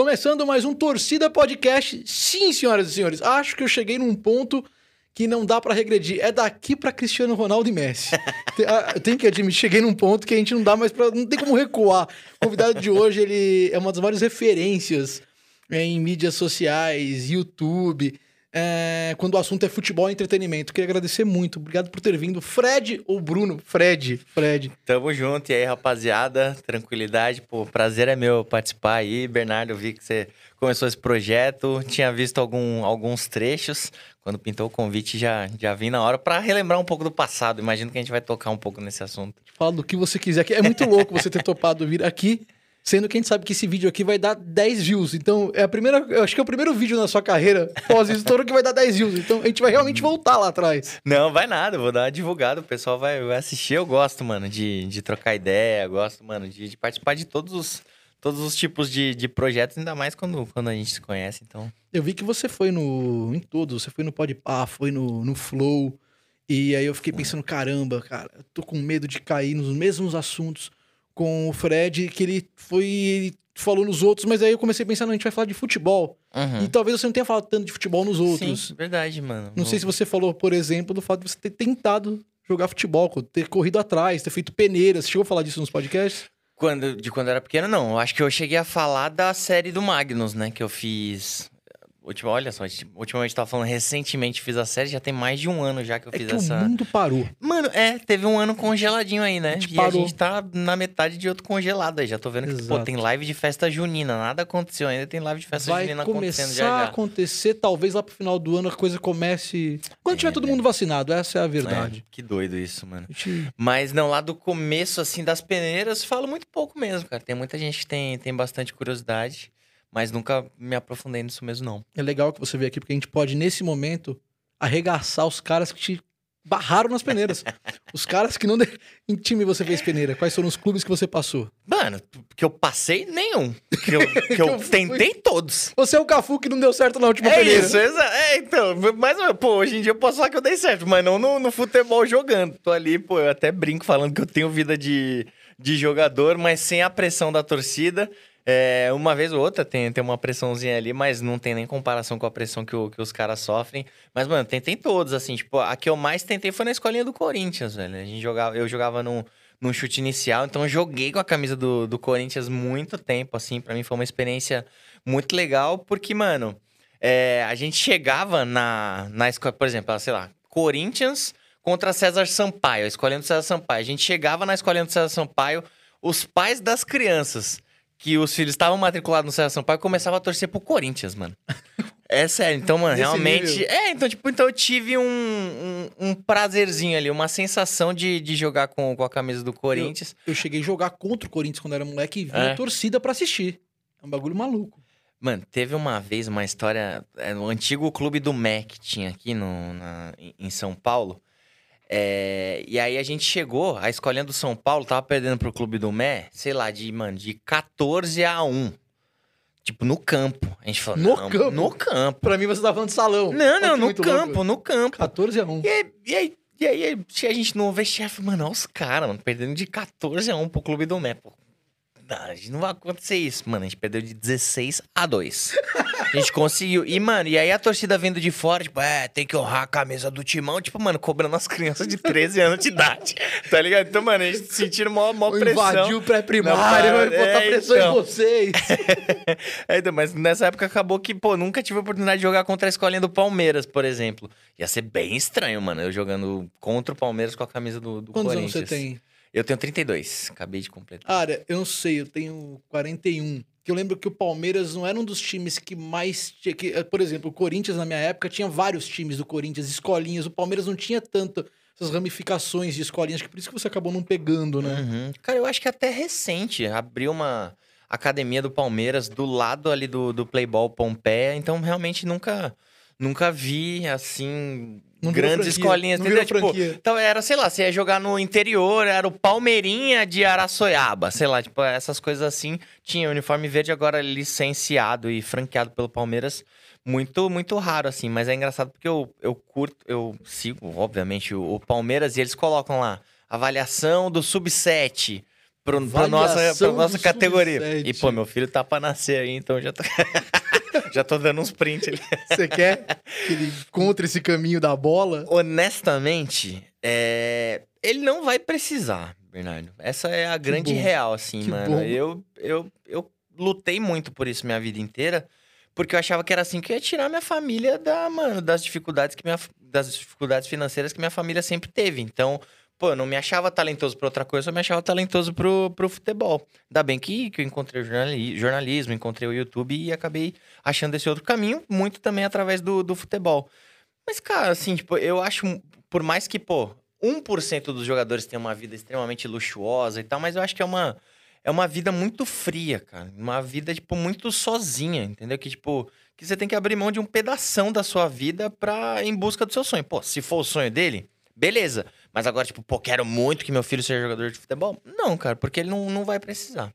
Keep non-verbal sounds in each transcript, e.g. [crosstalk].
Começando mais um Torcida Podcast. Sim, senhoras e senhores, acho que eu cheguei num ponto que não dá pra regredir. É daqui pra Cristiano Ronaldo e Messi. [laughs] Ah, Eu tenho que admitir, cheguei num ponto que a gente não dá mais pra. Não tem como recuar. O convidado de hoje, ele é uma das maiores referências é, em mídias sociais, YouTube. É, quando o assunto é futebol e entretenimento. Queria agradecer muito. Obrigado por ter vindo. Fred ou Bruno? Fred. Fred. Tamo junto. E aí, rapaziada? Tranquilidade. Pô, prazer é meu participar aí. Bernardo, eu vi que você começou esse projeto. Tinha visto algum, alguns trechos. Quando pintou o convite, já, já vim na hora pra relembrar um pouco do passado. Imagino que a gente vai tocar um pouco nesse assunto. Fala do que você quiser. É muito louco você ter [laughs] topado vir aqui, sendo que a gente sabe que esse vídeo aqui vai dar 10 views. Então, é a primeira. Eu acho que é o primeiro vídeo na sua carreira pós-estouro que vai dar 10 views. Então, a gente vai realmente voltar lá atrás. Não, vai nada. Vou dar uma divulgada. O pessoal vai, vai assistir. Eu gosto, mano, de, de trocar ideia. Gosto, mano, de, de participar de todos os, todos os tipos de, de projetos. Ainda mais quando, quando a gente se conhece. Então, Eu vi que você foi no. em todos. Você foi no Podpah, foi no, no Flow. E aí eu fiquei pensando, caramba, cara, eu tô com medo de cair nos mesmos assuntos com o Fred, que ele foi. Ele falou nos outros, mas aí eu comecei a pensar, não, a gente vai falar de futebol. Uhum. E talvez você não tenha falado tanto de futebol nos outros. Sim, verdade, mano. Não sei se você falou, por exemplo, do fato de você ter tentado jogar futebol, ter corrido atrás, ter feito peneiras. Você chegou a falar disso nos podcasts? Quando, de quando eu era pequeno, não. Eu acho que eu cheguei a falar da série do Magnus, né? Que eu fiz. Última, olha só, ultimamente tava falando recentemente fiz a série, já tem mais de um ano já que eu É fiz que essa. o mundo parou. Mano, é, teve um ano congeladinho aí, né? A gente e a parou. gente tá na metade de outro congelado aí. Já tô vendo que, pô, Exato. tem live de festa junina. Nada aconteceu ainda, tem live de festa Vai junina acontecendo começar já a já. acontecer, talvez lá pro final do ano a coisa comece. Quando tiver É, todo né? mundo vacinado, essa é a verdade. É, que doido isso, mano. A gente- Mas não, lá do começo, assim, das peneiras, falo muito pouco mesmo, cara. Tem muita gente que tem, tem bastante curiosidade, mas nunca me aprofundei nisso mesmo, não. É legal que você veio aqui, porque a gente pode, nesse momento, arregaçar os caras que te barraram nas peneiras. [laughs] os caras que não. De... Em time você fez peneira? Quais foram os clubes que você passou? Mano, que eu passei nenhum. Que eu, [laughs] que eu eu fui- tentei todos. Você é o Cafu que não deu certo na última É peneira. isso, exa é, então, mas, pô, hoje em dia eu posso falar que eu dei certo, mas não no, no futebol jogando. Tô ali, pô, eu até brinco falando que eu tenho vida de, de jogador, mas sem a pressão da torcida. É, uma vez ou outra tem, tem uma pressãozinha ali, mas não tem nem comparação com a pressão que, o- que os caras sofrem. Mas, mano, tentei todos, assim, tipo, a que eu mais tentei foi na escolinha do Corinthians, velho. A gente jogava, eu jogava num, num chute inicial, então joguei com a camisa do, do Corinthians muito tempo, assim, pra mim foi uma experiência muito legal, porque, mano, é, a gente chegava na, na escola, por exemplo, sei lá, Corinthians contra César Sampaio, a escolinha do César Sampaio. A gente chegava na escolinha do César Sampaio, os pais das crianças que os filhos estavam matriculados no César Sampaio começavam a torcer pro Corinthians, mano. [laughs] É sério, então, mano, realmente. nível. É, então, tipo, então eu tive um, um, um prazerzinho ali, uma sensação de, de jogar com, com a camisa do Corinthians. Eu cheguei a jogar contra o Corinthians quando era moleque e vi É. a torcida pra assistir. É um bagulho maluco. Mano, teve uma vez uma história. É, no antigo clube do MEC tinha aqui no, na- em São Paulo. É, e aí a gente chegou, a escolinha do São Paulo tava perdendo pro clube do Mé, sei lá, de, mano, de 14 a 1. Tipo, no campo. A gente falou, No não, campo? No campo. Pra mim você tá falando de salão. Não, não, no campo, louco. no campo. 14 a 1. E aí, e aí, e aí, a gente não vê chefe, mano, olha os caras, mano, perdendo de 14 a 1 pro clube do Mé. Pô, não, a gente não vai acontecer isso, mano. A gente perdeu de 16 a 2. A gente conseguiu. E, mano, e aí a torcida vindo de fora, tipo, é, tem que honrar a camisa do timão. Tipo, mano, cobrando as crianças de 13 anos de idade. Tá ligado? Então, mano, a gente sentindo mó, mó pressão. Invadiu o pré-primário, vai botar é, pressão então. em vocês. [laughs] É, então, mas nessa época acabou que, pô, nunca tive a oportunidade de jogar contra a escolinha do Palmeiras, por exemplo. Ia ser bem estranho, mano, eu jogando contra o Palmeiras com a camisa do, do Quantos anos Corinthians. você tem? Eu tenho 32, acabei de completar. Cara, eu não sei, eu tenho 41. Que eu lembro que o Palmeiras não era um dos times que mais tinha. Que, eh, por exemplo, o Corinthians, na minha época, tinha vários times do Corinthians, escolinhas. O Palmeiras não tinha tanto essas ramificações de escolinhas, que por isso que você acabou não pegando, né? Uhum. Cara, eu acho que até recente abriu uma academia do Palmeiras do lado ali do, do Playball Pompeia, então realmente nunca nunca vi assim Não grandes escolinhas, não entendeu? Tipo, então era, sei lá, você ia jogar no interior, era o Palmeirinha de Araçoiaba, sei lá, tipo, essas coisas assim. Tinha uniforme verde agora licenciado e franqueado pelo Palmeiras. Muito, muito raro, assim, mas é engraçado porque eu, eu curto, eu sigo, obviamente, o, o Palmeiras e eles colocam lá avaliação do sub-7 pro, pro nossa, pra nossa categoria. E, pô, meu filho tá pra nascer aí, então já tô, [laughs] [laughs] já tô dando uns prints ali. Você quer que ele contra esse caminho da bola? Honestamente, é, ele não vai precisar, Bernardo. Essa é a grande real, assim, Que mano. bom. Eu, eu, eu lutei muito por isso minha vida inteira, porque eu achava que era assim que eu ia tirar minha família da, mano, das dificuldades que minha, das dificuldades financeiras que minha família sempre teve. Então, pô, eu não me achava talentoso pra outra coisa, eu me achava talentoso pro, pro futebol. Ainda bem que, que eu encontrei o jornali- jornalismo, encontrei o YouTube e acabei achando esse outro caminho, muito também através do, do futebol. Mas, cara, assim, tipo, eu acho, por mais que, pô, 1% dos jogadores tenham uma vida extremamente luxuosa e tal, mas eu acho que é uma, é uma vida muito fria, cara. Uma vida, tipo, muito sozinha, entendeu? Que, tipo, que você tem que abrir mão de um pedação da sua vida pra, em busca do seu sonho. Pô, se for o sonho dele, beleza. Mas agora, tipo, pô, quero muito que meu filho seja jogador de futebol. Não, cara, porque ele não, não vai precisar.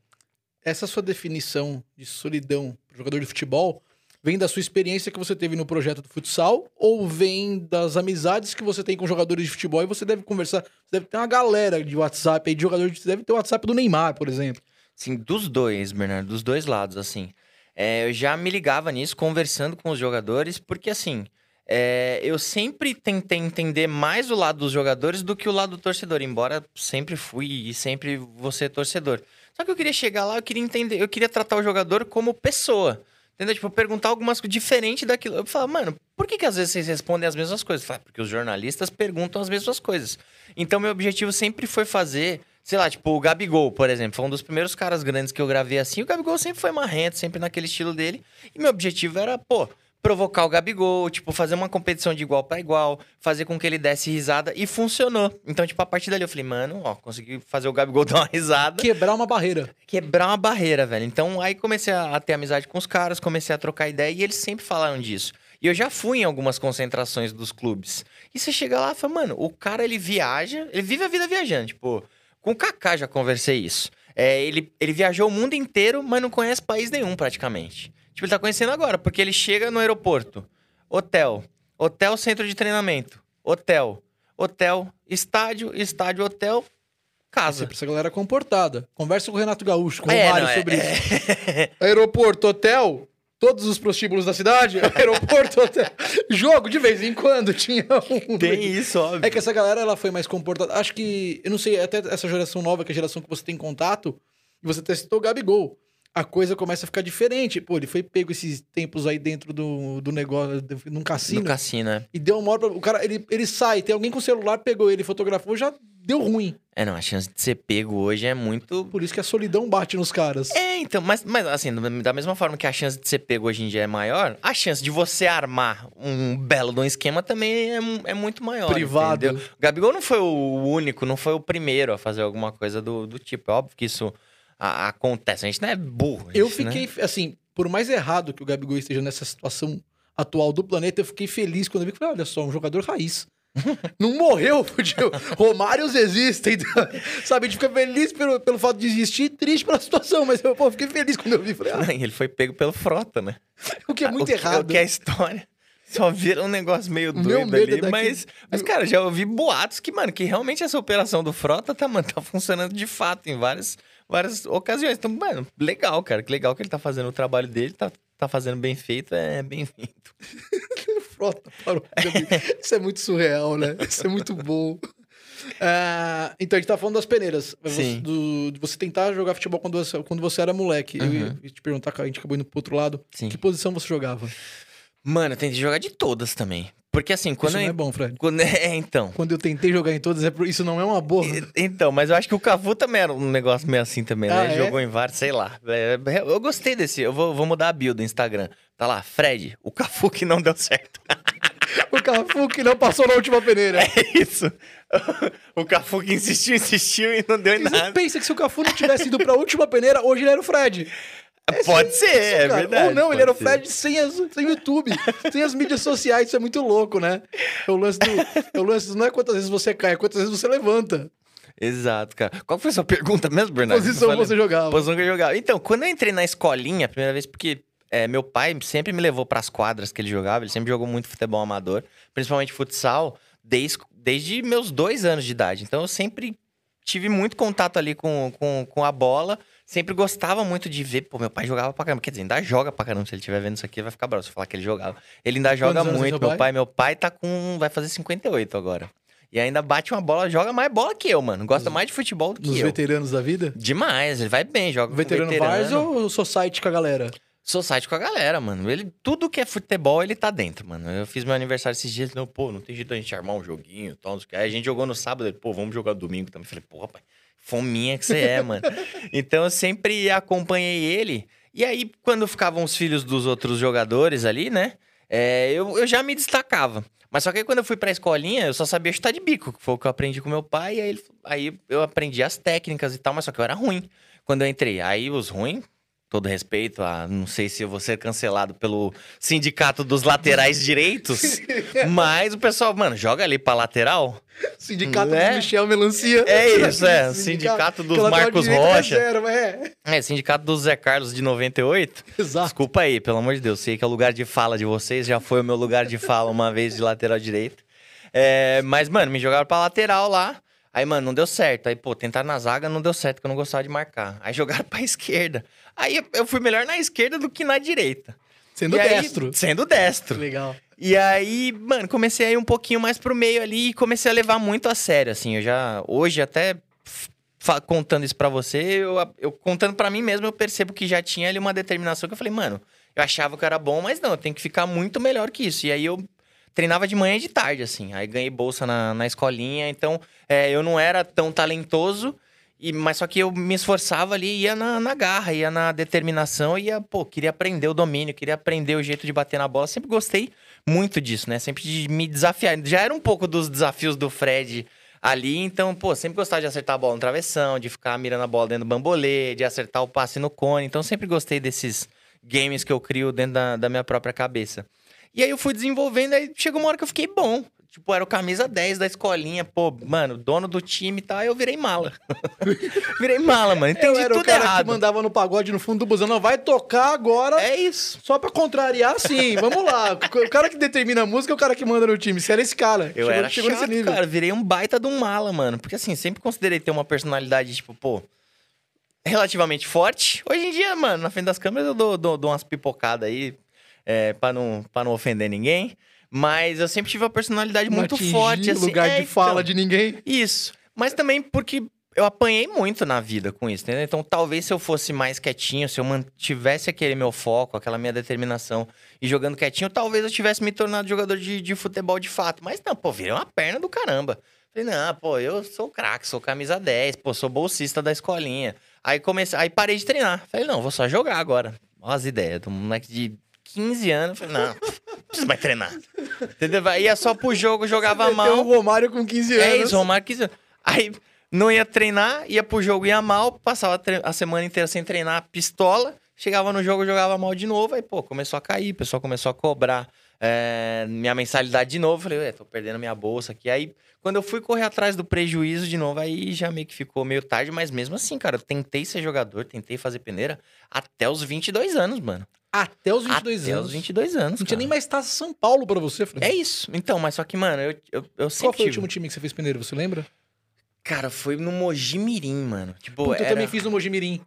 Essa sua definição de solidão para jogador de futebol vem da sua experiência que você teve no projeto do futsal ou vem das amizades que você tem com jogadores de futebol e você deve conversar, você deve ter uma galera de WhatsApp aí de jogador de, você deve ter o WhatsApp do Neymar, por exemplo. Sim, dos dois, Bernardo, dos dois lados, assim. É, eu já me ligava nisso, conversando com os jogadores, porque assim, é, eu sempre tentei entender mais o lado dos jogadores do que o lado do torcedor, embora sempre fui e sempre vou ser torcedor. Só que eu queria chegar lá, eu queria entender, eu queria tratar o jogador como pessoa. Entendeu? Tipo, perguntar algumas coisas diferentes daquilo. Eu falava, mano, por que, que às vezes vocês respondem as mesmas coisas? Eu falava, porque os jornalistas perguntam as mesmas coisas. Então, meu objetivo sempre foi fazer, sei lá, tipo, o Gabigol, por exemplo. Foi um dos primeiros caras grandes que eu gravei assim. O Gabigol sempre foi marrento, sempre naquele estilo dele. E meu objetivo era, pô, provocar o Gabigol, tipo, fazer uma competição de igual para igual, fazer com que ele desse risada. E funcionou. Então, tipo, a partir dali eu falei, mano, ó, consegui fazer o Gabigol [laughs] dar uma risada Quebrar uma barreira. quebrar uma barreira, velho. Então aí comecei a, ter amizade com os caras, comecei a trocar ideia e eles sempre falaram disso. E eu já fui em algumas concentrações dos clubes. E você chega lá e fala, mano, o cara ele viaja, ele vive a vida viajando. Tipo, com o Kaká já conversei isso. É, ele, ele viajou o mundo inteiro, mas não conhece país nenhum praticamente. Tipo, ele tá conhecendo agora, porque ele chega no aeroporto, hotel, hotel centro de treinamento, hotel, hotel, estádio, estádio, hotel, casa. Sempre essa galera comportada. Conversa com o Renato Gaúcho, com o É, Mário não, é- sobre isso. [laughs] Aeroporto, hotel, todos os prostíbulos da cidade, [laughs] aeroporto, hotel. Jogo, de vez em quando, tinha um. Tem isso, óbvio. É que essa galera ela foi mais comportada. Acho que, eu não sei, até essa geração nova, que é a geração que você tem contato, e você testou o Gabigol. A coisa começa a ficar diferente. Pô, ele foi pego esses tempos aí dentro do, do negócio, de- num cassino, No cassino, é. e deu uma hora pra, O cara, ele, ele sai, tem alguém com o celular, pegou ele, fotografou, já deu ruim. É, não, a chance de ser pego hoje é muito. Por isso que a solidão bate nos caras. É, então, mas, mas assim, da mesma forma que a chance de ser pego hoje em dia é maior, a chance de você armar um belo de um esquema também é, é muito maior. Privado. entendeu? O Gabigol não foi o único, não foi o primeiro a fazer alguma coisa do, do tipo. É óbvio que isso a- acontece. A gente não é burro. a Eu gente, né? fiquei, assim, por mais errado que o Gabigol esteja nessa situação atual do planeta, eu fiquei feliz quando eu vi que, falei, olha só, um jogador raiz. [laughs] Não morreu, tipo, Romários existem, sabe? A gente fica feliz pelo, pelo fato de existir e triste pela situação, mas eu pô, fiquei feliz quando eu vi. Falei, ah, [laughs] Ele foi pego pelo frota, né? o que é muito o, que- errado. O que é história. Só vira um negócio meio doido medo é ali, daqui- mas, mas, cara, já ouvi boatos que, mano, que realmente essa operação do Frota tá, mano, tá funcionando de fato em várias, várias ocasiões. Então, mano, legal, cara, que legal que ele tá fazendo o trabalho dele, tá, tá fazendo bem feito, é bem-vindo. [laughs] Frota parou. Isso é muito surreal, né? Isso é muito bom. Ah, então, a gente tá falando das peneiras. Você- Sim. do- de você tentar jogar futebol quando você, quando você era moleque. Eu Uhum. ia te perguntar, a gente acabou indo pro outro lado. Sim. Que posição você jogava? Mano, eu tentei jogar de todas também. Porque assim, quando Isso eu. não é bom, Fred. quando- é, [laughs] então. Quando eu tentei jogar em todas, é por- isso não é uma boa. E- Então, mas eu acho que o Cafu também era um negócio meio assim também, né? Ah, Ele é? Jogou em vários, sei lá. É, eu gostei desse. Eu vou, vou mudar a bio do Instagram. Tá lá, Fred, o Cafu que não deu certo. [laughs] O Cafu que não passou na última peneira. [laughs] É isso. O Cafu que insistiu, insistiu e não deu em Você nada. pensa que se o Cafu não tivesse ido pra última peneira, hoje ele era o Fred. Pode ser, é Cara, verdade. Ou não, ele era o. Fred sem, as, sem o YouTube, sem as mídias sociais. Isso é muito louco, né? É o lance do. É o lance do não é quantas vezes você cai, é quantas vezes você levanta. Exato, cara. Qual foi a sua pergunta mesmo, Bernardo? Posição falei- você jogava. Posição que eu jogava. Então, quando eu entrei na escolinha, a primeira vez, porque é, meu pai sempre me levou pras quadras que ele jogava, ele sempre jogou muito futebol amador, principalmente futsal, desde, desde meus dois anos de idade. Então eu sempre tive muito contato ali com, com, com a bola. Sempre gostava muito de ver. Pô, meu pai jogava pra caramba. Quer dizer, ainda joga pra caramba. Se ele estiver vendo isso aqui, vai ficar bravo se eu falar que ele jogava. Ele ainda joga anos tem muito. Meu pai? pai, meu pai tá com. Vai fazer 58 agora. E ainda bate uma bola, joga mais bola que eu, mano. Gosta mais de futebol do que Nos eu. veteranos da vida? Demais, ele vai bem, joga com Veterano, Vars ou Society com a galera? Sou site com a galera, mano. Ele, tudo que é futebol, ele tá dentro, mano. Eu fiz meu aniversário esses dias, não, pô, não tem jeito da gente armar um joguinho e tal, não sei o que. Aí a gente jogou no sábado, ele, pô, vamos jogar domingo também. Falei, pô, rapaz, fominha que você é, mano. Então eu sempre acompanhei ele. E aí, quando ficavam os filhos dos outros jogadores ali, né? é, eu, eu já me destacava. Mas só que aí, quando eu fui pra escolinha, eu só sabia chutar de bico, que foi o que eu aprendi com meu pai. E aí, aí eu aprendi as técnicas e tal, mas só que eu era ruim quando eu entrei. Aí os ruins, todo respeito a não sei se eu vou ser cancelado pelo sindicato dos laterais direitos, [laughs] mas o pessoal, mano, joga ali pra lateral. Sindicato Né? do Michel Melancia. É [laughs] isso, é. Sindicato dos Que lateral Marcos direito é Rocha. zero, é. É, sindicato do Zé Carlos de 98. Exato. Desculpa aí, pelo amor de Deus. Sei que é o lugar de fala de vocês, já foi o meu lugar de fala uma vez de lateral direito. É, mas, mano, me jogaram pra lateral lá. Aí, mano, não deu certo. Aí, pô, tentaram na zaga, não deu certo, porque eu não gostava de marcar. Aí jogaram pra [laughs] esquerda. Aí eu- fui melhor na esquerda do que na direita. Sendo E aí- destro. Sendo destro. Legal. E aí, mano, comecei a ir um pouquinho mais pro meio ali e comecei a levar muito a sério, assim. Eu já, hoje, até contando isso pra você, eu, eu contando pra mim mesmo, eu percebo que já tinha ali uma determinação que eu falei, mano, eu achava que eu era bom, mas não, eu tenho que ficar muito melhor que isso. E aí eu treinava de manhã e de tarde, assim. Aí ganhei bolsa na, na escolinha, então é, eu não era tão talentoso. E, mas só que eu me esforçava ali, ia na, na garra, ia na determinação, ia, pô, queria aprender o domínio, queria aprender o jeito de bater na bola. Sempre gostei muito disso, né? Sempre de me desafiar. Já era um pouco dos desafios do Fred ali, então, pô, sempre gostava de acertar a bola no travessão, de ficar mirando a bola dentro do bambolê, de acertar o passe no cone. Então, sempre gostei desses games que eu crio dentro da, da minha própria cabeça. E aí eu fui desenvolvendo, aí chegou uma hora que eu fiquei bom. Tipo, era o camisa 10 da escolinha, pô, mano, dono do time e tal, aí eu virei mala. [laughs] virei mala, mano. Eu Entendi era o tudo cara errado. que mandava no pagode no fundo do busão. Não, vai tocar agora É isso. só pra contrariar, sim. Vamos lá. [laughs] O cara que determina a música é o cara que manda no time. Você era esse cara. Eu Chegou- era chegou nesse chato, nível. cara. Virei um baita de um mala, mano. Porque assim, sempre considerei ter uma personalidade, tipo, pô, relativamente forte. Hoje em dia, mano, na frente das câmeras eu dou, dou, dou umas pipocadas aí, é, pra, não, pra não ofender ninguém. Mas eu sempre tive uma personalidade Não muito forte, assim. lugar É, de fala então, de ninguém. Isso. Mas também porque eu apanhei muito na vida com isso, entendeu? Então, talvez se eu fosse mais quietinho, se eu mantivesse aquele meu foco, aquela minha determinação e jogando quietinho, talvez eu tivesse me tornado jogador de, de futebol de fato. Mas não, pô, virei uma perna do caramba. Falei, não, pô, eu sou craque, sou camisa 10, pô, sou bolsista da escolinha. Aí comecei, aí parei de treinar. Falei, não, vou só jogar agora. Olha as ideias, do moleque de 15 anos. Falei, não, [laughs] não preciso mais treinar. Entendeu? Ia só pro jogo, jogava mal. o Romário com 15 anos. É isso, Romário quis. Aí não ia treinar, ia pro jogo, ia mal, passava a a semana inteira sem treinar, pistola. Chegava no jogo, jogava mal de novo. Aí, pô, começou a cair, o pessoal começou a cobrar é, minha mensalidade de novo. Falei, ué, tô perdendo minha bolsa aqui. Aí, quando eu fui correr atrás do prejuízo de novo, aí já meio que ficou meio tarde. Mas mesmo assim, cara, eu tentei ser jogador, tentei fazer peneira até os 22 anos, mano. Até os 22 até anos. os 22 anos, Não tinha cara. nem mais taça São Paulo pra você, Fred. É isso. Então, mas só que, mano, eu, eu, eu sempre Qual foi o tive- último time que você fez peneiro, você lembra? Cara, foi no Mojimirim, mano. Tipo, Puta, eu era... também fiz no Mojimirim.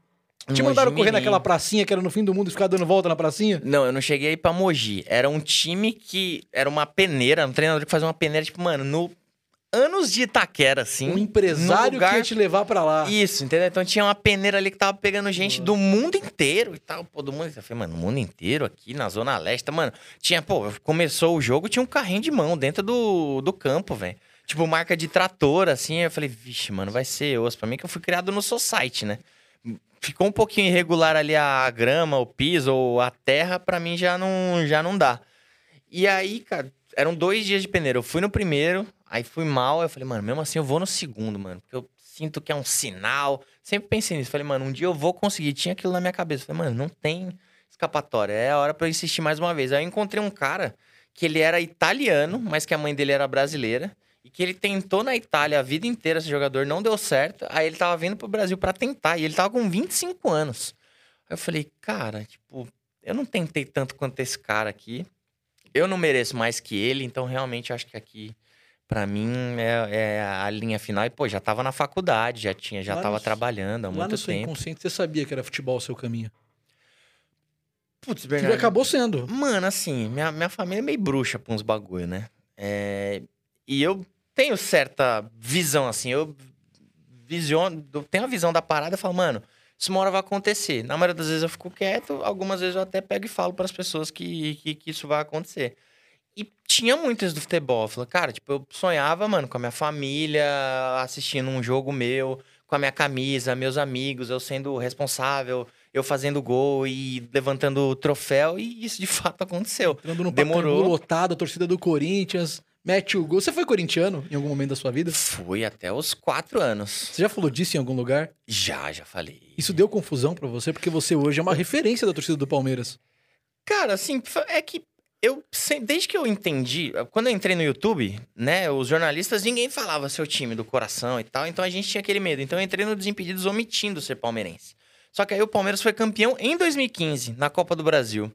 no Te mandaram correr naquela pracinha que era no fim do mundo e ficar dando volta na pracinha? Não, eu não cheguei aí pra Mogi. Era um time que... Era uma peneira, um treinador que fazia uma peneira, tipo, mano, no... Anos de Itaquera, assim. Um empresário lugar- que ia te levar pra lá. Isso, entendeu? Então tinha uma peneira ali que tava pegando gente do mundo inteiro e tal. Pô, do mundo. Eu falei, mano, o mundo inteiro aqui na Zona Leste. tá, Mano, tinha, pô, começou o jogo, tinha um carrinho de mão dentro do, do campo, velho. Tipo, marca de trator, assim. Eu falei, vixe, mano, vai ser osso. Pra mim que eu fui criado no Society, né? Ficou um pouquinho irregular ali a grama, o piso ou a terra, pra mim já não, já não dá. E aí, cara, eram dois dias de peneira. Eu fui no primeiro, aí fui mal. Eu falei, mano, mesmo assim eu vou no segundo, mano. Porque eu sinto que é um sinal. Sempre pensei nisso. Falei, mano, um dia eu vou conseguir. Tinha aquilo na minha cabeça. Falei, mano, não tem escapatória. É a hora pra eu insistir mais uma vez. Aí eu encontrei um cara que ele era italiano, mas que a mãe dele era brasileira. E que ele tentou na Itália a vida inteira ser jogador, não deu certo. Aí ele tava vindo pro Brasil pra tentar. E ele tava com 25 anos. Aí eu falei, cara, tipo, eu não tentei tanto quanto esse cara aqui. Eu não mereço mais que ele, então realmente acho que aqui Pra mim é, é a linha final. E, pô, já tava na faculdade, já tinha, já Lá tava no- trabalhando há Lá muito no seu tempo. inconsciente, você sabia que era futebol o seu caminho. Putz, Bernardo. acabou sendo. Mano, assim, minha, minha família é meio bruxa pra uns bagulho, né? É, E eu tenho certa visão, assim, eu visiono, eu tenho a visão da parada e falo, mano, isso uma hora vai acontecer. Na maioria das vezes eu fico quieto, algumas vezes eu até pego e falo pras pessoas que, que, que isso vai acontecer. E tinha muito isso do futebol. Eu falei, cara, tipo, eu sonhava, mano, com a minha família, assistindo um jogo meu, com a minha camisa, meus amigos, eu sendo responsável, eu fazendo gol e levantando o troféu, e isso de [laughs] fato aconteceu. Entrando no Demorou. Lotado, a torcida do Corinthians, mete o gol. Você foi corintiano em algum momento da sua vida? Fui até os quatro anos. Você já falou disso em algum lugar? Já, já falei. Isso deu confusão pra você? Porque você hoje é uma referência da torcida do Palmeiras. Cara, assim, é que eu, desde que eu entendi, quando eu entrei no YouTube, né, os jornalistas, ninguém falava seu time do coração e tal, então a gente tinha aquele medo. Então eu entrei no Desimpedidos omitindo ser palmeirense. Só que aí o Palmeiras foi campeão em 2015, na Copa do Brasil.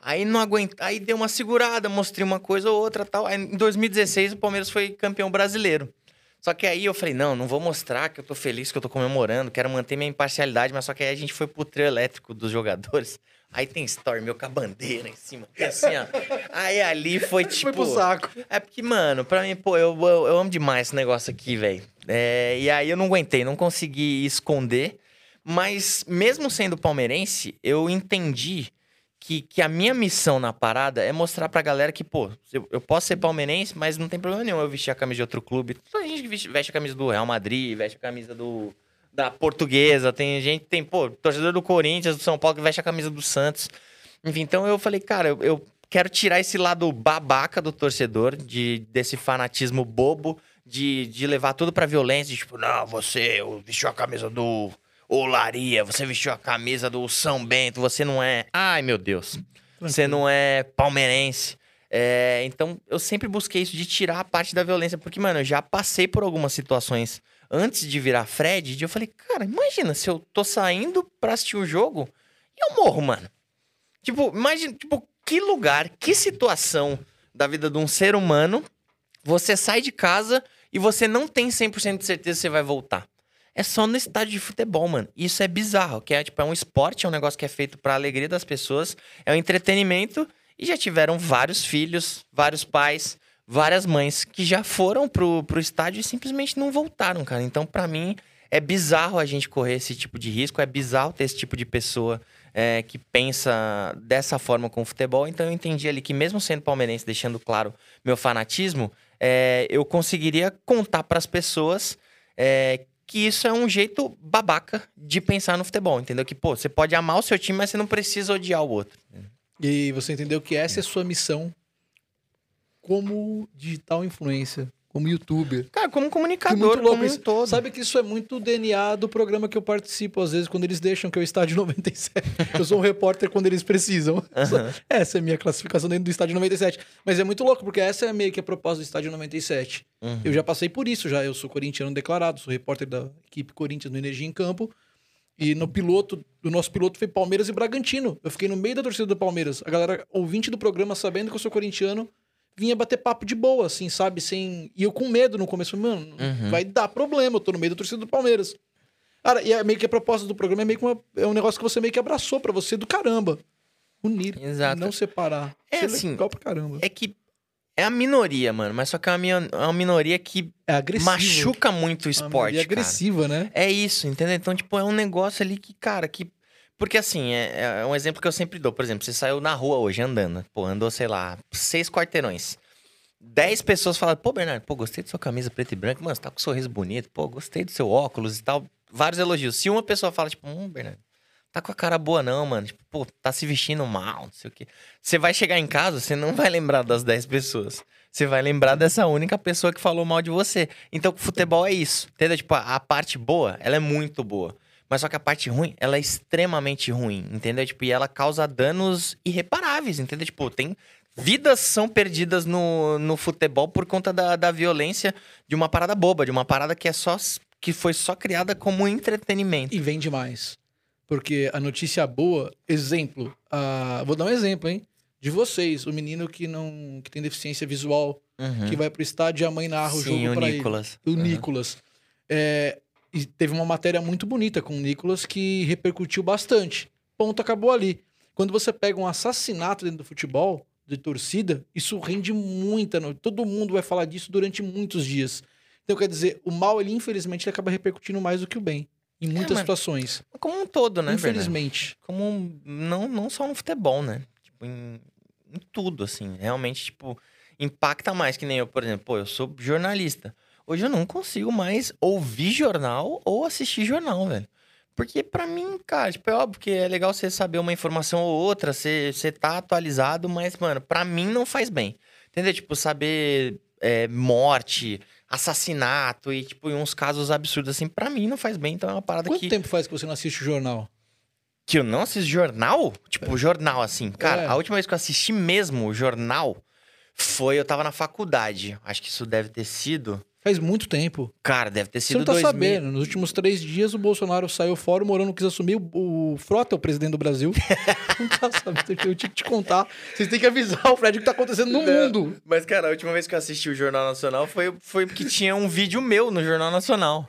Aí não aguenta, aí deu uma segurada, mostrei uma coisa ou outra tal. Aí em 2016 o Palmeiras foi campeão brasileiro. Só que aí eu falei, não, não vou mostrar que eu tô feliz, que eu tô comemorando, quero manter minha imparcialidade, mas só que aí a gente foi pro trio elétrico dos jogadores. Aí tem story meu com a bandeira em cima. E assim, ó. Aí ali foi tipo. [laughs] foi pro saco. É porque, mano, pra mim, pô, eu, eu, eu amo demais esse negócio aqui, velho. É, e aí eu não aguentei, não consegui esconder. Mas, mesmo sendo palmeirense, eu entendi que, que a minha missão na parada é mostrar pra galera que, pô, eu, eu posso ser palmeirense, mas não tem problema nenhum eu vestir a camisa de outro clube. Tem gente que veste, veste a camisa do Real Madrid, veste a camisa do, da Portuguesa, tem gente, tem, pô, torcedor do Corinthians, do São Paulo, que veste a camisa do Santos. Enfim, então eu falei, cara, eu, eu quero tirar esse lado babaca do torcedor, de, desse fanatismo bobo, de, de levar tudo pra violência, de tipo, não, você vestiu a camisa do Olaria, você vestiu a camisa do São Bento, você não é. Ai, meu Deus. Você não é palmeirense. É, então, eu sempre busquei isso de tirar a parte da violência, porque, mano, eu já passei por algumas situações antes de virar Fred, eu falei, cara, imagina se eu tô saindo pra assistir o jogo e eu morro, mano. Tipo, imagina, tipo, que lugar, que situação da vida de um ser humano você sai de casa e você não tem 100% de certeza você vai voltar. É só no estádio de futebol, mano. Isso é bizarro, que é tipo, é um esporte, é um negócio que é feito pra alegria das pessoas, é um entretenimento e já tiveram vários filhos, vários pais, várias mães que já foram pro, pro estádio e simplesmente não voltaram, cara. Então, pra mim, é bizarro a gente correr esse tipo de risco, é bizarro ter esse tipo de pessoa é, que pensa dessa forma com o futebol. Então, eu entendi ali que, mesmo sendo palmeirense, deixando claro meu fanatismo, é, eu conseguiria contar pras pessoas é, que isso é um jeito babaca de pensar no futebol, entendeu? Que, pô, você pode amar o seu time, mas você não precisa odiar o outro. E você entendeu que essa é a sua missão como digital influencer, como youtuber. Cara, como Que comunicador, louco como um todo. Sabe que isso é muito DNA do programa que eu participo, às vezes, quando eles deixam que é o Estádio 97. [laughs] eu sou um repórter quando eles precisam. Aham. Essa é a minha classificação dentro do Estádio 97. Mas é muito louco, porque essa é meio que a proposta do Estádio 97. Uhum. Eu já passei por isso, já. Eu sou corintiano declarado, sou repórter da equipe Corinthians no Energia em Campo. E no piloto, o nosso piloto foi Palmeiras e Bragantino. Eu fiquei no meio da torcida do Palmeiras. A galera, ouvinte do programa, sabendo que eu sou corintiano, vinha bater papo de boa, assim, sabe? Sem... E eu com medo no começo. Mano, Uhum. vai dar problema, eu tô no meio da torcida do Palmeiras. Cara, e é meio que a proposta do programa é meio que uma, é um negócio que você meio que abraçou pra você do caramba. Unir, Exato. não separar. É Isso assim, legal pra caramba. É que é a minoria, mano, mas só que é uma, é uma minoria que É agressivo. machuca muito o esporte, cara. agressiva, né? É isso, entendeu? Então, tipo, é um negócio ali que, cara, que. Porque assim, é, é um exemplo que eu sempre dou. Por exemplo, você saiu na rua hoje andando, pô, andou, sei lá, seis quarteirões. Dez pessoas falaram, pô, Bernardo, pô, gostei da sua camisa preta e branca, mano, você tá com um sorriso bonito, pô, gostei do seu óculos e tal. Vários elogios. Se uma pessoa fala, tipo, hum, Bernardo, tá com a cara boa não, mano, tipo, pô, tá se vestindo mal, não sei o quê. Você vai chegar em casa, você não vai lembrar das dez pessoas. Você vai lembrar dessa única pessoa que falou mal de você. Então, futebol é isso, entendeu? Tipo, a, a parte boa, ela é muito boa. Mas só que a parte ruim, ela é extremamente ruim, entendeu? Tipo, e ela causa danos irreparáveis, entendeu? Tipo, tem... Vidas são perdidas no, no futebol por conta da, da violência de uma parada boba, de uma parada que é só... Que foi só criada como entretenimento. E vende mais. Porque a notícia boa, exemplo, a- vou dar um exemplo, hein? de vocês, o menino que não que tem deficiência visual, Uhum. que vai pro estádio e a mãe narra o Sim, jogo o pra ele. Nicolas. O Uhum. Nicolas. É, e teve uma matéria muito bonita com o Nicolas que repercutiu bastante. Ponto, acabou ali. Quando você pega um assassinato dentro do futebol, de torcida, isso rende muita. Todo mundo vai falar disso durante muitos dias. Então, quer dizer, o mal, ele infelizmente, ele acaba repercutindo mais do que o bem. Em muitas mas- situações. Como um todo, né, Bernardo? infelizmente. como um- não, não só no futebol, né? Tipo, em, em tudo, assim. Realmente, tipo, impacta mais. Que nem eu, por exemplo, pô, eu sou jornalista. Hoje eu não consigo mais ouvir jornal ou assistir jornal, velho. Porque pra mim, cara, tipo, é óbvio que é legal você saber uma informação ou outra, você, você tá atualizado, mas, mano, pra mim não faz bem. Entendeu? Tipo, saber é, morte, assassinato e, tipo, uns casos absurdos, assim, pra mim não faz bem. Então é uma parada Quanto que... tempo faz que você não assiste jornal? Que eu não assisto jornal? Tipo, jornal, assim. Cara, É. a última vez que eu assisti mesmo o jornal foi eu tava na faculdade. Acho que isso deve ter sido. Faz muito tempo. Cara, deve ter Você sido não tá 2000. sabendo. Nos últimos três dias, o Bolsonaro saiu fora, o Morão não quis assumir. O, o Frota é o presidente do Brasil. [laughs] não tá sabendo. Eu tinha que te contar. Vocês têm que avisar o Fred o que tá acontecendo no Não. mundo. Mas, cara, a última vez que eu assisti o Jornal Nacional foi, foi porque tinha um vídeo meu no Jornal Nacional.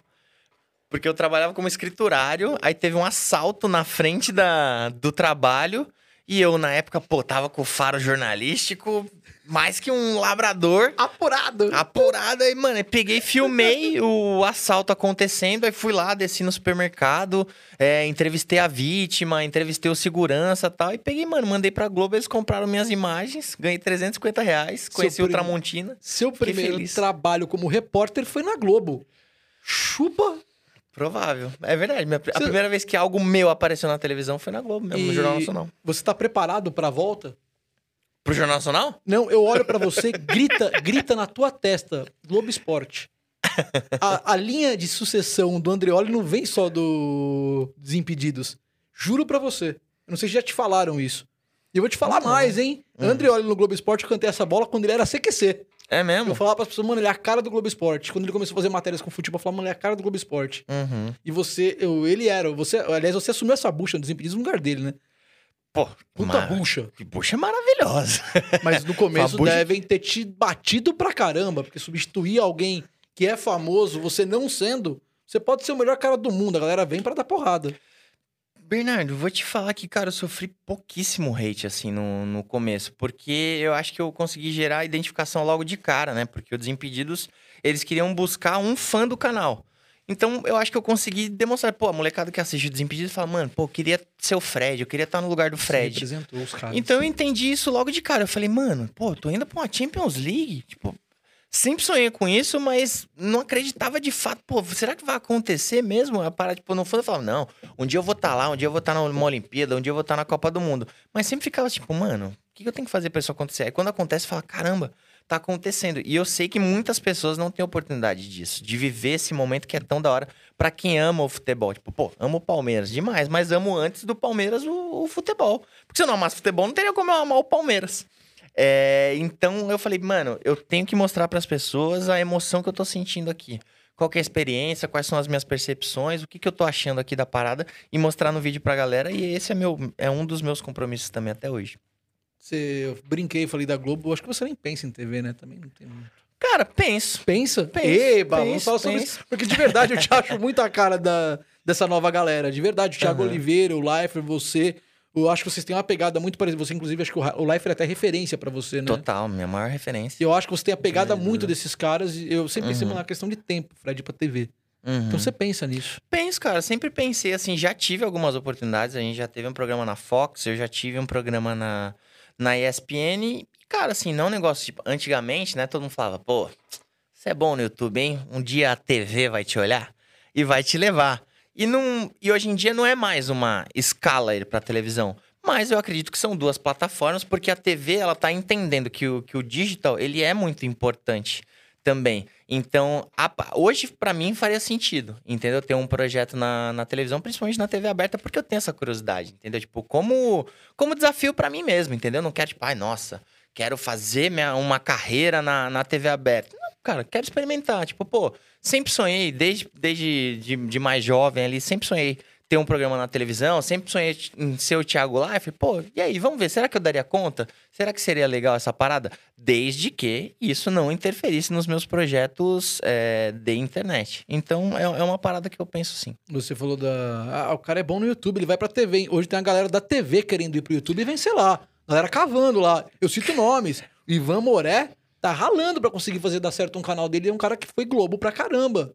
Porque eu trabalhava como escriturário, aí teve um assalto na frente da, do trabalho. E eu, na época, pô, tava com o faro jornalístico, mais que um labrador. Apurado. Apurada, aí, mano, peguei, filmei o assalto acontecendo, aí fui lá, desci no supermercado, é, entrevistei a vítima, entrevistei o segurança e tal, e peguei, mano, mandei pra Globo, eles compraram minhas imagens, ganhei 350 reais, conheci o prim- Tramontina. Seu primeiro feliz. trabalho como repórter foi na Globo. Chupa. Provável. É verdade, a Você- primeira vez que algo meu apareceu na televisão foi na Globo mesmo, no E Jornal Nacional. Você tá preparado pra volta? Pro Jornal Nacional? Não, eu olho pra você, grita, grita na tua testa, Globo Esporte. A, a linha de sucessão do Andreoli não vem só do Desimpedidos. Juro pra você. Eu não sei se já te falaram isso. E eu vou te falar Não. mais, hein? Hum. Andreoli no Globo Esporte, eu cantei essa bola quando ele era CQC. É Eu mesmo? falava pras pessoas, mano, ele é a cara do Globo Esporte. Quando ele começou a fazer matérias com futebol, eu falava, mano, ele é a cara do Globo Esporte. Uhum. E você, eu, ele era. Você, aliás, você assumiu essa bucha no Desimpedidos no lugar dele, né? Pô, Puta mara- bucha. que bucha maravilhosa. [laughs] Mas no começo bucha- devem ter te batido pra caramba, porque substituir alguém que é famoso, você não sendo, você pode ser o melhor cara do mundo. A galera vem pra dar porrada. Bernardo, vou te falar que, cara, eu sofri pouquíssimo hate, assim, no, no começo. Porque eu acho que eu consegui gerar identificação logo de cara, né? Porque o Desimpedidos, eles queriam buscar um fã do canal. Então, eu acho que eu consegui demonstrar. Pô, a molecada que assiste o Desimpedidos fala, mano, pô, eu queria ser o Fred, eu queria estar no lugar do Você Fred. representou os caras. Então eu entendi isso logo de cara. Eu falei, mano, pô, tô indo pra uma Champions League. Tipo, sempre sonhei com isso, mas não acreditava de fato. Pô, será que vai acontecer mesmo? A parada, tipo, no fundo eu falava, não, um dia eu vou estar lá, um dia eu vou estar numa Olimpíada, um dia eu vou estar na Copa do Mundo. Mas sempre ficava tipo, mano, o que que eu tenho que fazer pra isso acontecer? Aí quando acontece, fala, caramba, tá acontecendo. E eu sei que muitas pessoas não têm oportunidade disso, de viver esse momento que é tão da hora pra quem ama o futebol. Tipo, pô, amo o Palmeiras demais, mas amo antes do Palmeiras o, o futebol. Porque se eu não amasse futebol, não teria como eu amar o Palmeiras. É, então eu falei, mano, eu tenho que mostrar pras pessoas a emoção que eu tô sentindo aqui. Qual é a experiência, quais são as minhas percepções, o que, que eu tô achando aqui da parada e mostrar no vídeo pra galera. E esse é, meu, é um dos meus compromissos também até hoje. Você, eu brinquei, falei da Globo. Acho que você nem pensa em TV, né? Também não tem muito. Cara, penso. Pensa? Penso, Eba, vamos penso, falar sobre penso. isso. Porque de verdade eu te [laughs] acho muito a cara da, dessa nova galera. De verdade, o Thiago Aham. Oliveira, o Leifert, você. Eu acho que vocês têm uma pegada muito parecida. Você, inclusive, acho que o Leifert é até referência pra você, né? Total, minha maior referência. Eu acho que você tem a pegada Sem muito dúvida. desses caras. e Eu sempre pensei Uhum. na questão de tempo, Fred, pra TV. Uhum. Então você pensa nisso. Penso, cara, sempre pensei assim, já tive algumas oportunidades, a gente já teve um programa na Fox, eu já tive um programa na, na ESPN, cara, assim, não é um negócio, tipo, antigamente, né, todo mundo falava, pô, você é bom no YouTube, hein? Um dia a TV vai te olhar e vai te levar. E, não, e hoje em dia não é mais uma escala pra televisão, mas eu acredito que são duas plataformas, porque a TV, ela tá entendendo que o, que o digital, ele é muito importante também. Então, a hoje, pra mim, faria sentido, entendeu? Ter um projeto na, na televisão, principalmente na TV aberta, porque eu tenho essa curiosidade, entendeu? Tipo, como, como desafio pra mim mesmo, entendeu? Não quero, tipo, ai, nossa, quero fazer minha, uma carreira na, na TV aberta. Não, cara, quero experimentar. Tipo, pô, sempre sonhei, desde, desde de, de mais jovem ali, sempre sonhei ter um programa na televisão, sempre sonhei em ser o Thiago Life. Pô, e aí, vamos ver, será que eu daria conta? Será que seria legal essa parada? Desde que isso não interferisse nos meus projetos é, de internet. Então, é, é, uma parada que eu penso sim. Você falou da. Ah, o cara é bom no YouTube, ele vai pra TV. Hoje tem a galera da TV querendo ir pro YouTube e vencer lá. A galera cavando lá. Eu cito nomes. Ivan Moré tá ralando para conseguir fazer dar certo um canal dele. É um cara que foi Globo pra caramba.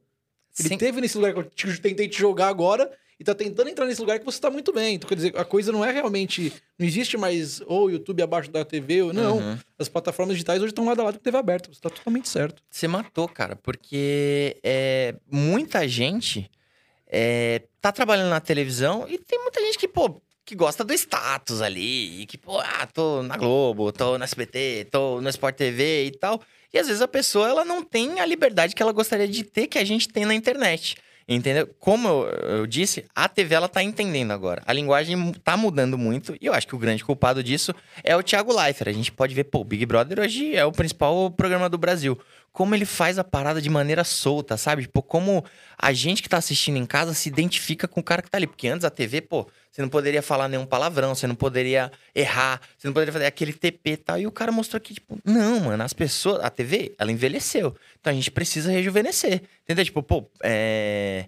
Ele Sim. teve nesse lugar que eu tentei te jogar agora e tá tentando entrar nesse lugar que você tá muito bem. Então, quer dizer, a coisa não é realmente. Não existe mais ou oh, YouTube abaixo da TV, ou não. Uhum. As plataformas digitais hoje estão lado a lado com TV aberta. Você tá totalmente certo. Você matou, cara, porque é, muita gente é, tá trabalhando na televisão e tem muita gente que, pô, que gosta do status ali, e que, pô, ah, tô na Globo, tô no SBT, tô no Sport TV e tal. E às vezes a pessoa ela não tem a liberdade que ela gostaria de ter que a gente tem na internet. Entendeu? Como eu, eu, disse, a TV ela tá entendendo agora. A linguagem tá mudando muito e eu acho que o grande culpado disso é o Thiago Leifert. A gente pode ver, pô, o Big Brother hoje é o principal programa do Brasil. Como ele faz a parada de maneira solta, sabe? Tipo, como a gente que tá assistindo em casa se identifica com o cara que tá ali. Porque antes a TV, pô, você não poderia falar nenhum palavrão, você não poderia errar, você não poderia fazer aquele TP e tal. E o cara mostrou que, tipo, não, mano, as pessoas. A TV, ela envelheceu. Então a gente precisa rejuvenescer. Entendeu? Tipo, pô, é.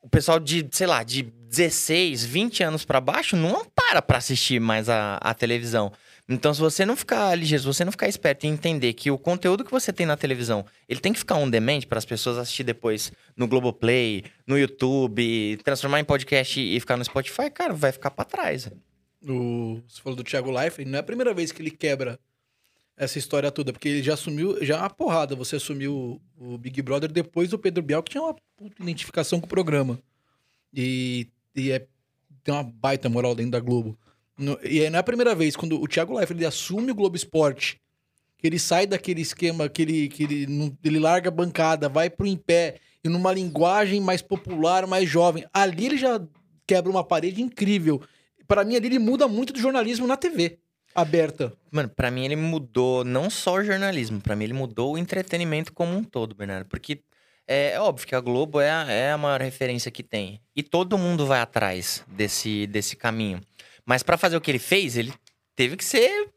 O pessoal de, sei lá, de 16, 20 anos para baixo não para pra assistir mais a, a televisão. Então, se você não ficar ligeiro, se você não ficar esperto e entender que o conteúdo que você tem na televisão, ele tem que ficar on demand para as pessoas assistir depois no Globoplay, no YouTube, transformar em podcast e ficar no Spotify, cara, vai ficar para trás. O, você falou do Thiago Leifert, não é a primeira vez que ele quebra essa história toda, porque ele já assumiu, já é uma porrada, você assumiu o, o Big Brother depois do Pedro Bial, que tinha uma puta identificação com o programa. E, e é, tem uma baita moral dentro da Globo. No, e não é a primeira vez, quando o Thiago Leifert ele assume o Globo Esporte, que ele sai daquele esquema que ele, que ele, ele larga a bancada, vai pro em pé, e numa linguagem mais popular, mais jovem. Ali ele já quebra uma parede incrível. Para mim, ali ele muda muito do jornalismo na TV aberta. Mano, para mim ele mudou não só o jornalismo, para mim ele mudou o entretenimento como um todo, Bernardo. Porque é, é óbvio que a Globo é a, é a maior referência que tem. E todo mundo vai atrás desse, desse caminho. Mas para fazer o que ele fez, ele teve que ser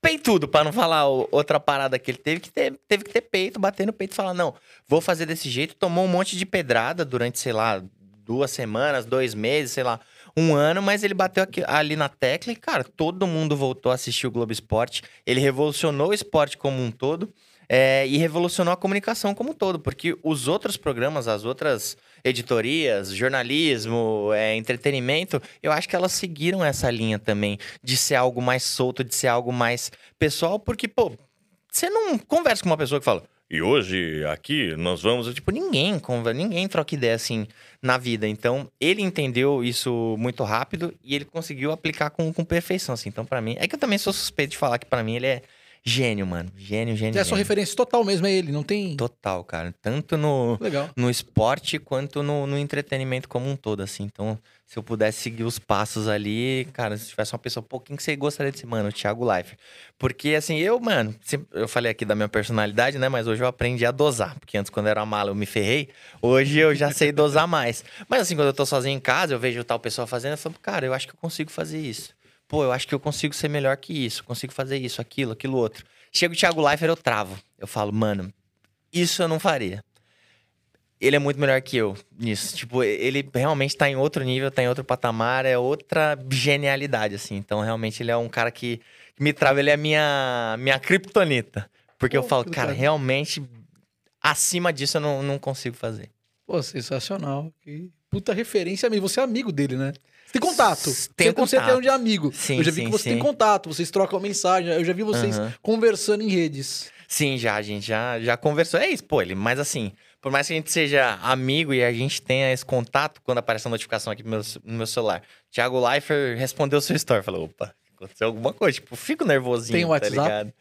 peitudo, para não falar outra parada que ele teve que ter, teve que ter peito, bater no peito e falar: "Não, vou fazer desse jeito". Tomou um monte de pedrada durante, sei lá, duas semanas, dois meses, sei lá, um ano, mas ele bateu aqui, ali na tecla e, cara, todo mundo voltou a assistir o Globo Esporte. Ele revolucionou o esporte como um todo. É, e revolucionou a comunicação como um todo, porque os outros programas, as outras editorias, jornalismo, é, entretenimento, eu acho que elas seguiram essa linha também de ser algo mais solto, de ser algo mais pessoal, porque, pô, você não conversa com uma pessoa que fala. E hoje, aqui, nós vamos. Tipo, ninguém, ninguém troca ideia assim na vida. Então, ele entendeu isso muito rápido e ele conseguiu aplicar com, com perfeição, assim. Então, para mim. É que eu também sou suspeito de falar que para mim ele é Gênio, mano. Gênio, gênio. É a sua referência total mesmo, é ele, não tem. Total, cara. Tanto no, Legal. no esporte quanto no, no entretenimento como um todo, assim. Então, se eu pudesse seguir os passos ali, cara, se tivesse uma pessoa, pô, quem que você gostaria de ser, mano? O Thiago Life. Porque, assim, eu, mano, eu falei aqui da minha personalidade, né? Mas hoje eu aprendi a dosar. Porque antes, quando eu era mala, eu me ferrei. Hoje eu já sei dosar mais. Mas, assim, quando eu tô sozinho em casa, eu vejo tal pessoa fazendo, eu falo, cara, eu acho que eu consigo fazer isso pô, eu acho que eu consigo ser melhor que isso, consigo fazer isso, aquilo, aquilo outro. Chega o Thiago Leifert, eu travo. Eu falo, mano, isso eu não faria. Ele é muito melhor que eu nisso. Tipo, ele realmente tá em outro nível, tá em outro patamar, é outra genialidade, assim. Então, realmente, ele é um cara que, me trava, ele é minha, minha criptonita. Porque Pô, eu falo, cara, realmente, acima disso eu não, não consigo fazer. Pô, sensacional. Que puta referência mesmo. Você é amigo dele, né? Você tem contato. Tem você contato. Você tem um amigo. Sim, eu já vi sim, que você sim. tem contato, vocês trocam mensagem. Eu já vi vocês uhum. conversando em redes. Sim, já, a gente já, já conversou. É isso, pô, ele, mas assim, por mais que a gente seja amigo e a gente tenha esse contato, quando aparece a notificação aqui no meu, no meu celular, Thiago Leifert respondeu o seu story. Falou, opa, aconteceu alguma coisa. Tipo, fico nervosinho, tem tá WhatsApp? ligado?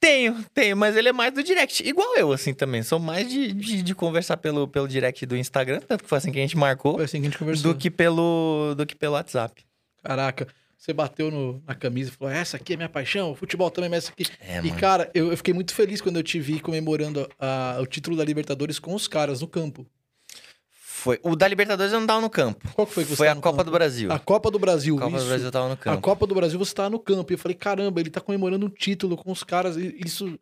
Tenho, tenho, mas ele é mais do direct. Igual eu, assim, também. Sou mais de, de, de, conversar pelo, pelo direct do Instagram, tanto que foi assim que a gente marcou. Foi assim que a gente conversou. Do que pelo, do que pelo WhatsApp. Caraca, você bateu no, na camisa e falou: essa aqui é minha paixão, o futebol também, mas essa aqui. É, e, cara, eu, eu, fiquei muito feliz quando eu te vi comemorando a, o título da Libertadores com os caras no campo. Foi. O da Libertadores eu não tava no campo. Qual que foi que você Foi a Copa campo? do Brasil. A Copa do Brasil, Copa isso. do Brasil eu tava no A campo. Copa do Brasil você tava no campo. E eu falei, caramba, ele tá comemorando um título com os caras. Isso,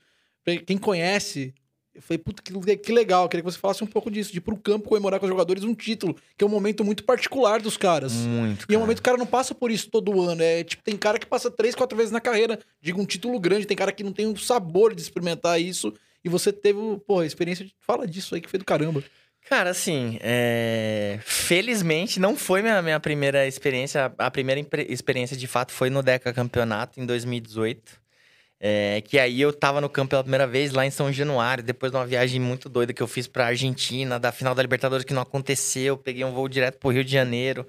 quem conhece, eu falei, puta, que, que legal. Eu queria que você falasse um pouco disso, de ir pro campo comemorar com os jogadores um título, que é um momento muito particular dos caras. Muito. E é um momento que o cara não passa por isso todo ano. É tipo, tem cara que passa três, quatro vezes na carreira. Digo, um título grande. Tem cara que não tem o sabor de experimentar isso. E você teve, pô, a experiência de. Fala disso aí que foi do caramba. Cara, assim, é, felizmente não foi minha, minha primeira experiência. A primeira experiência de fato foi no Deca Campeonato em 2018. É, que aí eu tava no campo pela primeira vez lá em São Januário, depois de uma viagem muito doida que eu fiz pra Argentina, da final da Libertadores que não aconteceu, peguei um voo direto pro Rio de Janeiro.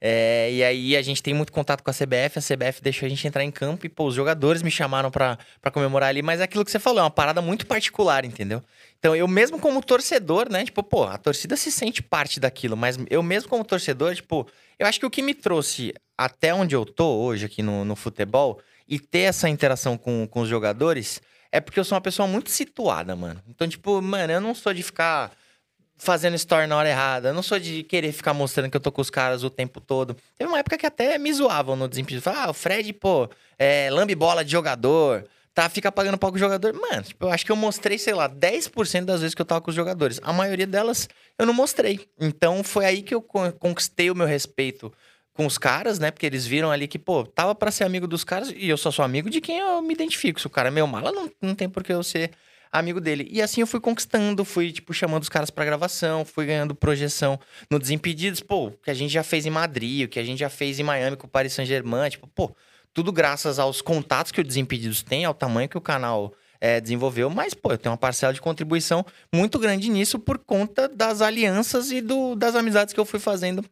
É, e aí a gente tem muito contato com a CBF, a CBF deixou a gente entrar em campo e, pô, os jogadores me chamaram pra, pra comemorar ali, mas é aquilo que você falou, é uma parada muito particular, entendeu? Então, eu mesmo como torcedor, né? Tipo, pô, a torcida se sente parte daquilo, mas eu mesmo como torcedor, tipo, eu acho que o que me trouxe até onde eu tô hoje aqui no, no futebol e ter essa interação com, com os jogadores é porque eu sou uma pessoa muito situada, mano. Então, tipo, mano, eu não sou de ficar fazendo story na hora errada. Eu não sou de querer ficar mostrando que eu tô com os caras o tempo todo. Teve uma época que até me zoavam no Desimpedido. Falavam, ah, o Fred, pô, é, lambe bola de jogador, tá, fica pagando pau com o jogador. Mano, tipo, eu acho que eu mostrei, sei lá, 10% das vezes que eu tava com os jogadores. A maioria delas eu não mostrei. Então foi aí que eu con- conquistei o meu respeito com os caras, né? Porque eles viram ali que, pô, tava pra ser amigo dos caras e eu só sou amigo de quem eu me identifico. Se o cara é meu mala, não, não tem por que eu ser amigo dele. E assim eu fui conquistando, fui, tipo, chamando os caras pra gravação, fui ganhando projeção no Desimpedidos, pô, que a gente já fez em Madrid, o que a gente já fez em Miami com o Paris Saint-Germain, tipo, pô, tudo graças aos contatos que o Desimpedidos tem, ao tamanho que o canal é, desenvolveu, mas, pô, eu tenho uma parcela de contribuição muito grande nisso por conta das alianças e do, das amizades que eu fui fazendo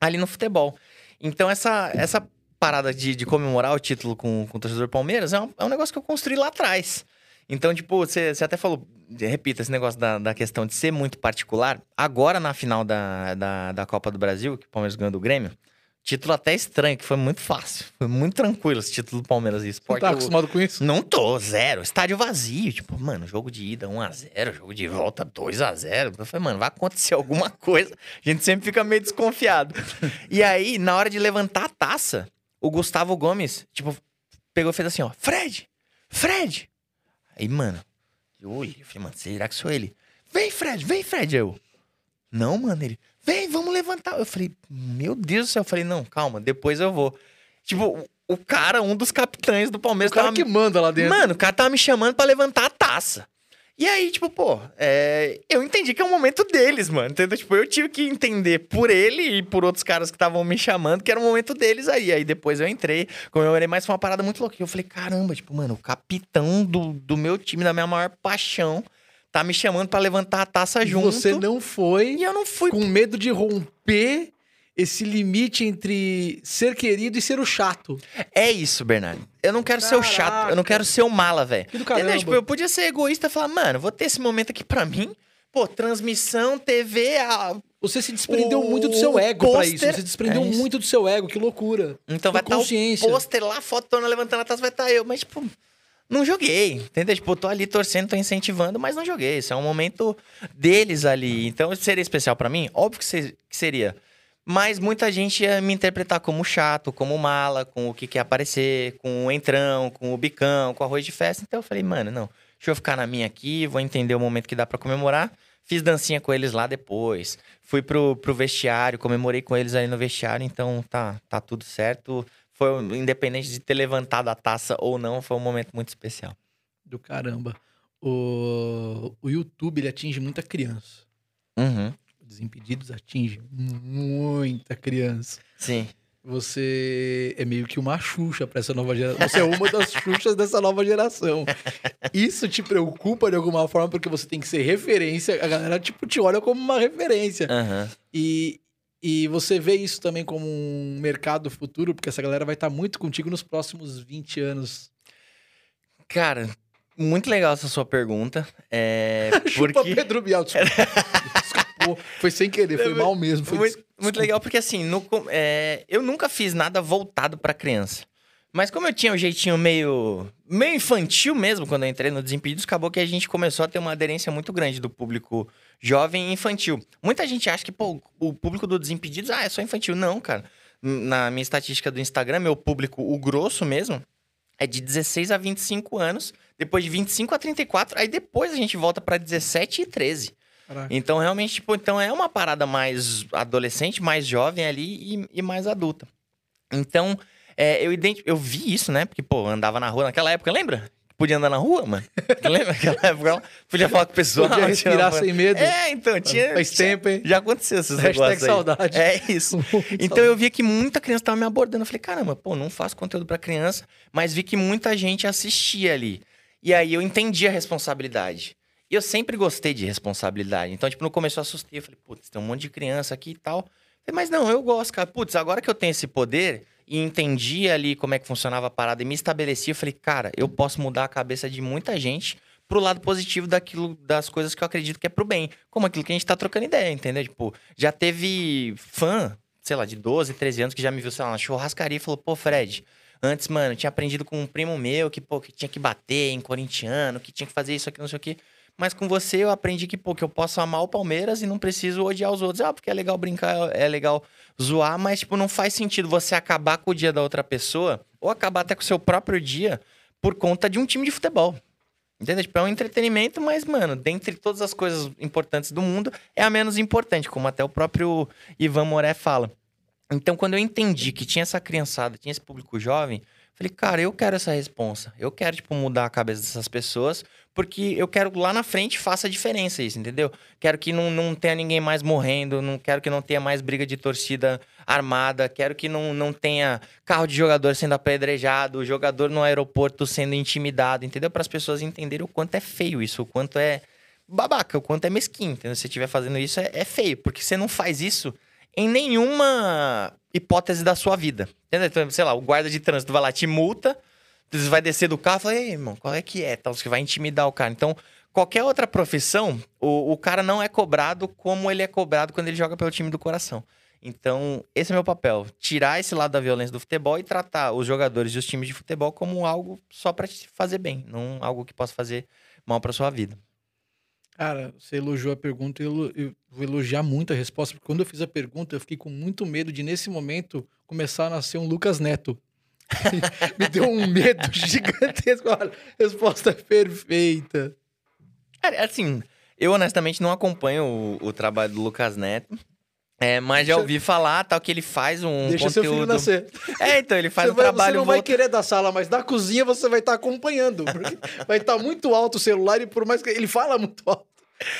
ali no futebol. Então, essa, essa parada de, de comemorar o título com, com o torcedor Palmeiras é um, é um negócio que eu construí lá atrás. Então, tipo, você, você até falou, repita, esse negócio da, da questão de ser muito particular. Agora, na final da, da, da Copa do Brasil, que o Palmeiras ganhou do Grêmio, título até estranho, que foi muito fácil. Foi muito tranquilo esse título do Palmeiras e Não Sport. tá eu- acostumado com isso? não tô, zero. Estádio vazio. Tipo, mano, jogo de ida 1x0, jogo de volta 2x0. Eu falei, mano, vai acontecer [laughs] alguma coisa. A gente sempre fica meio desconfiado. e aí, na hora de levantar a taça, o Gustavo Gomes, tipo, pegou e fez assim, ó, Fred! Fred! Aí, mano, eu olhei, eu falei, mano, será que sou ele? Vem, Fred, vem, Fred. Eu, não, mano, ele, vem, vamos levantar. Eu falei, meu Deus do céu. Eu falei, não, calma, depois eu vou. Tipo, o- o cara, um dos capitães do O Palmeiras, cara tava que manda lá dentro. Mano, o cara tava me chamando pra levantar a taça. E aí, tipo, pô, é, eu entendi que é o momento deles, mano. Entendeu? Tipo, eu tive que entender por ele e por outros caras que estavam me chamando que era o momento deles aí. Aí depois eu entrei, comemorei, mas foi uma parada muito louca. E Eu falei, caramba, tipo, mano, o capitão do, do meu time, da minha maior paixão, tá me chamando pra levantar a taça junto. Você não foi E eu não fui. com medo de romper esse limite entre ser querido e ser o chato. É isso, Bernardo. Eu não quero ser o chato, eu não Caraca. quero ser o mala, velho. Tipo, eu podia ser egoísta e falar, mano, vou ter esse momento aqui pra mim. Pô, transmissão, TV, a... Você se desprendeu O muito do seu ego pra isso. Você desprendeu É isso. muito do seu ego, que loucura. Então vai estar consciência. o pôster lá, fotona levantando a taça, vai estar eu. Mas, tipo, não joguei, entendeu? Tipo, tô ali torcendo, tô incentivando, mas não joguei. Isso é um momento deles ali. Então, seria especial pra mim? Óbvio que se- que seria. Mas muita gente ia me interpretar como chato, como mala, com o que quer aparecer, com o entrão, com o bicão, com o arroz de festa. Então eu falei, mano, não, deixa eu ficar na minha aqui, vou entender o momento que dá pra comemorar. Fiz dancinha com eles lá depois. Fui pro, pro vestiário, comemorei com eles aí no vestiário, então tá, tá tudo certo. Foi, independente de ter levantado a taça ou não, foi um momento muito especial. Do caramba. O, o YouTube, ele atinge muita criança. Uhum. Desimpedidos atinge muita criança. Sim. Você é meio que uma Xuxa pra essa nova geração. Você é uma das [laughs] Xuxas dessa nova geração. Isso te preocupa de alguma forma, porque você tem que ser referência. A galera, tipo, te olha como uma referência. Aham. E, e você vê isso também como um mercado futuro, porque essa galera vai estar muito contigo nos próximos 20 anos. Cara, muito legal essa sua pergunta. É. [laughs] Chupa Porque. [laughs] Pedro Bial. Desculpa. Desculpa. Foi sem querer, foi mal mesmo. Foi muito, muito legal, porque assim, no é, eu nunca fiz nada voltado pra criança. Mas como eu tinha um jeitinho meio, meio infantil mesmo quando eu entrei no Desimpedidos, acabou que a gente começou a ter uma aderência muito grande do público jovem e infantil. Muita gente acha que, pô, o público do Desimpedidos, ah, é só infantil. Não, cara. Na minha estatística do Instagram, meu público, o grosso mesmo, é de 16 a 25 anos, depois de 25 a 34, aí depois a gente volta para 17 e 13. Caraca. Então, realmente, tipo, então é uma parada mais adolescente, mais jovem ali e, e mais adulta. Então, é, eu, ident... eu vi isso, né? Porque, pô, andava na rua naquela época, lembra? Podia andar na rua, mano. [laughs] Lembra aquela época? Podia falar com o pessoal. Podia respirar sem medo. É, então, tinha... Faz tempo, hein? Já aconteceu esses Hashtag negócios aí. saudade. É isso. [laughs] então, eu via que muita criança tava me abordando. Eu falei, caramba, pô, não faço conteúdo pra criança. Mas vi que muita gente assistia ali. E aí, eu entendi a responsabilidade. E eu sempre gostei de responsabilidade. Então, tipo, no começo eu assustei. Eu falei, putz, tem um monte de criança aqui e tal. Mas não, eu gosto, cara. Putz, agora que eu tenho esse poder e entendi ali como é que funcionava a parada e me estabeleci, eu falei, cara, eu posso mudar a cabeça de muita gente pro lado positivo daquilo, das coisas que eu acredito que é pro bem. Como aquilo que a gente tá trocando ideia, entendeu? Tipo, já teve fã, sei lá, de 12, 13 anos que já me viu, sei lá, na churrascaria e falou, pô, Fred, antes, mano, tinha aprendido com um primo meu que, pô, que tinha que bater em corintiano, que tinha que fazer isso aqui, não sei o quê. Mas com você eu aprendi que, pô, que eu posso amar o Palmeiras e não preciso odiar os outros. Ah, porque é legal brincar, é legal zoar, mas, tipo, não faz sentido você acabar com o dia da outra pessoa ou acabar até com o seu próprio dia por conta de um time de futebol. Entendeu? Tipo, é um entretenimento, mas, mano, dentre todas as coisas importantes do mundo, é a menos importante, como até o próprio Ivan Moré fala. Então, quando eu entendi que tinha essa criançada, tinha esse público jovem, falei, cara, eu quero essa responsa. Eu quero, tipo, mudar a cabeça dessas pessoas porque eu quero lá na frente faça a diferença isso, entendeu? Quero que não, não tenha ninguém mais morrendo, não quero que não tenha mais briga de torcida armada, quero que não, não tenha carro de jogador sendo apedrejado, jogador no aeroporto sendo intimidado, entendeu? Para as pessoas entenderem o quanto é feio isso, o quanto é babaca, o quanto é mesquinho, entendeu? Se você estiver fazendo isso, é, é feio, porque você não faz isso em nenhuma hipótese da sua vida, entendeu? Então, sei lá, o guarda de trânsito vai lá, te multa você vai descer do carro e fala, ei, irmão, qual é que é? Tal, você vai intimidar o cara. Então, qualquer outra profissão, o, o cara não é cobrado como ele é cobrado quando ele joga pelo time do coração. Então, esse é meu papel. Tirar esse lado da violência do futebol e tratar os jogadores e os times de futebol como algo só para te fazer bem, não algo que possa fazer mal para sua vida. Cara, você elogiou a pergunta e eu vou elogiar muito a resposta, porque quando eu fiz a pergunta, eu fiquei com muito medo de, nesse momento, começar a nascer um Lucas Neto. [laughs] Me deu um medo [laughs] gigantesco. Olha, resposta perfeita. Assim, eu honestamente não acompanho o, o trabalho do Lucas Neto. É, mas já ouvi falar, tal, que ele faz um Deixa conteúdo... seu filho nascer. É, então, ele faz você um vai, trabalho... Você não vai querer da sala, mas da cozinha você vai estar acompanhando. vai estar muito alto o celular e por mais que ele fala muito alto,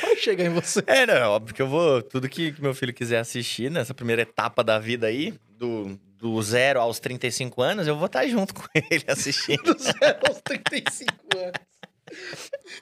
vai chegar em você. É, não, é óbvio que eu vou... Tudo que, meu filho quiser assistir nessa primeira etapa da vida aí, do, do zero aos 35 anos, eu vou estar junto [laughs] com ele assistindo. do zero aos 35 anos.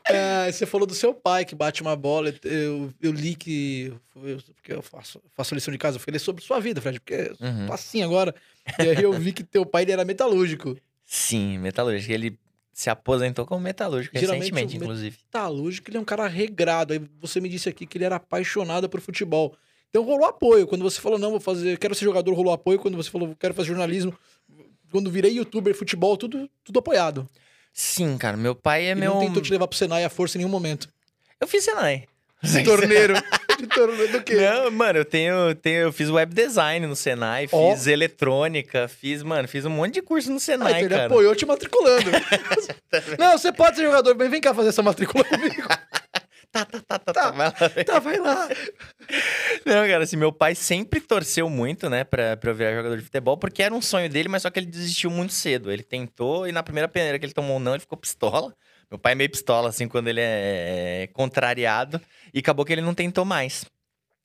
É, você falou do seu pai que bate uma bola. Eu, eu li que. Eu, porque eu faço, faço lição de casa, eu falei sobre sua vida, Fred, porque uhum. tá assim agora. E aí eu vi que teu pai ele era metalúrgico. Sim, metalúrgico. Ele se aposentou como metalúrgico Geralmente, recentemente, inclusive. Metalúrgico, ele é um cara regrado. Aí você me disse aqui que ele era apaixonado por futebol. Então rolou apoio. Quando você falou, não, vou fazer, quero ser jogador, rolou apoio. Quando você falou, quero fazer jornalismo, quando virei youtuber, futebol, tudo, tudo apoiado. Sim, cara. Meu pai é e meu. Não tentou te levar pro Senai a força em nenhum momento. Eu fiz Senai. [laughs] Torneiro. [laughs] Do quê? Não, mano, eu tenho, tenho. Eu fiz web design no Senai, oh. fiz eletrônica, fiz, mano, fiz um monte de curso no Senai, ah, então cara. Ele apoiou te matriculando. [laughs] não, você pode ser jogador, mas vem cá fazer essa matrícula comigo. [laughs] Tá, tá, tá, tá, tá, vai lá. Tá, vai lá. Não, cara, assim, meu pai sempre torceu muito, né, pra, pra eu virar jogador de futebol, porque era um sonho dele, mas só que ele desistiu muito cedo. Ele tentou e na primeira peneira que ele tomou não, ele ficou pistola. Meu pai é meio pistola, assim, quando ele é, é contrariado. E acabou que ele não tentou mais.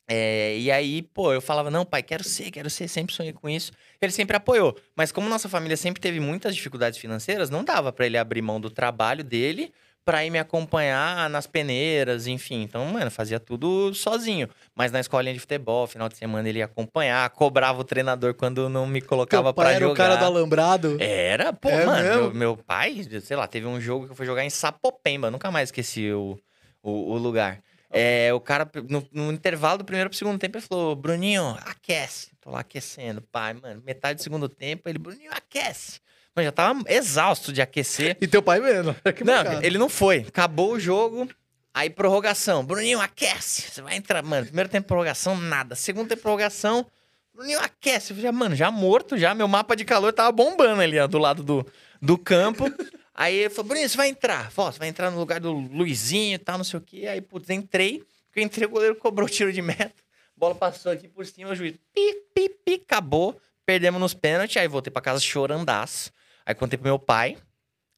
É, e aí, pô, eu falava, não, pai, quero ser, quero ser, sempre sonhei com isso. Ele sempre apoiou. Mas como nossa família sempre teve muitas dificuldades financeiras, não dava para ele abrir mão do trabalho dele pra ir me acompanhar nas peneiras, enfim. Então, mano, fazia tudo sozinho. Mas na escolinha de futebol, final de semana ele ia acompanhar, cobrava o treinador quando não me colocava para jogar. era o cara do alambrado? Era, pô, é mano. Meu, meu, pai, sei lá, teve um jogo que eu fui jogar em Sapopemba, nunca mais esqueci o, o, o lugar. É, o cara, no, no intervalo do primeiro pro segundo tempo, ele falou: Bruninho, aquece. Tô lá aquecendo, pai, mano. Metade do segundo tempo, ele, Bruninho, aquece. Mano, já tava exausto de aquecer. E teu pai vendo. [laughs] Que Não, bacana. ele não foi. Acabou o jogo. Aí, prorrogação. Bruninho, aquece. Você vai entrar. Mano, primeiro tempo, prorrogação, nada. Segundo tempo, prorrogação. Bruninho, aquece. Eu já, mano, já morto, já. Meu mapa de calor tava bombando ali, ó, do lado do, do campo. Aí ele falou, Bruninho, você vai entrar. Ó, você vai entrar no lugar do Luizinho e tal, não sei o quê. Aí, putz, entrei. Porque eu entrei, o goleiro cobrou o tiro de meta. Bola passou aqui por cima, o juiz, pi, pi, pi, acabou. Perdemos nos pênaltis. Aí voltei pra casa chorandaço. Aí contei pro meu pai.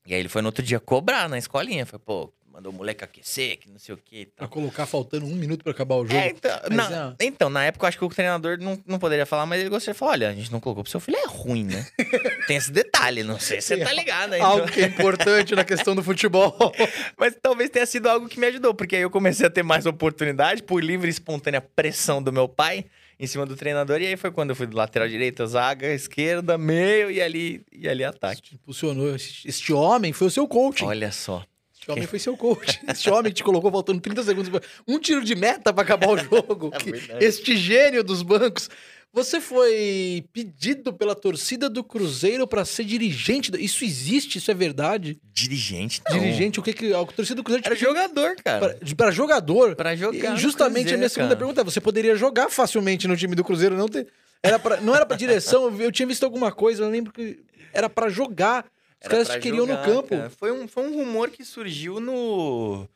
E aí ele foi no outro dia cobrar na escolinha. Foi, pô, mandou o moleque aquecer, que não sei o que e Pra colocar faltando um minuto pra acabar o jogo. É, então, na, ah. então, na época eu acho que o treinador não, não poderia falar, mas ele gostaria de falar: olha, a gente não colocou pro seu filho, é ruim, né? [laughs] Tem esse detalhe, não sei se você tá ligado aí. Algo que é importante na questão do futebol. [laughs] Mas talvez tenha sido algo que me ajudou, porque aí eu comecei a ter mais oportunidade por livre e espontânea pressão do meu pai em cima do treinador. E aí foi quando eu fui do lateral direito, zaga, esquerda, meio e ali, e ali ataque. Impulsionou. Este, homem foi o seu coaching. Olha só. Este homem foi seu coach. [laughs] Este homem te colocou faltando 30 segundos. Um tiro de meta pra acabar o [laughs] jogo. É este gênio dos bancos. Você foi pedido pela torcida do Cruzeiro pra ser dirigente. Isso existe? Isso é verdade? Dirigente, não. Dirigente, o que que a torcida do Cruzeiro Era pediu jogador, cara. pra, pra jogador? Pra jogar. E justamente a Cruzeiro, minha segunda cara. pergunta é: você poderia jogar facilmente no time do Cruzeiro, não ter. Era pra, não era pra direção, eu, tinha visto alguma coisa, eu lembro que era pra jogar. Os Era caras queriam no jogar, campo. cara. Foi um, foi um rumor que surgiu no,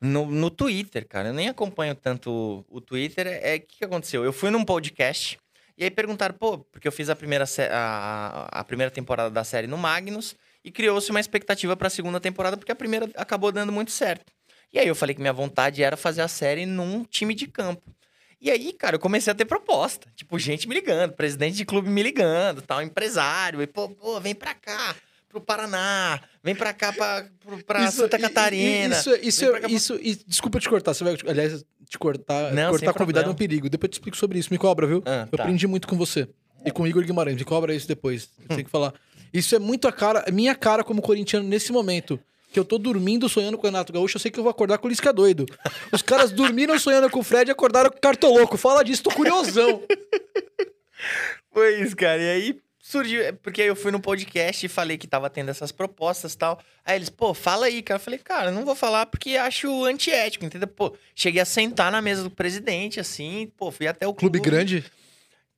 no, no Twitter, cara. Eu nem acompanho tanto o, o Twitter. É o que, que aconteceu? Eu fui num podcast e aí perguntaram, pô, porque eu fiz a primeira, a, a primeira temporada da série no Magnus e criou-se uma expectativa pra segunda temporada porque a primeira acabou dando muito certo. E aí eu falei que minha vontade era fazer a série num time de campo. E aí, cara, eu comecei a ter proposta. Tipo, gente me ligando, presidente de clube me ligando, tal, empresário. E, pô, pô, vem pra cá, pro Paraná. Vem pra cá, pra, pra Isso- Santa Catarina. Isso, isso, pra cá pra- isso, desculpa te cortar, você vai, aliás, te cortar, Não, cortar convidado é um perigo. Depois eu te explico sobre isso, me cobra, viu? Ah, eu tá. aprendi muito com você. E com o Igor Guimarães, me cobra isso depois. Eu tenho que falar. Isso é muito a cara, a minha cara como corintiano nesse momento. Que eu tô dormindo sonhando com o Renato Gaúcho, eu sei que eu vou acordar com o Lisca doido. Os caras dormiram sonhando com o Fred e acordaram com o Cartoloco. Fala disso, tô curiosão. [laughs] Foi isso, cara. E aí surgiu, é porque eu fui no podcast e falei que tava tendo essas propostas e tal. Aí eles, pô, fala aí, cara. Eu falei, cara, não vou falar porque acho antiético, entendeu? Pô, cheguei a sentar na mesa do presidente, assim, pô, fui até o Clube grande.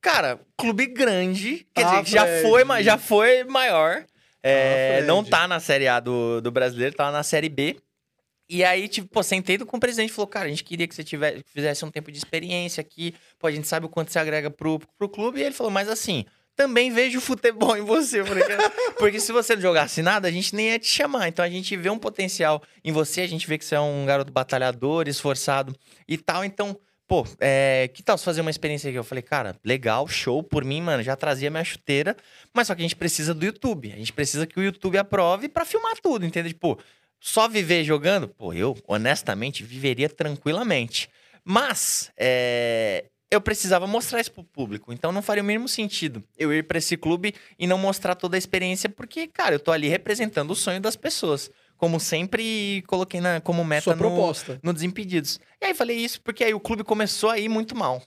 Cara, clube grande, quer Ah, dizer, já Fred. foi, já foi maior. É, Ah, não tá na Série A do, do brasileiro, tá na Série B. E aí, tipo, pô, sentei com o presidente e falou, cara, a gente queria que você tivesse, fizesse um tempo de experiência aqui, pô, a gente sabe o quanto você agrega pro, pro clube. E ele falou, mas assim, também vejo futebol em você. "Cara, [laughs] porque se você não jogasse nada, a gente nem ia te chamar. Então a gente vê um potencial em você, a gente vê que você é um garoto batalhador, esforçado e tal. Então, pô, é, que tal você fazer uma experiência aqui? Eu falei, cara, legal, show. Por mim, mano, já trazia minha chuteira. Mas só que a gente precisa do YouTube. A gente precisa que o YouTube aprove pra filmar tudo, entende? Tipo, só viver jogando? Pô, eu, honestamente, viveria tranquilamente. Mas, é, eu precisava mostrar isso pro público. Então não faria o mínimo sentido eu ir pra esse clube e não mostrar toda a experiência, porque, cara, eu tô ali representando o sonho das pessoas. Como sempre coloquei na, como meta Sua no, no Desimpedidos. E aí falei isso porque aí o clube começou a ir muito mal,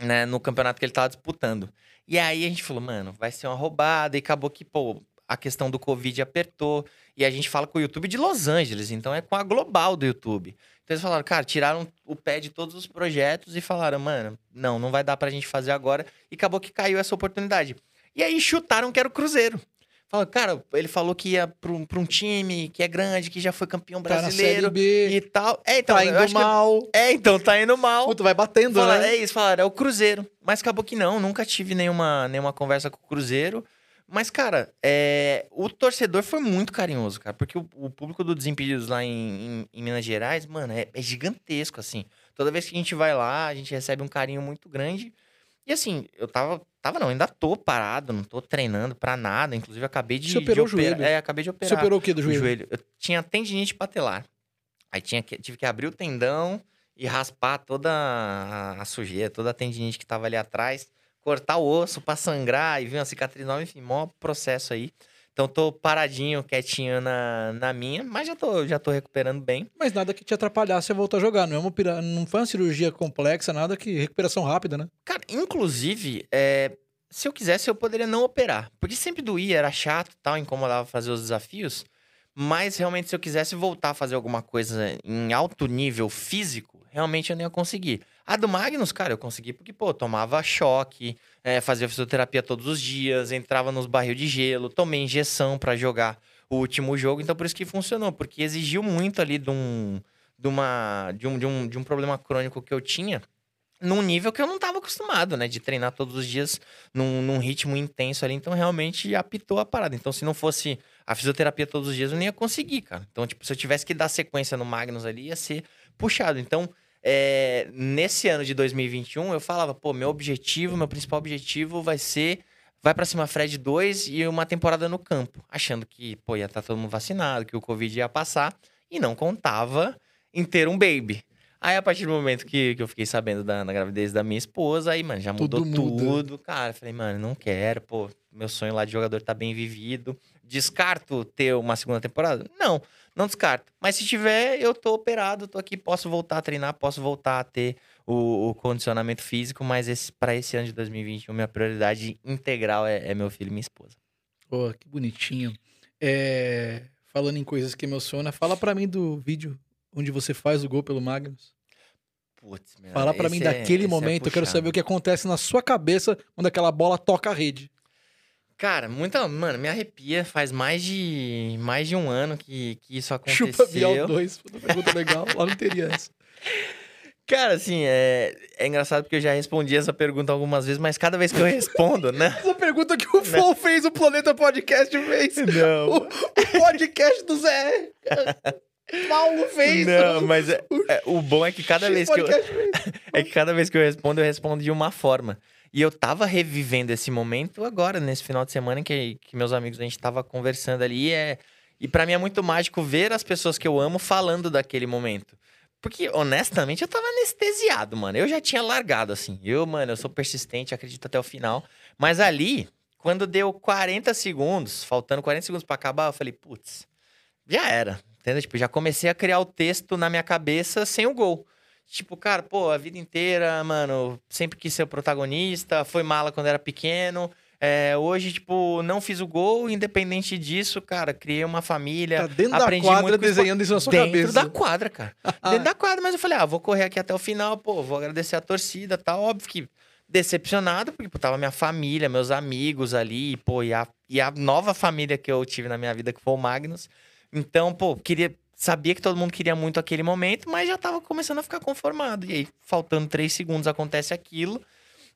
né? No campeonato que ele tava disputando. E aí a gente falou, mano, vai ser uma roubada. E acabou que, pô, a questão do Covid apertou. E a gente fala com o YouTube de Los Angeles, então é com a global do YouTube. Então eles falaram, cara, tiraram o pé de todos os projetos e falaram, mano, não, não vai dar pra gente fazer agora. E acabou que caiu essa oportunidade. E aí chutaram que era o Cruzeiro. Falaram, cara, ele falou que ia pra um, pra um time que é grande, que já foi campeão Tá brasileiro B, e tal. É, então, tá indo acho que- mal. é, então, tá indo mal. Puta, vai batendo, Falaram, né? É isso, falaram, é o Cruzeiro. Mas acabou que não, nunca tive nenhuma, nenhuma conversa com o Cruzeiro. Mas, cara, é, o torcedor foi muito carinhoso, cara. Porque o, o público do Desimpedidos lá em, em- em Minas Gerais, mano, é, é gigantesco, assim. Toda vez que a gente vai lá, a gente recebe um carinho muito grande. E assim, eu tava. Tava não, ainda tô parado, não tô treinando pra nada. Inclusive, acabei de, Você operou de o operar. joelho? É, acabei de Você operar operou o quê do o joelho? joelho. Eu tinha tendinite patelar. Aí tinha que, tive que abrir o tendão e raspar toda a, a sujeira, toda a tendinite que tava ali atrás, cortar o osso pra sangrar e vir uma cicatriz nova, enfim, maior processo aí. Então tô paradinho, quietinho na, na minha, mas já tô, já tô recuperando bem. Mas nada que te atrapalhasse a voltar a jogar. Não, é uma, não foi uma cirurgia complexa, nada que recuperação rápida, né? Cara, inclusive, é, se eu quisesse, eu poderia não operar. Porque sempre doía, era chato e tal, incomodava fazer os desafios. Mas realmente, se eu quisesse voltar a fazer alguma coisa em alto nível físico, realmente eu não ia conseguir. A do Magnus, cara, eu consegui porque, pô, tomava choque, é, fazia fisioterapia todos os dias, entrava nos barril de gelo, tomei injeção pra jogar o último jogo. Então, por isso que funcionou, porque exigiu muito ali de um, de uma, de um, de um, de um problema crônico que eu tinha num nível que eu não estava acostumado, né? De treinar todos os dias num, num ritmo intenso ali. Então, realmente apitou a parada. Então, se não fosse a fisioterapia todos os dias, eu nem ia conseguir, cara. Então, tipo, se eu tivesse que dar sequência no Magnus ali, ia ser puxado. Então, é, nesse ano de 2021, eu falava, pô, meu objetivo, meu principal objetivo vai ser. Vai pra cima Fred 2 e uma temporada no campo. Achando que, pô, ia estar todo mundo vacinado, que o Covid ia passar. E não contava em ter um baby. Aí, a partir do momento que, que eu fiquei sabendo da, da gravidez da minha esposa, aí, mano, já mudou Tudo tudo. Cara, falei, mano, não quero, pô, meu sonho lá de jogador tá bem vivido. Descarto ter uma segunda temporada? Não, não descarto. Mas se tiver, eu tô operado, tô aqui, posso voltar a treinar, posso voltar a ter o, o condicionamento físico, mas esse, para esse ano de 2021, minha prioridade integral é, é meu filho e minha esposa. Pô, que bonitinho. É, Falando em coisas que emocionam, fala pra mim do vídeo onde você faz o gol pelo Magnus. Putz, meu, Fala pra mim é- daquele é momento, eu quero saber o que acontece na sua cabeça quando aquela bola toca a rede. Cara, muita. Mano, me arrepia. Faz mais de mais de um ano que, que isso [laughs] aconteceu. Chupa Biel 2, puta pergunta legal, lá não teria essa. [laughs] Cara, assim, é, é engraçado porque eu já respondi essa pergunta algumas vezes, mas cada vez que eu respondo, né? [laughs] Essa pergunta que o Flow fez, o Planeta Podcast fez. Não. O, o podcast do Zé. Paulo fez. Não, mas é- é, o bom é que cada vez que eu, é que cada vez que eu respondo, eu respondo de uma forma. E eu tava revivendo esse momento agora, nesse final de semana, que, que meus amigos, a gente tava conversando ali. E, é, e para mim é muito mágico ver as pessoas que eu amo falando daquele momento. Porque, honestamente, eu tava anestesiado, mano. Eu já tinha largado, assim. Eu, mano, eu sou persistente, acredito até o final. Mas ali, quando deu 40 segundos, faltando 40 segundos pra acabar, eu falei, putz, já era. Entendeu? Tipo, já comecei a criar o texto na minha cabeça sem o gol. Tipo, cara, pô, a vida inteira, mano, sempre quis ser o protagonista, foi mala quando era pequeno. É, hoje, tipo, não fiz o gol, independente disso, cara, criei uma família. Tá dentro da aprendi quadra com o desenhando isso na sua dentro cabeça. da quadra, cara. [laughs] dentro da quadra, mas eu falei, ah, vou correr aqui até o final, pô, vou agradecer a torcida, tá óbvio que decepcionado, porque pô, tava minha família, meus amigos ali, pô, e a, e a nova família que eu tive na minha vida, que foi o Magnus. Então, pô, queria. Sabia que todo mundo queria muito aquele momento, mas já tava começando a ficar conformado. E aí, faltando três segundos, acontece aquilo.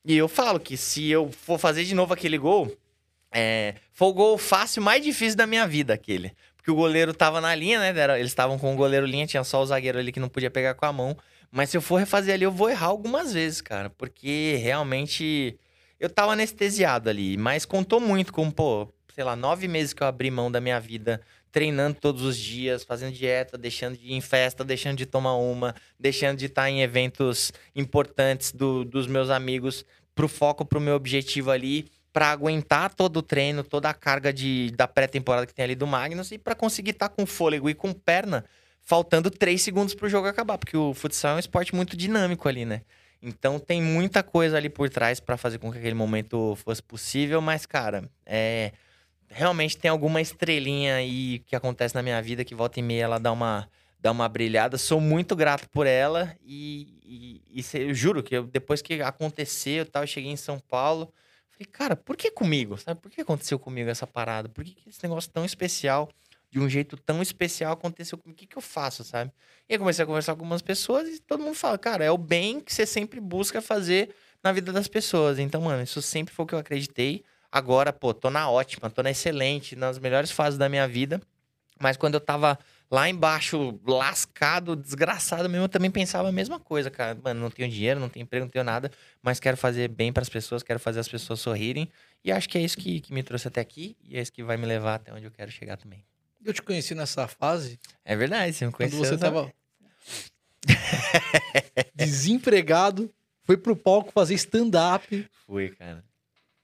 E eu falo que se eu for fazer de novo aquele gol, é, foi o gol fácil mais difícil da minha vida, aquele. Porque o goleiro tava na linha, né? Eles estavam com o goleiro linha, tinha só o zagueiro ali que não podia pegar com a mão. Mas se eu for refazer ali, eu vou errar algumas vezes, cara. Porque realmente eu tava anestesiado ali. Mas contou muito com, pô, sei lá, nove meses que eu abri mão da minha vida, treinando todos os dias, fazendo dieta, deixando de ir em festa, deixando de tomar uma, deixando de estar em eventos importantes do- dos meus amigos, pro foco, pro meu objetivo ali, pra aguentar todo o treino, toda a carga de, da pré-temporada que tem ali do Magnus e pra conseguir estar com fôlego e com perna, faltando três segundos pro jogo acabar, porque o futsal é um esporte muito dinâmico ali, né? Então tem muita coisa ali por trás pra fazer com que aquele momento fosse possível, mas cara, é realmente tem alguma estrelinha aí que acontece na minha vida que volta e meia ela dá uma dá uma brilhada. Sou muito grato por ela e, e, e eu juro que eu- depois que aconteceu, tal, eu cheguei em São Paulo, falei, cara, por que comigo? Sabe por que aconteceu comigo essa parada? Por que, que esse negócio tão especial, de um jeito tão especial aconteceu comigo? O que, que eu faço, sabe? E aí comecei a conversar com algumas pessoas e todo mundo fala, cara, é o bem que você sempre busca fazer na vida das pessoas. Então, mano, isso sempre foi o que eu acreditei. Agora, pô, tô na ótima, tô na excelente, nas melhores fases da minha vida. Mas quando eu tava lá embaixo, lascado, desgraçado mesmo, eu também pensava a mesma coisa, cara. Mano, não tenho dinheiro, não tenho emprego, não tenho nada, mas quero fazer bem pras pessoas, quero fazer as pessoas sorrirem. E acho que é isso que, que me trouxe até aqui e é isso que vai me levar até onde eu quero chegar também. Eu te conheci nessa fase É verdade, você me quando conheceu. você sabe? tava [laughs] desempregado, foi pro palco fazer stand-up. Fui, cara.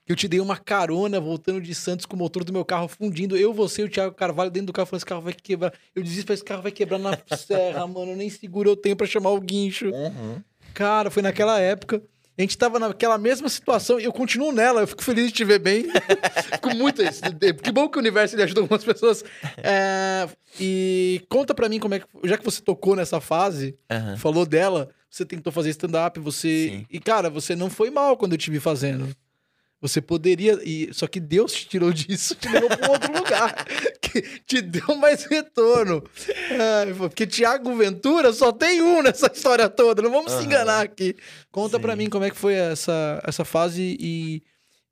Que eu te dei uma carona voltando de Santos com o motor do meu carro fundindo. Eu, você e o Thiago Carvalho dentro do carro falando: esse carro vai quebrar. Eu desisto, esse carro vai quebrar na serra, [laughs] mano. Nem seguro eu tenho pra chamar o guincho. Uhum. Cara, foi naquela época. A gente tava naquela mesma situação e eu continuo nela. Eu fico feliz de te ver bem. [laughs] fico muito. Que bom que o universo ele ajuda algumas pessoas. É, e conta pra mim como é que. Já que você tocou nessa fase, Aham. falou dela, você tentou fazer stand-up, você. Sim. E, cara, você não foi mal quando eu te vi fazendo. Você poderia. E... Só que Deus te tirou [laughs] disso, te levou pra um outro lugar. Que te deu mais retorno. Porque Tiago Ventura só tem um nessa história toda. Não vamos se Aham. enganar aqui. Conta Sim. mim como é que foi essa, essa fase e.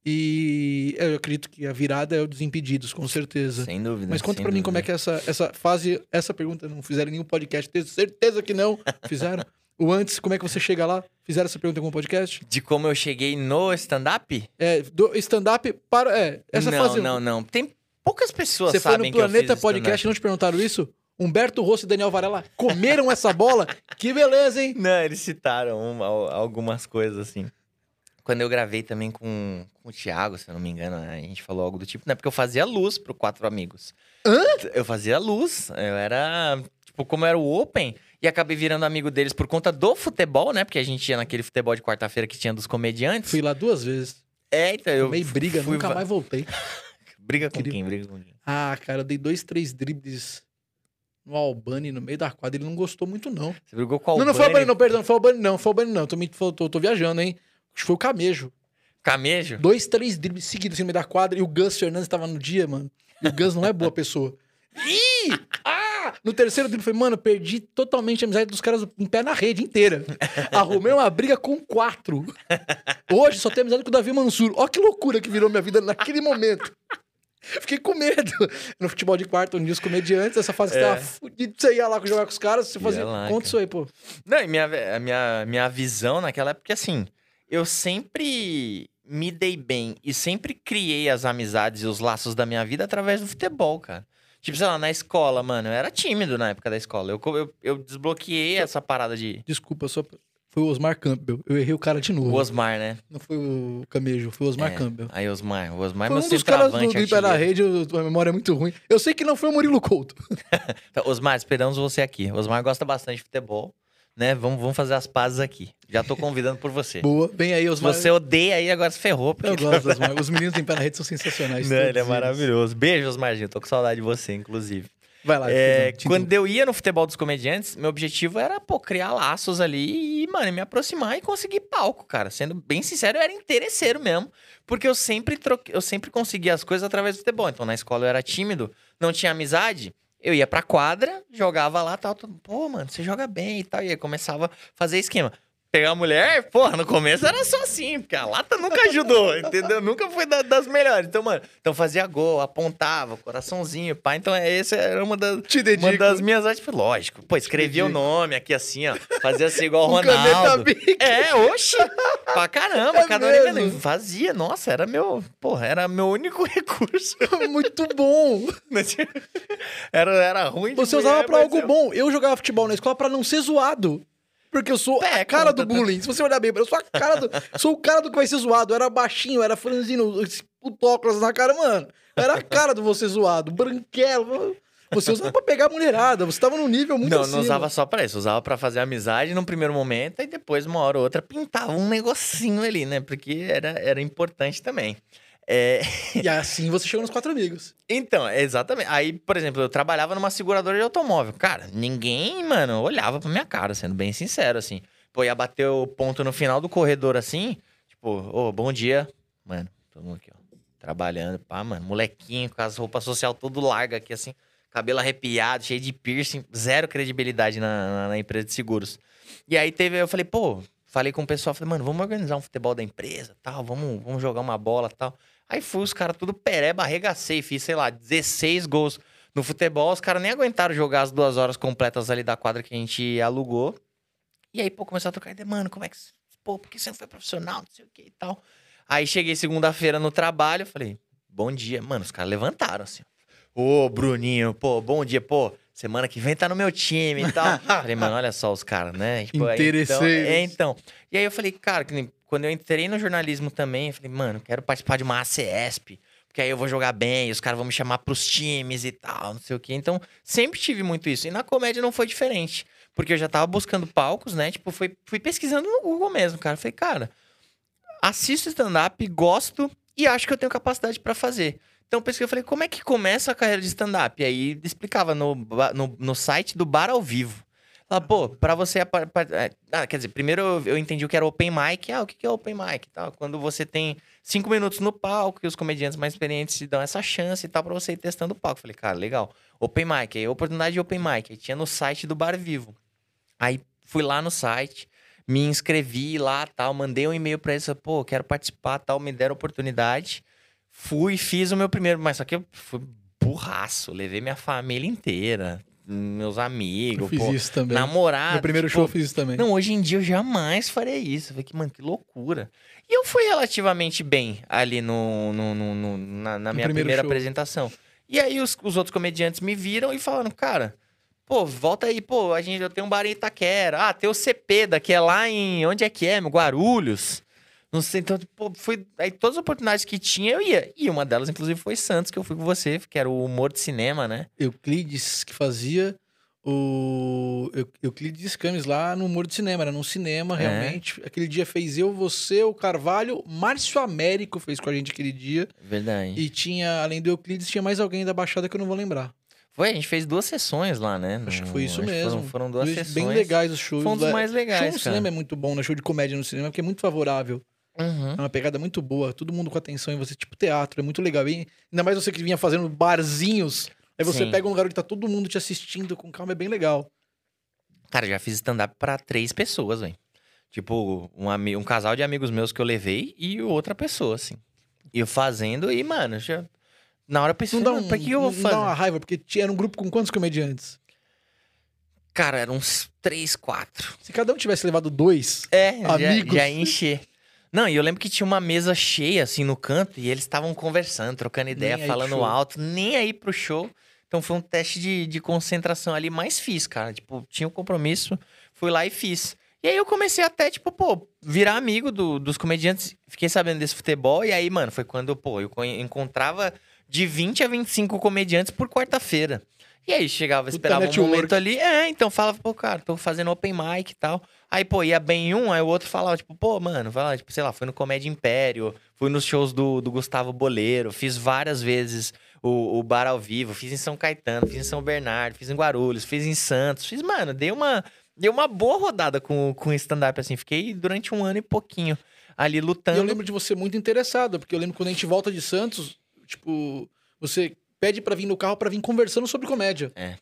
E eu acredito que a virada é o Desimpedidos, com certeza. Sem dúvida. Mas conta pra mim como é que é essa, essa fase, essa pergunta não fizeram nenhum podcast, tenho certeza que não fizeram. [laughs] O antes, como é que você chega lá? Fizeram essa pergunta em algum podcast? De como eu cheguei no stand-up? É, do stand-up para. É, essa não, fase. não, não. Tem poucas pessoas Você foi sabem no que eu fiz Planeta stand-up. Podcast e não te perguntaram isso? Humberto Rosso e Daniel Varela comeram essa bola? Que beleza, hein? Não, eles citaram uma- algumas coisas assim. Quando eu gravei também com, com o Thiago, se eu não me engano, a gente falou algo do tipo, né? Porque eu fazia luz pro Quatro Amigos. Hã? Eu fazia luz. Eu era. Tipo, como era o Open, e acabei virando amigo deles por conta do futebol, né? Porque a gente ia naquele futebol de quarta-feira que tinha dos comediantes. Fui lá duas vezes. É, então eu. Tomei briga, fui nunca mais voltei. [laughs] Briga com Queria- quem? Briga com quem? Ah, cara, eu dei dois, três dribles no Albani no meio da quadra. Ele não gostou muito, não. Você brigou com o Não, não foi o Albani, Albani? não, perdão. Não foi o Albani, não. Foi o Albani, não. Tô, tô, tô- tô viajando, hein? Acho que foi o Camejo. Camejo? Dois, três dribles seguidos assim no meio da quadra. E o Gus Fernandes tava no dia, mano. E o Gus não é boa pessoa. [laughs] Ih! No terceiro drible, foi, mano, perdi totalmente a amizade dos caras em pé na rede inteira. [laughs] Arrumei uma briga com quatro. Hoje só tenho amizade com o Davi Mansur. Ó que loucura que virou minha vida naquele momento. Fiquei com medo. No futebol de quarto, onde os comediantes, essa fase que você É. tava fudido, você ia lá jogar com os caras, você Ia fazia. lá, Conta cara. isso aí, pô. Não, e minha, a minha, minha visão naquela época, porque assim, eu sempre me dei bem e sempre criei as amizades e os laços da minha vida através do futebol, cara. Tipo, sei lá, na escola, mano, eu era tímido na época da escola. Eu, eu, eu desbloqueei essa parada de. Desculpa, só. Foi o Osmar Campbell. Eu errei o cara de novo. O Osmar, né? Não foi o Camejo, foi o Osmar É, Campbell. Aí, Osmar. O Osmar é Foi um dos caras do, do na artilheiro. Rede, a memória é muito ruim. Eu sei que não foi o Murilo Couto. [laughs] Osmar, esperamos você aqui. Osmar gosta bastante de futebol, né? Vamos, vamos fazer as pazes aqui. Já tô convidando por você. [laughs] Boa, vem aí, Osmar. você odeia aí, agora se ferrou. Porque... Eu gosto [laughs] Osmar. Os meninos do Pé na Rede são sensacionais. Não, ele é maravilhoso. Beijo, Osmarzinho. Tô com saudade de você, inclusive. Vai lá. É, quando eu ia no futebol dos comediantes, meu objetivo era, pô, criar laços ali e, mano, me aproximar e conseguir palco, cara. Sendo bem sincero, eu era interesseiro mesmo. Porque eu sempre, troquei, eu sempre conseguia as coisas através do futebol. Então, na escola eu era tímido, não tinha amizade. Eu ia pra quadra, jogava lá tal. todo- Pô, mano, você joga bem e tal. E aí começava a fazer esquema. Pegar a mulher, porra, no começo era só assim, porque a lata nunca ajudou, [laughs] entendeu? Nunca foi da- das melhores. Então, mano, então fazia gol, apontava, coraçãozinho, pá. Então, essa era uma das, Te dedico. uma das minhas artes, lógico. Pô, escrevia o nome aqui assim, ó. Fazia assim igual [laughs] o Ronaldo. É, oxi. Pra caramba, É cada mesmo? fazia. Nossa, era meu, porra, era meu único [laughs] recurso. Muito bom. era, era ruim de Você mulher, usava pra algo eu- bom. Eu jogava futebol na escola pra não ser zoado. Porque eu sou É, a cara do bullying. Se você olhar bem, eu sou a cara do. sou o cara do que vai ser zoado. Eu era baixinho, era franzino, esse putóculos na cara, mano. Eu era a cara do você zoado, branquelo. Você usava pra pegar a mulherada. Você tava num nível muito Não, acima. não usava só pra isso. Usava pra fazer amizade num primeiro momento e depois, uma hora ou outra, pintava um negocinho ali, né? Porque era, era importante também. É, E assim você chegou nos quatro amigos. Então, exatamente. Aí, por exemplo, eu trabalhava numa seguradora de automóvel. Cara, ninguém, mano, olhava pra minha cara, sendo bem sincero, assim. Pô, ia bater o ponto no final do corredor, assim. Tipo, ô, bom dia. Mano, tamo aqui, ó. Trabalhando, pá, mano. Molequinho, com as roupas social tudo larga aqui, assim. Cabelo arrepiado, cheio de piercing. Zero credibilidade na, na, na empresa de seguros. E aí teve, eu falei, pô, falei com o pessoal, falei, mano, vamos organizar um futebol da empresa, tal, vamos, vamos jogar uma bola, tal. Aí fui, os caras tudo pereba, arregacei, fiz, sei lá, 16 gols no futebol. Os caras nem aguentaram jogar as duas horas completas ali da quadra que a gente alugou. E aí, pô, começou a trocar ideia, mano, como é que. Pô, por que você não foi profissional? Não sei o que e tal. Aí cheguei segunda-feira no trabalho, falei, bom dia. Mano, os caras levantaram assim. Ô, Bruninho, pô, bom dia, pô. Semana que vem tá no meu time e tal. [laughs] falei, mano, olha só os caras, né? Tipo, aí, então, é, então. E aí eu falei, cara, quando eu entrei no jornalismo também, eu falei, mano, quero participar de uma ACESP, porque aí eu vou jogar bem, os caras vão me chamar pros times e tal, não sei o quê. Então, sempre tive muito isso. E na comédia não foi diferente. Porque eu já tava buscando palcos, né? Tipo, fui, fui pesquisando no Google mesmo, cara. Falei, cara, assisto stand-up, gosto e acho que eu tenho capacidade pra fazer. Então, eu pesquisei, eu falei, como é que começa a carreira de stand-up? E aí, explicava no, no, no site do Bar ao Vivo. Fala, pô, pra você... é, Ah, quer dizer, primeiro eu, entendi o que era open mic. Ah, o que é open mic? Tal. Quando você tem cinco minutos no palco e os comediantes mais experientes te dão essa chance e tal pra você ir testando o palco. Falei, cara, legal. Open mic, aí oportunidade de open mic. Aí tinha no site do Bar Vivo. Aí fui lá no site, me inscrevi lá, tal, mandei um e-mail pra eles, pô, quero participar, tal, me deram oportunidade. Fui, fiz o meu primeiro, mas só que eu fui burraço, levei minha família inteira, meus Eu amigos, fiz pô, isso também. namorado. Meu primeiro tipo, show eu fiz isso também. Não, hoje em dia eu jamais faria isso. Eu falei que, mano, que loucura. E eu fui relativamente bem ali no, no- no- no- na, na minha primeira show. apresentação. E aí os, os outros comediantes me viram e falaram, cara, pô, volta aí, pô, a gente eu tenho um bar em Itaquera. Ah, tem o CP que é lá em. Onde é que é? meu? Guarulhos. Não sei, então, pô, fui. Aí todas as oportunidades que tinha, eu ia. E uma delas, inclusive, foi Santos, que eu fui com você, que era o humor de cinema, né? Euclides que fazia o Eu- Euclides Camis lá no Humor de Cinema, era num cinema, É. realmente. Aquele dia fez eu, você, o Carvalho, Márcio Américo fez com a gente aquele dia. Verdade. E tinha, além do Euclides, tinha mais alguém da Baixada que eu não vou lembrar. Foi, a gente fez duas sessões lá, né? Acho que foi isso mesmo. Foram, foram duas Dois sessões. Bem legais os shows. Foi um dos mais Show legais, no cara. cinema é muito bom, né? Show de comédia no cinema, porque é muito favorável. Uhum. É uma pegada muito boa, todo mundo com atenção em você, tipo teatro, é muito legal. E ainda mais você que vinha fazendo barzinhos, aí você Sim. pega um lugar que tá todo mundo te assistindo com calma, é bem legal. Cara, já fiz stand-up pra três pessoas, velho. Tipo, um, um casal de amigos meus que eu levei e outra pessoa, assim. E eu fazendo e, mano, já... Na hora eu pensei, Não dá, "Mano, um, pra que eu vou não fazer? dá uma raiva, porque tinha era um grupo com quantos comediantes? Cara, eram uns três, quatro. Se cada um tivesse levado dois, É, já, Amigos. já ia encher. Não, e eu lembro que tinha uma mesa cheia, assim, no canto, e eles estavam conversando, trocando ideia, falando alto, nem aí pro show. Então foi um teste de, de concentração ali, mas fiz, cara. Tipo, tinha um compromisso, fui lá e fiz. E aí eu comecei até, tipo, pô, virar amigo do- dos comediantes. Fiquei sabendo desse futebol, e aí, mano, foi quando, pô, eu co- encontrava de 20 a 25 comediantes por quarta-feira. E aí chegava, Puta esperava um network. momento ali. É, então falava, pô, cara, tô fazendo open mic e tal. Aí, pô, ia bem em um, aí o outro falava, tipo, pô, mano, vai lá, tipo, sei lá, fui no Comédia Império, fui nos shows do, do Gustavo Boleiro, fiz várias vezes o, o bar ao vivo, fiz em São Caetano, fiz em São Bernardo, fiz em Guarulhos, fiz em Santos, fiz, mano, dei uma, dei uma boa rodada com, com stand-up, assim, fiquei durante um ano e pouquinho ali e lutando. eu lembro de você muito interessado, porque eu lembro quando a gente volta de Santos, tipo, você pede pra vir no carro pra vir conversando sobre comédia. É.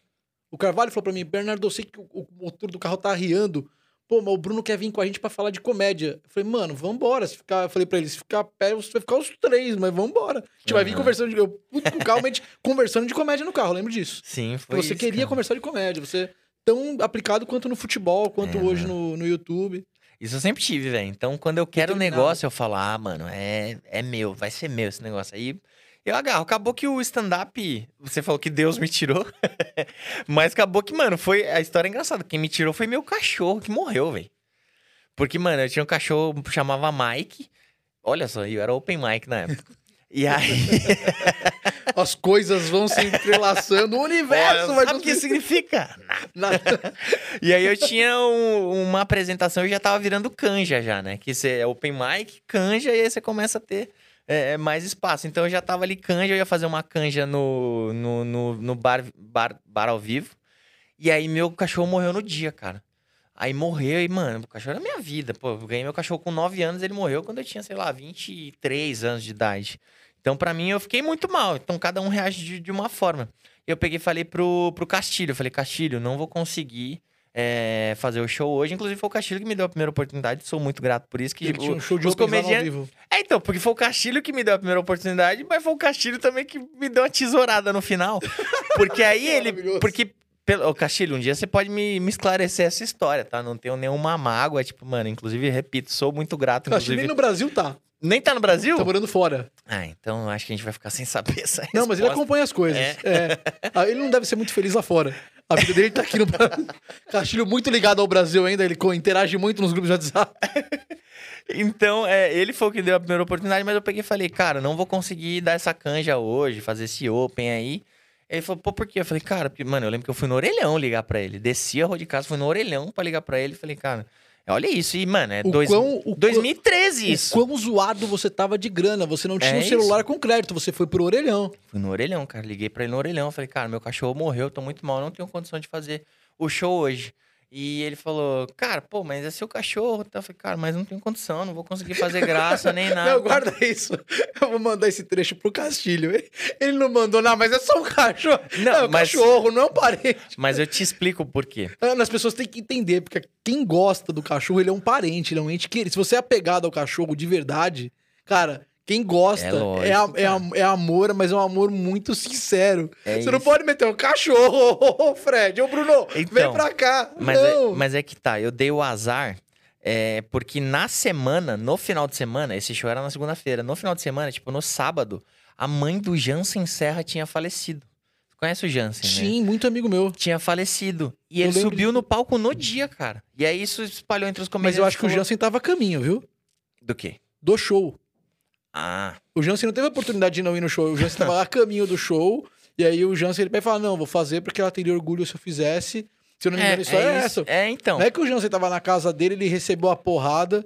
O Carvalho falou pra mim, Bernardo, eu sei que o, motor do carro tá arriando. Pô, mas o Bruno quer vir com a gente pra falar de comédia. Eu falei, mano, vambora. Se ficar, eu falei pra ele, se ficar pé, você vai ficar os três, mas vambora. A gente vai vir conversando de. Eu, calmamente, [laughs] conversando de comédia no carro, lembro disso. Sim, foi você isso, queria cara. conversar de comédia. Você tão aplicado quanto no futebol, quanto É, hoje no, no YouTube. Isso eu sempre tive, velho. Então, quando eu quero um negócio, eu falo, ah, mano, é, é meu, vai ser meu esse negócio. Aí eu agarro. Acabou que o stand-up, você falou que Deus me tirou. [laughs] Mas acabou que, mano, foi. A história é engraçada. Quem me tirou foi meu cachorro que morreu, velho. Porque, mano, eu tinha um cachorro que chamava Mike. Olha só, eu era open mic na época. [laughs] E aí. [laughs] As coisas vão se entrelaçando, o universo Olha, vai sabe o que significa? Nada. E aí eu tinha um- uma apresentação e já tava virando canja já, né? Que você é open mic, canja, e aí você começa a ter é, mais espaço. Então eu já tava ali canja, eu ia fazer uma canja no, no, no, no bar, bar, bar ao vivo. E aí meu cachorro morreu no dia, cara. Aí morreu e, mano, o cachorro era minha vida. Pô, eu ganhei meu cachorro com 9 anos, ele morreu quando eu tinha, sei lá, 23 anos de idade. Então, pra mim, eu fiquei muito mal. Então, cada um reage de, de uma forma. Eu peguei e falei pro, pro Castilho. Eu falei, Castilho, não vou conseguir é, fazer o show hoje. Inclusive, foi o Castilho que me deu a primeira oportunidade. Sou muito grato por isso. Que Ele tinha o- um show de os comediantes... vivo. É, então, porque foi o Castilho que me deu a primeira oportunidade, mas foi o Castilho também que me deu uma tesourada no final. [laughs] Porque aí ele... Porque... Pelo, Castilho, um dia você pode me, me esclarecer essa história, tá? Não tenho nenhuma mágoa. Tipo, mano, inclusive, repito, sou muito grato. Que Inclusive... nem no Brasil tá. Nem tá no Brasil? Tá morando fora. Ah, então acho que a gente vai ficar sem saber essa Não, mas ele resposta. acompanha as coisas. É. Ah, ele não deve ser muito feliz lá fora. A vida dele tá aqui no Brasil. [laughs] Castilho muito ligado ao Brasil ainda, ele interage muito nos grupos de WhatsApp. [laughs] Então, é, ele foi o que deu a primeira oportunidade, mas eu peguei e falei, cara, não vou conseguir dar essa canja hoje, fazer esse open aí. Ele falou, pô, por quê? Eu falei, cara, porque, mano, eu lembro que eu fui no orelhão ligar pra ele. Desci a rua de casa, fui no orelhão pra ligar pra ele. Falei, cara, olha isso. E, mano, é O dois, quão- o quão- 2013 isso. O quão zoado você tava de grana. Você não tinha É um celular com crédito, você foi pro orelhão. Fui no orelhão, cara. Liguei pra ele no orelhão. Falei, cara, meu cachorro morreu, eu tô muito mal, não tenho condição de fazer o show hoje. E ele falou, cara, pô, mas é seu cachorro. Eu falei, cara, mas não tenho condição, não vou conseguir fazer graça nem [laughs] nada. Não, guarda isso. Eu vou mandar esse trecho pro Castilho. Ele não mandou, não, mas é só um cachorro. [laughs] Não, é um mas- cachorro, não é um parente. Mas eu te explico o porquê. Ana, As pessoas têm que entender, porque quem gosta do cachorro, ele é um parente, ele é um ente querido. Se você é apegado ao cachorro de verdade, cara, quem gosta É é, lógico, é a- é amor, mas é um amor muito sincero. É você não isso. pode meter um cachorro, [laughs] Fred, ô Bruno, vem Então, pra cá. Mas é, não. mas é que tá, eu dei o azar, é, porque na semana, no final de semana, esse show era na segunda-feira, no final de semana, tipo, no sábado, a mãe do Jansen Serra tinha falecido. Você conhece o Jansen, né? Sim, muito amigo meu. Tinha falecido. E Eu ele lembro subiu no palco no dia, cara. E aí isso espalhou entre os Mas comediantes. eu acho que o Jansen tava a caminho, viu? Do quê? Do show. Ah, O Jansen não teve a oportunidade de não ir no show. O Jansen tava a caminho do show. E aí o Jansen ele vai falar: não, vou fazer porque ela teria orgulho se eu fizesse. Se eu não me engano, a história é, isso. essa. É, então. Não é que o Jansen tava na casa dele, ele recebeu a porrada.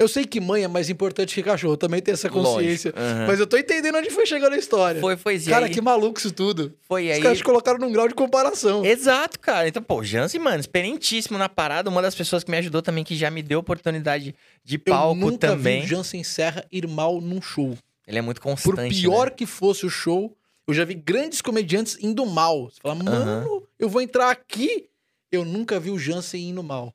Eu sei que mãe é mais importante que cachorro, também tem essa consciência. Aham. Mas eu tô entendendo onde foi chegando a história. Foi, foi. E Cara, aí, que maluco isso tudo. foi Os aí. caras te colocaram num grau de comparação. Exato, cara. Então, pô, o Jansen, mano, experientíssimo na parada. Uma das pessoas que me ajudou também, que já me deu oportunidade de Eu palco nunca também. vi o Jansen Serra ir mal num show. Ele é muito Por constante. pior né? que fosse o show, eu já vi grandes comediantes indo mal. Você fala, mano, eu vou entrar aqui. Eu nunca vi o Jansen indo mal.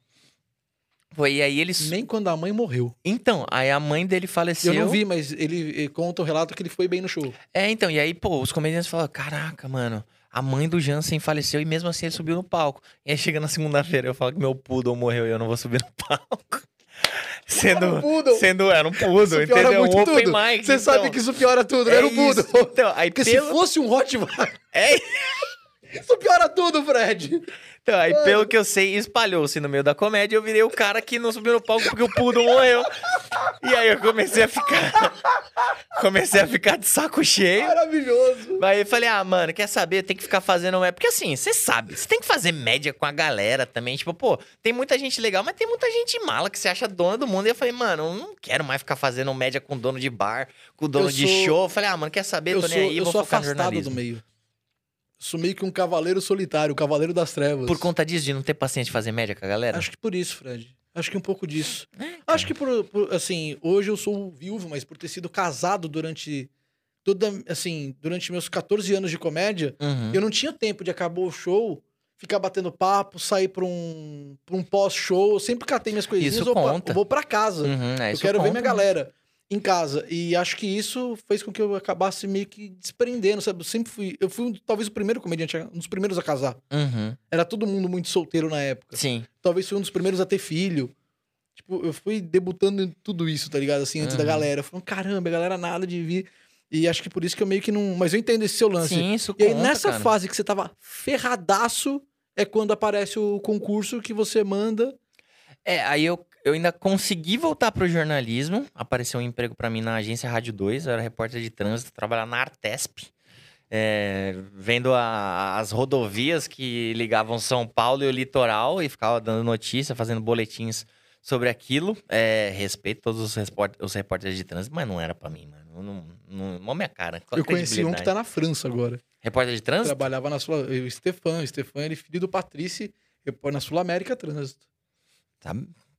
Foi, e aí ele. Nem quando a mãe morreu. Então, aí a mãe dele faleceu. Eu não vi, mas ele, ele conta o relato que ele foi bem no show. É, então, e aí, pô, os comediantes falaram: caraca, mano, a mãe do Jansen faleceu e mesmo assim ele subiu no palco. E aí chega na segunda-feira, eu falo que meu poodle morreu e eu não vou subir no [laughs] palco. Sendo. Era um poodle. Sendo, era um poodle, entendeu? muito Um open tudo. mic. Você então. sabe que isso piora tudo, é era Buda. isso. Então, aí Porque pelo... se fosse um Rottweiler, É, [laughs] isso piora tudo, Fred. Então, aí pelo que eu sei, espalhou-se no meio da comédia. Eu virei o cara que não subiu no palco porque o poodle morreu. E aí eu comecei a ficar. [laughs] comecei a ficar de saco cheio. Maravilhoso. Aí eu falei, ah, mano, quer saber? Tem que ficar fazendo média. Porque assim, você sabe, você tem que fazer média com a galera também. Tipo, pô, tem muita gente legal, mas tem muita gente mala que você acha dona do mundo. E eu falei, mano, eu não quero mais ficar fazendo média com dono de bar, com dono de show. Eu falei, ah, mano, quer saber? Eu Tô sou, nem aí, eu vou sou focar no afastado do jornalismo. meio. Sou meio que um cavaleiro solitário, o cavaleiro das trevas. Por conta disso, de não ter paciência de fazer média com a galera? Acho que por isso, Fred. Acho que um pouco disso. É, Acho que por, por, assim, hoje eu sou viúvo, mas por ter sido casado durante toda, assim, durante meus 14 anos de comédia, Uhum. eu não tinha tempo de acabar o show, ficar batendo papo, sair pra um, pra um pós-show. Eu sempre catei minhas coisinhas, Isso vou, pra, conta. vou pra casa. Uhum, é, eu quero ver conta, minha né? Em casa. E acho que isso fez com que eu acabasse meio que desprendendo, sabe? Eu sempre fui. Eu fui talvez o primeiro comediante, um dos primeiros a casar. Uhum. Era todo mundo muito solteiro na época. Sim. Talvez fui um dos primeiros a ter filho. Tipo, eu fui debutando em tudo isso, tá ligado? Assim, antes da Uhum. galera. Falando, caramba, a galera nada de vir. E acho que por isso que eu meio que não. Mas eu entendo esse seu lance. Sim, isso e aí, conta, nessa cara. fase que você tava ferradaço, é quando aparece o concurso que você manda. É, aí eu, eu ainda consegui voltar pro jornalismo. Apareceu um emprego pra mim na agência Rádio 2. Eu era repórter de trânsito, trabalhava na Artesp. é, vendo a- as rodovias que ligavam São Paulo e o litoral e ficava dando notícia, fazendo boletins sobre aquilo. É, respeito todos os, os repórteres de trânsito, mas não era pra mim, mano. Não, não, não minha cara. Eu conheci um que tá na França agora. Repórter de trânsito? Trabalhava na Sul... O Stefan. O Stefan, ele filho do Patrício, repórter na Sul América Trânsito. Tá,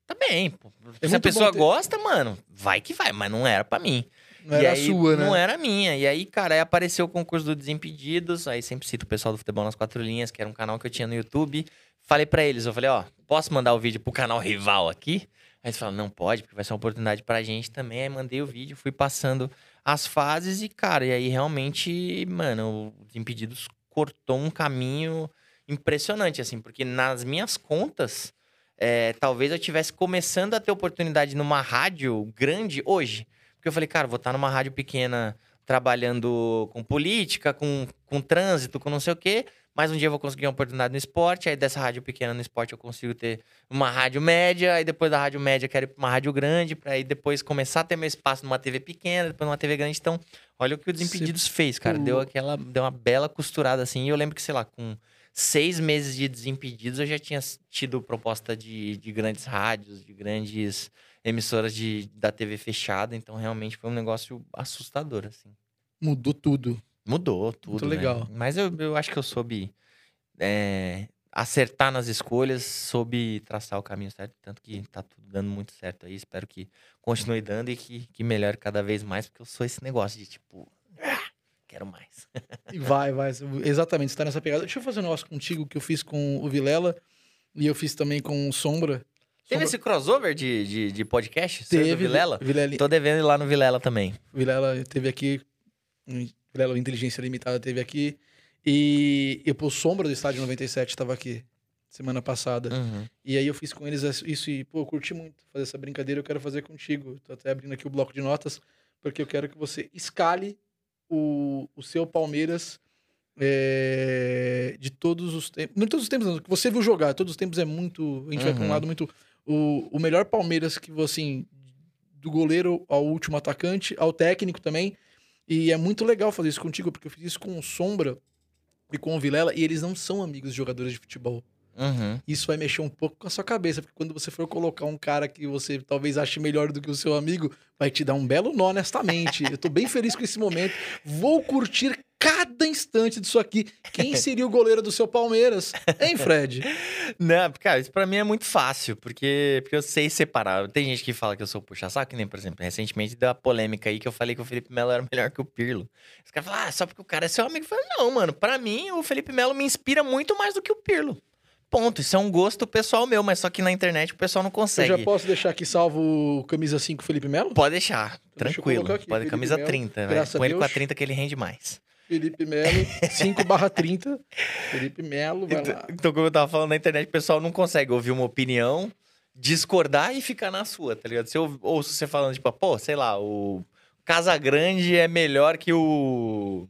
tá bem. pô. É Se a pessoa ter- gosta, mano, vai que vai, mas não era pra mim. Não E era a aí, sua, né? Não era minha. E aí, cara, aí apareceu o concurso do Desimpedidos. Aí sempre cito o pessoal do Futebol nas Quatro Linhas, que era um canal que eu tinha no YouTube. Falei pra eles, eu falei, ó, posso mandar o vídeo pro canal rival aqui? Aí eles falaram, não pode, porque vai ser uma oportunidade pra gente também. Aí mandei o vídeo, fui passando as fases e, cara, e aí realmente, mano, o Desimpedidos cortou um caminho impressionante, assim, porque nas minhas contas, é, talvez eu tivesse começando a ter oportunidade numa rádio grande hoje. Porque eu falei, cara, vou estar numa rádio pequena trabalhando com política, com, com trânsito, com não sei o quê. mais um dia eu vou conseguir uma oportunidade no esporte, aí dessa rádio pequena no esporte eu consigo ter uma rádio média, aí depois da rádio média eu quero ir pra uma rádio grande, pra aí depois começar a ter meu espaço numa TV pequena, depois numa TV grande. Então, olha o que o Desimpedidos fez, cara. Deu aquela, deu uma bela costurada assim. E eu lembro que, sei lá, com seis meses de Desimpedidos eu já tinha tido proposta de, de grandes rádios, de grandes emissoras de, da TV fechada. Então, realmente foi um negócio assustador, assim. Mudou tudo. Mudou tudo. Muito né? legal. Mas eu, eu acho que eu soube é, acertar nas escolhas, soube traçar o caminho certo. Tanto que tá tudo dando muito certo aí. Espero que continue dando e que, que melhore cada vez mais, porque eu sou esse negócio de tipo. "Ah, Quero mais. [laughs] E vai, vai. Exatamente, você tá nessa pegada. Deixa eu fazer um negócio contigo que eu fiz com o Vilela e eu fiz também com o Sombra. Teve Sombra- esse crossover de, de, de podcast? Seu e do Teve, Vilela? Vilela, Tô devendo ir lá no Vilela também. Vilela teve aqui. Vilela Inteligência Limitada teve aqui. E eu, pô, Sombra do Estádio 97 estava aqui semana passada. Uhum. E aí eu fiz com eles isso e, pô, eu curti muito fazer essa brincadeira, eu quero fazer contigo. Tô até abrindo aqui o bloco de notas, porque eu quero que você escale o, o seu Palmeiras é, de todos os tempos. Não de todos os tempos, não, que você viu jogar. Todos os tempos é muito. A gente vai pra um Uhum. lado muito. O, o melhor Palmeiras que você, assim, do goleiro ao último atacante, ao técnico também. E é muito legal fazer isso contigo, porque eu fiz isso com o Sombra e com o Vilela, e eles não são amigos de jogadores de futebol Uhum. isso vai mexer um pouco com a sua cabeça, porque quando você for colocar um cara que você talvez ache melhor do que o seu amigo, vai te dar um belo nó nesta mente. Eu tô bem feliz com esse momento. Vou curtir cada instante disso aqui. Quem [laughs] seria o goleiro do seu Palmeiras? Hein, Fred? Não, cara, isso pra mim é muito fácil, porque, porque eu sei separar. Tem gente que fala que eu sou puxa-saco, que nem, por exemplo, recentemente deu uma polêmica aí que eu falei que o Felipe Melo era melhor que o Pirlo. Os caras falam, ah, só porque o cara é seu amigo. Eu falei, não, mano, pra mim o Felipe Melo me inspira muito mais do que o Pirlo. Ponto. Isso é um gosto pessoal meu, mas só que na internet o pessoal não Eu consegue. já posso deixar aqui salvo camisa 5 Felipe Melo? Pode deixar, deixa eu tranquilo. colocar aqui, Pode Felipe camisa Melo, 30, velho. a Põe ele com a Deus. 30 que ele rende mais. Felipe Melo, 5 barra 30. Felipe Melo, vai Então, lá. então, como eu tava falando na internet, o pessoal não consegue ouvir uma opinião, discordar e ficar na sua, tá ligado? Se eu ouço você falando, tipo, pô, sei lá, o Casagrande é melhor que o.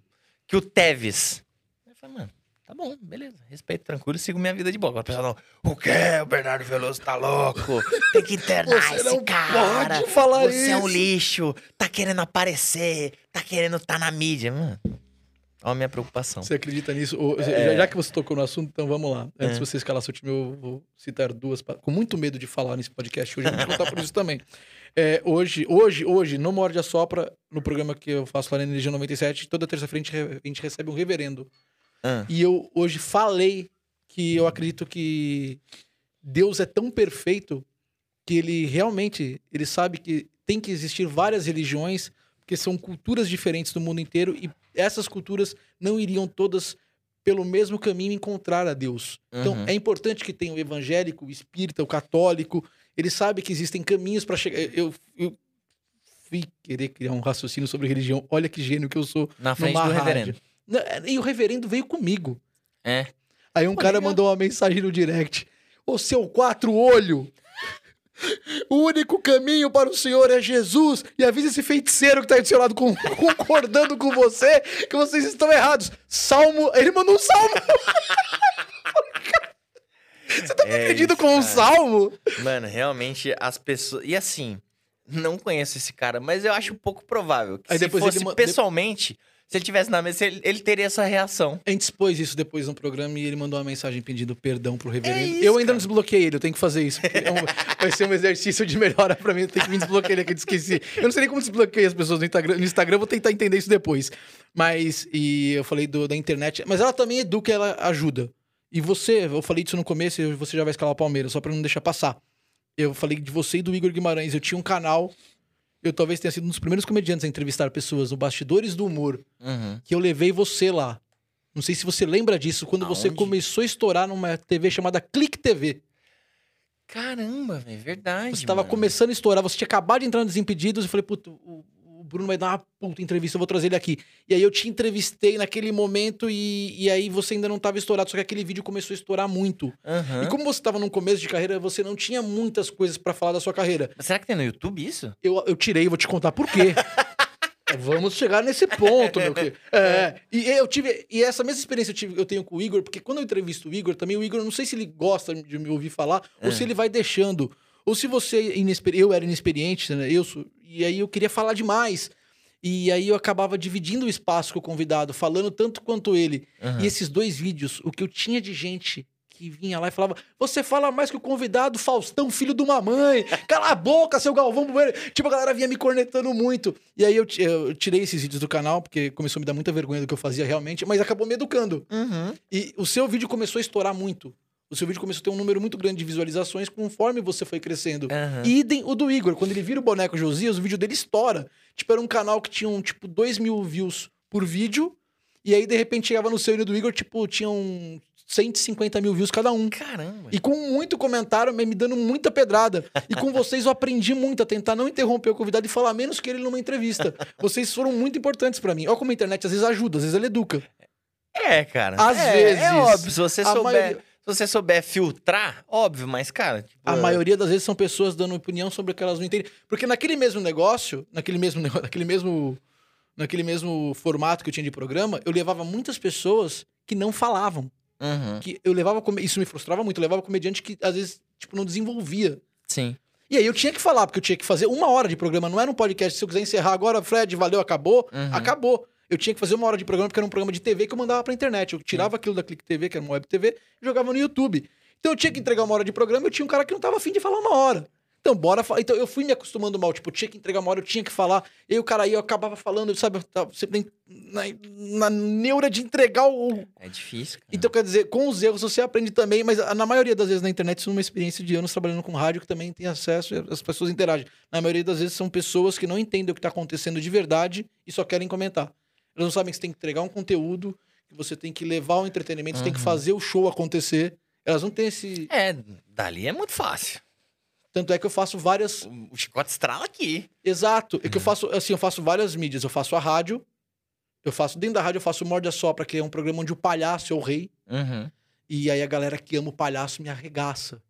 que o Tevez. Eu falei, mano, tá bom, beleza. Respeito, tranquilo, sigo minha vida de boa. Agora o pessoal não. O quê? O Bernardo Veloso tá louco? Tem que internar Você esse não cara. pode falar Você é um isso." lixo, tá querendo aparecer, tá querendo tá na mídia, mano. Olha a minha preocupação. Você acredita nisso? É. Já que você tocou no assunto, então vamos lá. Antes É. de você escalar seu time, eu vou citar duas. Com muito medo de falar nesse podcast hoje, eu vou te contar por isso também. É, hoje, hoje, hoje, no Morde a Sopra, no programa que eu faço lá na Energia 97, toda terça-feira a gente recebe um reverendo. Ah, E eu hoje falei que eu acredito que Deus é tão perfeito que ele realmente ele sabe que tem que existir várias religiões, porque são culturas diferentes do mundo inteiro e essas culturas não iriam todas pelo mesmo caminho encontrar a Deus. Então Uhum. é importante que tenha o evangélico, o espírita, o católico. Ele sabe que existem caminhos para chegar. Eu, eu fui querer criar um raciocínio sobre religião. Olha que gênio que eu sou. na frente do rádio. reverendo. Não, E o reverendo veio comigo. É. Aí um Pô, cara legal. mandou uma mensagem no direct. Ô seu quatro olho! O único caminho para o senhor é Jesus. E avisa esse feiticeiro que tá aí do seu lado com- [laughs] concordando com você que vocês estão errados. Salmo. Ele mandou um salmo. [laughs] Você tá me É pedindo isso, com um cara. salmo? Mano, realmente as pessoas. E assim, não conheço esse cara, mas eu acho pouco provável que Aí se depois ele fosse ma- pessoalmente, se ele tivesse na mesa, ele, ele teria essa reação. A gente expôs isso depois no programa e ele mandou uma mensagem pedindo perdão pro reverendo. É isso, eu ainda cara. não desbloqueei ele, eu tenho que fazer isso. é um- [laughs] vai ser um exercício de melhora pra mim, eu tenho que me desbloquear ele que eu esqueci. Eu não sei nem como desbloqueei as pessoas no Instagram, no Instagram, vou tentar entender isso depois. Mas, e eu falei do- da internet, mas ela também educa, ela ajuda. E você, eu falei disso no começo, e você já vai escalar o Palmeiras, só pra não deixar passar. Eu falei de você e do Igor Guimarães, eu tinha um canal, eu talvez tenha sido um dos primeiros comediantes a entrevistar pessoas no Bastidores do Humor Uhum. que eu levei você lá. Não sei se você lembra disso, quando você Aonde? começou a estourar numa TV chamada Clique TV. Caramba, velho, verdade. Você estava começando a estourar, você tinha acabado de entrar no Desimpedidos e falei, puto, o Bruno vai dar uma puta entrevista, eu vou trazer ele aqui. E aí eu te entrevistei naquele momento e, e aí você ainda não estava estourado, só que aquele vídeo começou a estourar muito. Aham. E como você estava no começo de carreira, você não tinha muitas coisas pra falar da sua carreira. Será que tem no YouTube isso? Eu, eu tirei, vou te contar por quê. [laughs] É Vamos chegar nesse ponto, meu querido. [laughs] É, e eu tive. E essa mesma experiência eu, tive, eu tenho com o Igor, porque quando eu entrevisto o Igor, também o Igor, não sei se ele gosta de me ouvir falar, ou se ele vai deixando. Ou se você, é inexperi- eu era inexperiente, né? Eu sou, e aí eu queria falar demais. E aí eu acabava dividindo o espaço com o convidado, falando tanto quanto ele. Aham. E esses dois vídeos, o que eu tinha de gente que vinha lá e falava: Você fala mais que o convidado Faustão, filho de uma mãe. Cala a boca, seu Galvão. Bueno." Tipo, a galera vinha me cornetando muito. E aí eu, eu tirei esses vídeos do canal, porque começou a me dar muita vergonha do que eu fazia realmente, mas acabou me educando. Uhum. E o seu vídeo começou a estourar muito. O seu vídeo começou a ter um número muito grande de visualizações conforme você foi crescendo. Aham. Idem o do Igor. Quando ele vira o boneco Josias, o vídeo dele estoura. Tipo, era um canal que tinha, um, tipo, 2 mil views por vídeo. E aí, de repente, chegava no seu e no do Igor, tipo, tinham 150 mil views cada um. Caramba. E com muito comentário, me dando muita pedrada. E com vocês eu aprendi muito a tentar não interromper o convidado e falar menos que ele numa entrevista. Vocês foram muito importantes pra mim. Olha como a internet às vezes ajuda, às vezes ela educa. É, cara. Às é, vezes. É óbvio, se você souber. maioria- Se você souber filtrar, óbvio, mas, cara. Tipo, A é- maioria das vezes são pessoas dando opinião sobre o que elas não entendem. Porque naquele mesmo negócio, naquele mesmo negócio, naquele mesmo, naquele mesmo formato que eu tinha de programa, eu levava muitas pessoas que não falavam. Uhum. Que eu levava isso me frustrava muito, eu levava comediante que às vezes tipo não desenvolvia. Sim. E aí eu tinha que falar, porque eu tinha que fazer uma hora de programa, não era um podcast. Se eu quiser encerrar agora, Fred, valeu, acabou, Uhum. acabou. Eu tinha que fazer uma hora de programa, porque era um programa de TV que eu mandava pra internet. Eu tirava aquilo da Clique TV, que era uma web TV, e jogava no YouTube. Então eu tinha que entregar uma hora de programa, eu tinha um cara que não tava afim de falar uma hora. Então, bora falar. Então, eu fui me acostumando mal. Tipo, eu tinha que entregar uma hora, eu tinha que falar. E aí o cara aí, eu acabava falando, sabe? Sempre na, na neura de entregar o, É difícil. Cara. então, quer dizer, com os erros você aprende também, mas a- na maioria das vezes na internet isso é uma experiência de anos trabalhando com rádio que também tem acesso e as pessoas interagem. Na maioria das vezes são pessoas que não entendem o que está acontecendo de verdade e só querem comentar. Elas não sabem que você tem que entregar um conteúdo, que você tem que levar o entretenimento, você tem que Uhum. fazer o show acontecer. Elas não têm esse. É, dali é muito fácil. Tanto é que eu faço várias. O, chicote estrala aqui. Exato. Uhum. É que eu faço, assim, eu faço várias mídias. Eu faço a rádio, eu faço dentro da rádio, eu faço o Morde a Sopra, que é um programa onde o palhaço é o rei. Uhum. E aí a galera que ama o palhaço me arregaça.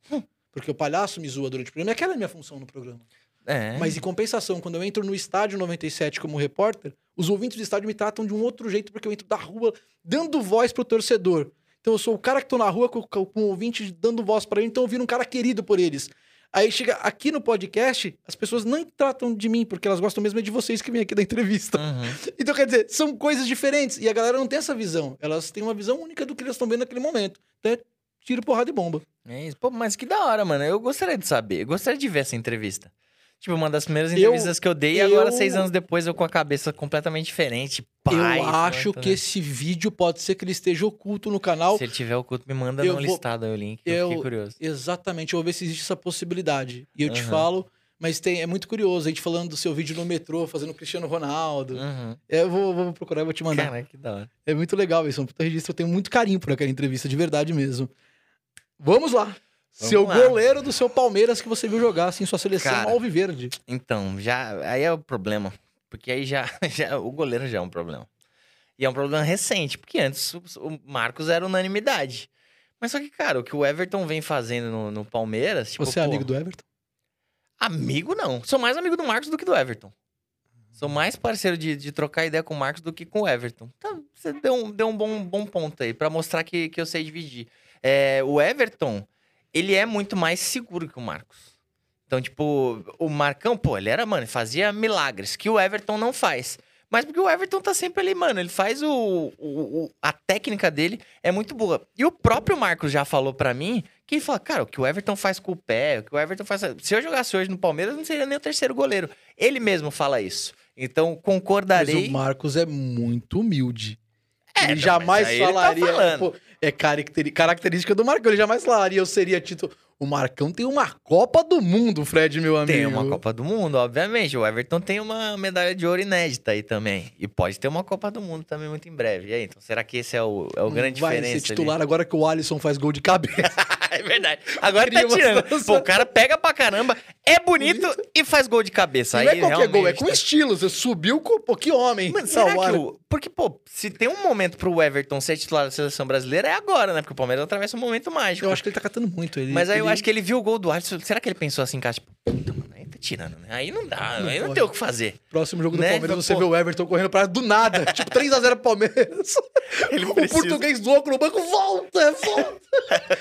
Porque o palhaço me zoa durante o programa. E aquela é a minha função no programa. É. Mas em compensação, quando eu entro no estádio 97 como repórter, os ouvintes do estádio me tratam de um outro jeito, porque eu entro da rua dando voz pro torcedor. Então eu sou o cara que tô na rua com, com, o ouvinte dando voz pra ele, então eu viro um cara querido por eles. Aí chega aqui no podcast, as pessoas não tratam de mim, porque elas gostam mesmo é de vocês que vêm aqui da entrevista. Uhum. [laughs] Então, quer dizer, são coisas diferentes. E a galera não tem essa visão. Elas têm uma visão única do que eles estão vendo naquele momento. Então é tiro, porrada e bomba. É isso. Pô, mas que da hora, mano. Eu gostaria de saber. Eu gostaria de ver essa entrevista. Tipo, uma das primeiras Eu- entrevistas que eu dei, e agora, eu- seis anos depois, eu com a cabeça completamente diferente. Paz, eu né? acho que esse vídeo pode ser que ele esteja oculto no canal. Se ele tiver oculto, me manda Eu no vou- listado aí o link. Eu, eu- fiquei curioso. Exatamente, eu vou ver se existe essa possibilidade. E eu te Aham. falo, mas tem, é muito curioso a gente falando do seu vídeo no metrô, fazendo o Cristiano Ronaldo. Uhum. É, eu vou, vou procurar, eu vou te mandar. Cara, que da hora. É muito legal isso, é um puta registro. Eu tenho muito carinho por aquela entrevista, de verdade mesmo. Vamos lá. Vamos seu lá. goleiro do seu Palmeiras que você viu jogar, assim, sua seleção Cara. alviverde. Então, já. Aí é o problema. Porque aí já, [laughs] já. O goleiro já é um problema. E é um problema recente, porque antes o, o Marcos era unanimidade. Mas só que, cara, o que o Everton vem fazendo no, no Palmeiras. Tipo, você é pô, amigo do Everton? Amigo não. Sou mais amigo do Marcos do que do Everton. Sou mais parceiro de, de trocar ideia com o Marcos do que com o Everton. Então, você deu um, deu um bom, bom ponto aí, pra mostrar que, que eu sei dividir. É, o Everton, ele é muito mais seguro que o Marcos. Então, tipo, o Marcão, pô, ele era, mano, fazia milagres, que o Everton não faz. Mas porque o Everton tá sempre ali, mano, ele faz o, o- o- a técnica dele é muito boa. E o próprio Marcos já falou pra mim que ele fala, cara, o que o Everton faz com o pé, o que o Everton faz. Se eu jogasse hoje no Palmeiras, não seria nem o terceiro goleiro. Ele mesmo fala isso. Então, Mas concordarei. o Marcos é muito humilde. É, ele não, jamais mas aí ele tá falaria. É característica do Marcão. Ele jamais falaria, eu seria título. O Marcão tem uma Copa do Mundo, Fred, meu amigo. Tem uma Copa do Mundo, obviamente. O Everton tem uma medalha de ouro inédita aí também. E pode ter uma Copa do Mundo também muito em breve. E aí, então, será que esse é o, é o grande Vai diferença? ser ali? titular agora que o Alisson faz gol de cabeça. [laughs] é verdade. Agora tá tirando. Pô, o cara pega pra caramba, é bonito e faz gol de cabeça. não aí é qualquer gol, é com tá- estilo. Você subiu com. Pô, que homem. Mano, será que o... Porque, pô, se tem um momento pro Everton ser titular da seleção brasileira, é agora, né? Porque o Palmeiras atravessa um momento mágico. Eu acho que ele tá catando muito. Ele, Mas aí eu acho que ele viu o gol do Alisson. Será que ele pensou assim, cara, tipo, puta, mano, aí tá tirando, né? Aí não dá, aí não tem o que fazer. Próximo jogo do Né? Palmeiras, você Pô. vê o Everton correndo pra do nada. [laughs] tipo, 3x0 pro Palmeiras. Ele o precisa. português óculos no banco, volta, volta. [laughs]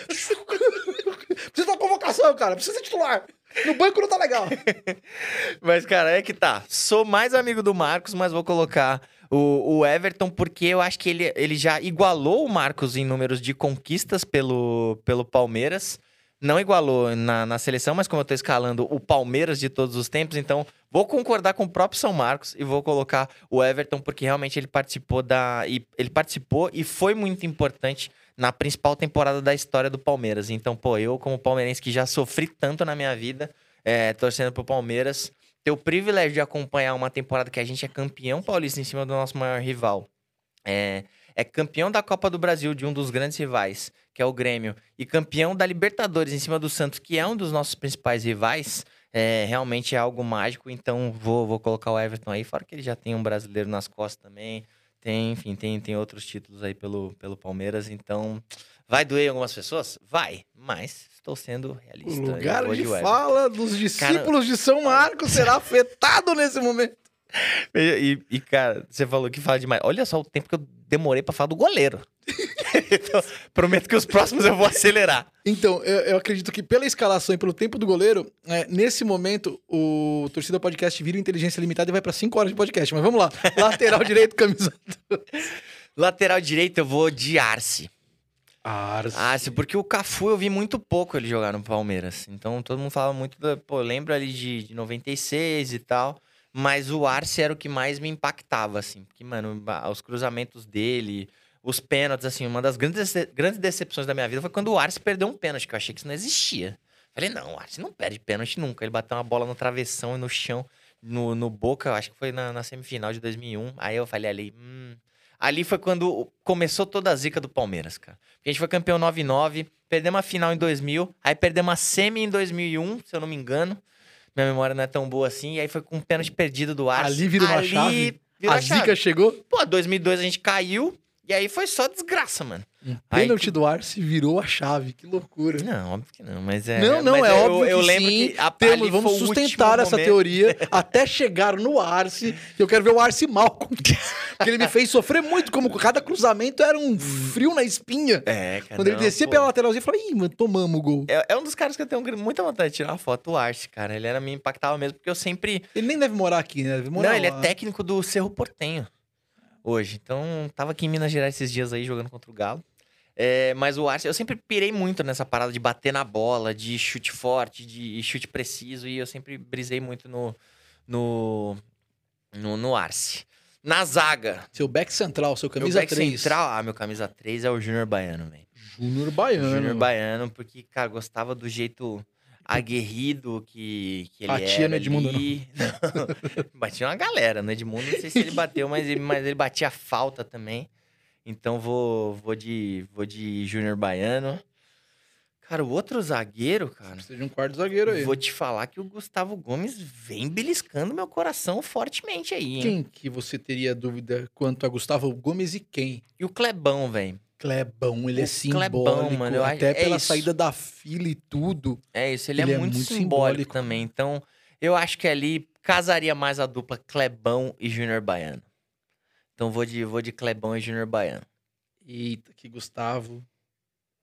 precisa da convocação, cara. Precisa titular. No banco não tá legal. [laughs] Mas, cara, é que tá. Sou mais amigo do Marcos, mas vou colocar o, o Everton porque eu acho que ele, ele já igualou o Marcos em números de conquistas pelo, pelo Palmeiras. Não igualou na, na seleção, mas como eu tô escalando o Palmeiras de todos os tempos, então vou concordar com o próprio São Marcos e vou colocar o Everton porque realmente ele participou da. Ele participou e foi muito importante na principal temporada da história do Palmeiras. Então, pô, eu, como palmeirense que já sofri tanto na minha vida, é, torcendo pro Palmeiras, ter o privilégio de acompanhar uma temporada que a gente é campeão paulista em cima do nosso maior rival. É, é campeão da Copa do Brasil de um dos grandes rivais, que é o Grêmio, e campeão da Libertadores em cima do Santos, que é um dos nossos principais rivais. É, realmente é algo mágico, então vou, vou colocar o Everton aí, fora que ele já tem um brasileiro nas costas também. Tem, enfim, tem, tem outros títulos aí pelo, pelo Palmeiras, então vai doer em algumas pessoas? Vai, mas estou sendo O realista. eu lugar de fala dos discípulos de São Marcos será afetado nesse momento. [laughs] E, e, cara, você falou que fala demais. Olha só o tempo que eu demorei pra falar do goleiro. [laughs] então, prometo que os próximos eu vou acelerar. Então, eu, eu acredito que pela escalação e pelo tempo do goleiro, é, nesse momento, o Torcida Podcast vira inteligência limitada e vai pra 5 horas de podcast. Mas vamos lá. [laughs] Lateral direito, camisa. Lateral direito, eu vou de Arce. Arce. Arce, porque o Cafu eu vi muito pouco ele jogar no Palmeiras. Então todo mundo falava muito da. Pô, eu lembro ali de, de 96 e tal. Mas o Arce era o que mais me impactava, assim. Porque, mano, os cruzamentos dele, os pênaltis, assim, uma das grandes, grandes decepções da minha vida foi quando o Arce perdeu um pênalti, que eu achei que isso não existia. Falei, não, o Arce não perde pênalti nunca. Ele bateu uma bola no travessão e no chão, no, no Boca, acho que foi na, na semifinal de 2001. Aí eu falei ali, hum... Ali foi quando começou toda a zica do Palmeiras, cara. Porque a gente foi campeão 9-9, perdemos a final em 2000, aí perdemos a semi em 2001, se eu não me engano. Minha memória não é tão boa assim. E aí foi com um pênalti perdido do Arce. Ali virou uma chave? Virou a a chave. zica chegou, Pô, 2002 a gente caiu, e aí foi só desgraça, mano. Um pênalti que- do Arce virou a chave. Que loucura. Não, óbvio que não, mas é... Não, não, mas é eu, óbvio Eu que lembro sim. que a, Temos, vamos sustentar essa momento. teoria [laughs] até chegar no Arce. que Eu quero ver o Arce mal. Porque [laughs] ele me fez sofrer muito, como cada cruzamento era um frio na espinha. É, cara. Quando ele descia pô. pela lateralzinha, eu falei, ih, mano, tomamos o gol. É, é um dos caras que eu tenho muita vontade de tirar uma foto, o Arce, cara. Ele era me impactava mesmo, porque eu sempre. Ele nem deve morar aqui, né? Deve morar não, ele é lá. técnico do Cerro Portenho hoje. Então, tava aqui em Minas Gerais esses dias aí jogando contra o Galo. É, mas o Arce, eu sempre pirei muito nessa parada de bater na bola, de chute forte, de chute preciso, e eu sempre brisei muito no, no, no, no Arce. Na zaga, Seu back central, seu meu camisa back 3. central, ah, meu camisa 3 é o Júnior Baiano, velho. Júnior Baiano. Júnior Baiano, porque, cara, gostava do jeito aguerrido que, que ele Batia era no Edmundo, ali. Não. [laughs] batia uma galera, no Edmundo não sei se ele bateu, mas ele, mas ele batia falta também. Então vou, vou de, vou de Júnior Baiano. Cara, o outro zagueiro, cara, Precisa de um quarto zagueiro aí. vou te falar que o Gustavo Gomes vem beliscando meu coração fortemente aí, hein? Quem que você teria dúvida quanto a Gustavo Gomes e quem? E o Clebão, velho. Clebão, ele é O simbólico. Clebão, mano, eu até é pela isso. saída da fila e tudo. É isso, ele, Ele é, é muito, muito simbólico, simbólico. também. Então, eu acho que ali casaria mais a dupla Clebão e Júnior Baiano. Então, vou de, vou de Clebão e Júnior Baiano. Eita, que Gustavo.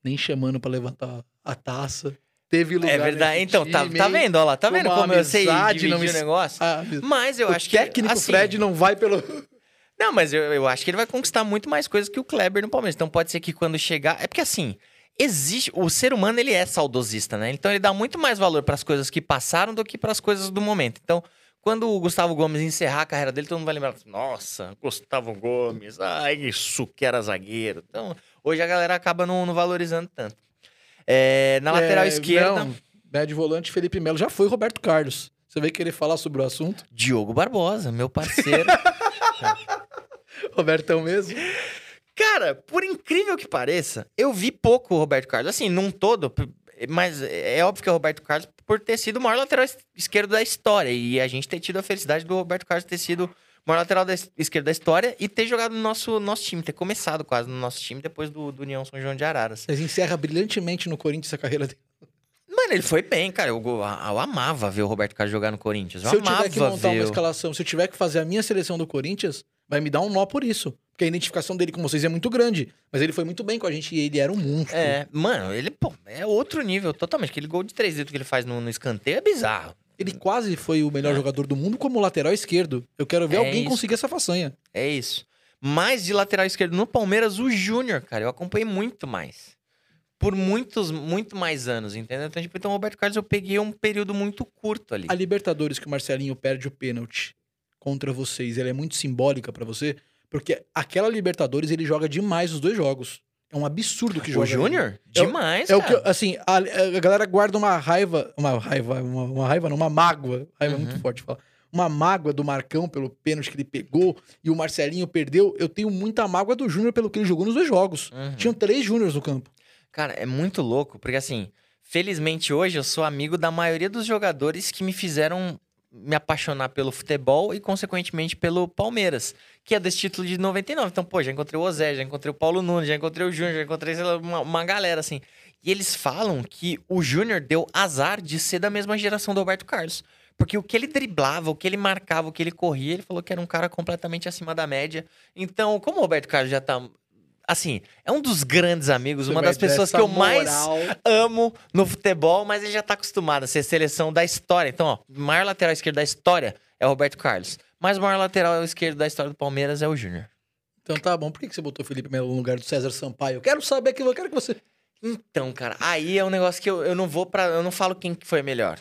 Nem chamando pra levantar a taça. Teve lugar é verdade. Então, tá, time, tá hein? vendo? Olha lá, tá vendo como eu sei dividir não o negócio? Ah, Mas eu acho que... técnico assim, Fred não vai pelo. [laughs] Não, mas eu, eu acho que ele vai conquistar muito mais coisas que o Kleber no Palmeiras. Então, pode ser que quando chegar... É porque, assim, existe... O ser humano, ele é saudosista, né? Então, ele dá muito mais valor pras coisas que passaram do que pras coisas do momento. Então... Quando o Gustavo Gomes encerrar a carreira dele, todo mundo vai lembrar. Nossa, Gustavo Gomes, ai, isso que era zagueiro. Então, hoje a galera acaba não, não valorizando tanto. É, na lateral É, esquerda, Não, né, de volante, Felipe Melo. Já foi Roberto Carlos. Você vai querer falar sobre o assunto? Diogo Barbosa, meu parceiro. [laughs] Robertão mesmo? Cara, por incrível que pareça, eu vi pouco o Roberto Carlos. Assim, num todo, mas é óbvio que é o Roberto Carlos por ter sido o maior lateral es- esquerdo da história. E a gente ter tido a felicidade do Roberto Carlos ter sido o maior lateral da es- esquerda da história e ter jogado no nosso, nosso time, ter começado quase no nosso time depois do, do União São João de Araras. Mas encerra brilhantemente no Corinthians a carreira dele. Mano, ele foi bem, cara. Eu, eu, eu amava ver o Roberto Carlos jogar no Corinthians. Eu se eu amava tiver que montar ver uma escalação, se eu tiver que fazer a minha seleção do Corinthians, vai me dar um nó por isso. Porque a identificação dele com vocês é muito grande. Mas ele foi muito bem com a gente e ele era um monstro. É, mano, ele, pô, é outro nível totalmente. Aquele gol de três dedos que ele faz no, no escanteio é bizarro. Ele quase foi o melhor jogador do mundo como lateral esquerdo. Eu quero ver É alguém isso, conseguir essa façanha. É isso. Mas de lateral esquerdo no Palmeiras, o Júnior, cara, eu acompanhei muito mais. Por muitos, muito mais anos, entendeu? Então, tipo, então o Roberto Carlos eu peguei um período muito curto ali. A Libertadores que o Marcelinho perde o pênalti contra vocês, ela é muito simbólica pra você? Porque aquela Libertadores ele joga demais os dois jogos. É um absurdo que joga. O Júnior? É o- Demais, É o que, assim, a, a galera guarda uma raiva, uma raiva, uma, uma raiva, não, uma mágoa, raiva é muito Uhum. forte falar. Uma mágoa do Marcão pelo pênalti que ele pegou e o Marcelinho perdeu. Eu tenho muita mágoa do Júnior pelo que ele jogou nos dois jogos. Uhum. Tinham três Júniors no campo. Cara, é muito louco, porque assim, felizmente hoje eu sou amigo da maioria dos jogadores que me fizeram me apaixonar pelo futebol e, consequentemente, pelo Palmeiras, que é desse título de 99. Então, pô, já encontrei o Ozé, já encontrei o Paulo Nunes, já encontrei o Júnior, já encontrei lá, uma, uma galera assim. E eles falam que o Júnior deu azar de ser da mesma geração do Roberto Carlos. Porque o que ele driblava, o que ele marcava, o que ele corria, ele falou que era um cara completamente acima da média. Então, como o Roberto Carlos já tá. Assim, é um dos grandes amigos, Você uma das pessoas que eu mais moral. amo no futebol, mas ele já tá acostumado a ser seleção da história. Então, ó, o maior lateral esquerdo da história é o Roberto Carlos. Mas o maior lateral esquerdo da história do Palmeiras é o Júnior. Então tá bom. Por que que você botou o Felipe Melo no lugar do César Sampaio? Eu quero saber aquilo, eu quero que você. Então, cara, aí é um negócio que eu, eu não vou para Eu não falo quem que foi melhor.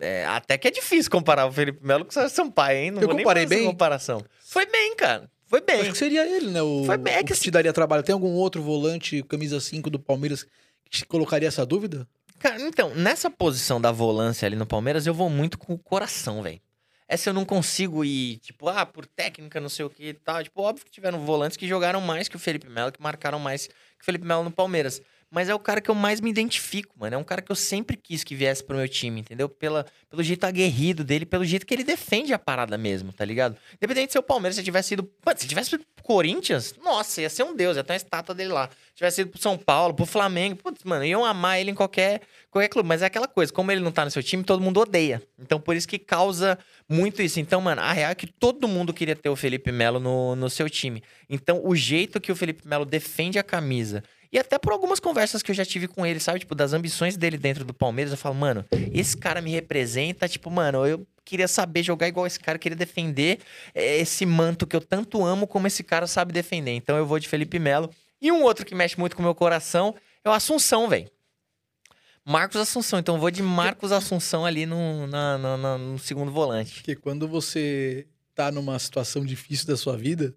É, até que é difícil comparar o Felipe Melo com o Sérgio Sampaio, hein? Não Eu vou nem comparei essa bem? comparação. Foi bem, cara. Foi bem. Acho que seria ele, né? O, Foi bem, é que que te daria trabalho. Tem algum outro volante, camisa 5 do Palmeiras, que te colocaria essa dúvida? Cara, então, nessa posição da volância ali no Palmeiras, eu vou muito com o coração, velho. Essa eu não consigo ir, tipo, ah, por técnica, não sei o que e tal. Tipo, óbvio que tiveram volantes que jogaram mais que o Felipe Melo, que marcaram mais que o Felipe Melo no Palmeiras. Mas é o cara que eu mais me identifico, mano. É um cara que eu sempre quis que viesse pro meu time, entendeu? Pela, pelo jeito aguerrido dele, pelo jeito que ele defende a parada mesmo, tá ligado? Independente de ser o Palmeiras, se tivesse ido. Mano, se tivesse pro Corinthians, nossa, ia ser um deus, ia ter uma estátua dele lá. Se tivesse ido pro São Paulo, pro Flamengo, putz, mano, iam amar ele em qualquer, qualquer clube. Mas é aquela coisa, como ele não tá no seu time, todo mundo odeia. Então por isso que causa muito isso. Então, mano, a real é que todo mundo queria ter o Felipe Melo no, no seu time. Então, o jeito que o Felipe Melo defende a camisa. E até por algumas conversas que eu já tive com ele, sabe? Tipo, das ambições dele dentro do Palmeiras, eu falo, mano, esse cara me representa, tipo, mano, eu queria saber jogar igual esse cara, queria defender eh, esse manto que eu tanto amo como esse cara sabe defender. Então eu vou de Felipe Melo. E um outro que mexe muito com o meu coração é o Assunção, velho. Marcos Assunção. Então eu vou de Marcos Assunção ali no, na- na- na- no segundo volante. Porque quando você tá numa situação difícil da sua vida,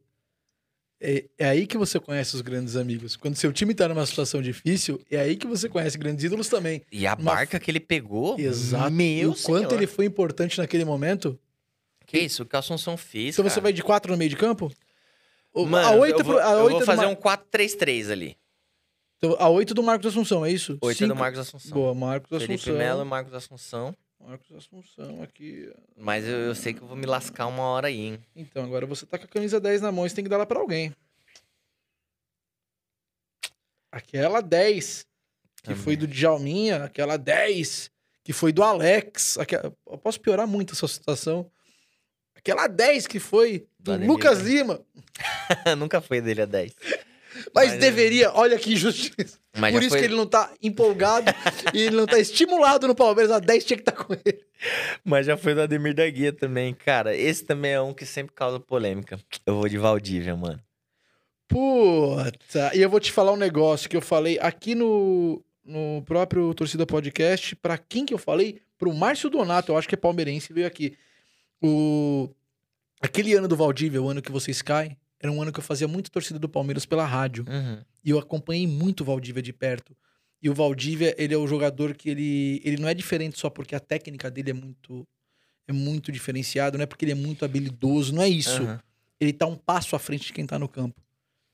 é, é aí que você conhece os grandes amigos. Quando seu time tá numa situação difícil, é aí que você conhece grandes ídolos também. E a Uma- barca que ele pegou. Exato. Meu o quanto senhor. ele foi importante naquele momento. Que isso, o Assunção fez. Então você cara. vai de quatro no meio de campo? Mano, a oito eu vou, a eu oito vou fazer Mar- um 4-3-3 ali. então, A 8 do Marcos Assunção, é isso? 8 é do Marcos Assunção. Boa, Marcos Felipe Assunção. Melo e Marcos Assunção. Marcos Assunção aqui. Mas eu, eu sei que eu vou me lascar uma hora aí, hein? Então, agora você tá com a camisa 10 na mão você tem que dar ela pra alguém. Aquela 10, que Também. foi do Djalminha, aquela 10, que foi do Alex. aquela- Eu posso piorar muito essa situação. Aquela 10 que foi Do Lucas né? Lima. [laughs] Nunca foi dele a 10. Mas, Mas, é. deveria, olha que injustiça. Mas Por isso foi, que ele não tá empolgado [laughs] e ele não tá estimulado no Palmeiras. A 10 tinha que estar com ele. Mas já foi do Ademir da Guia também. Cara, esse também é um que sempre causa polêmica. Eu vou de Valdívia, mano. Puta, e eu vou te falar um negócio que eu falei aqui no, no próprio Torcida Podcast. Pra quem que eu falei? Pro Márcio Donato, eu acho que é palmeirense, veio aqui. O... Aquele ano do Valdívia, o ano que vocês caem, era um ano que eu fazia muito torcida do Palmeiras pela rádio. Uhum. E eu acompanhei muito o Valdívia de perto. E o Valdívia, ele é o jogador que ele, ele não é diferente só porque a técnica dele é muito é muito diferenciado, não é porque ele é muito habilidoso, não é isso Uhum. ele tá um passo à frente de quem tá no campo.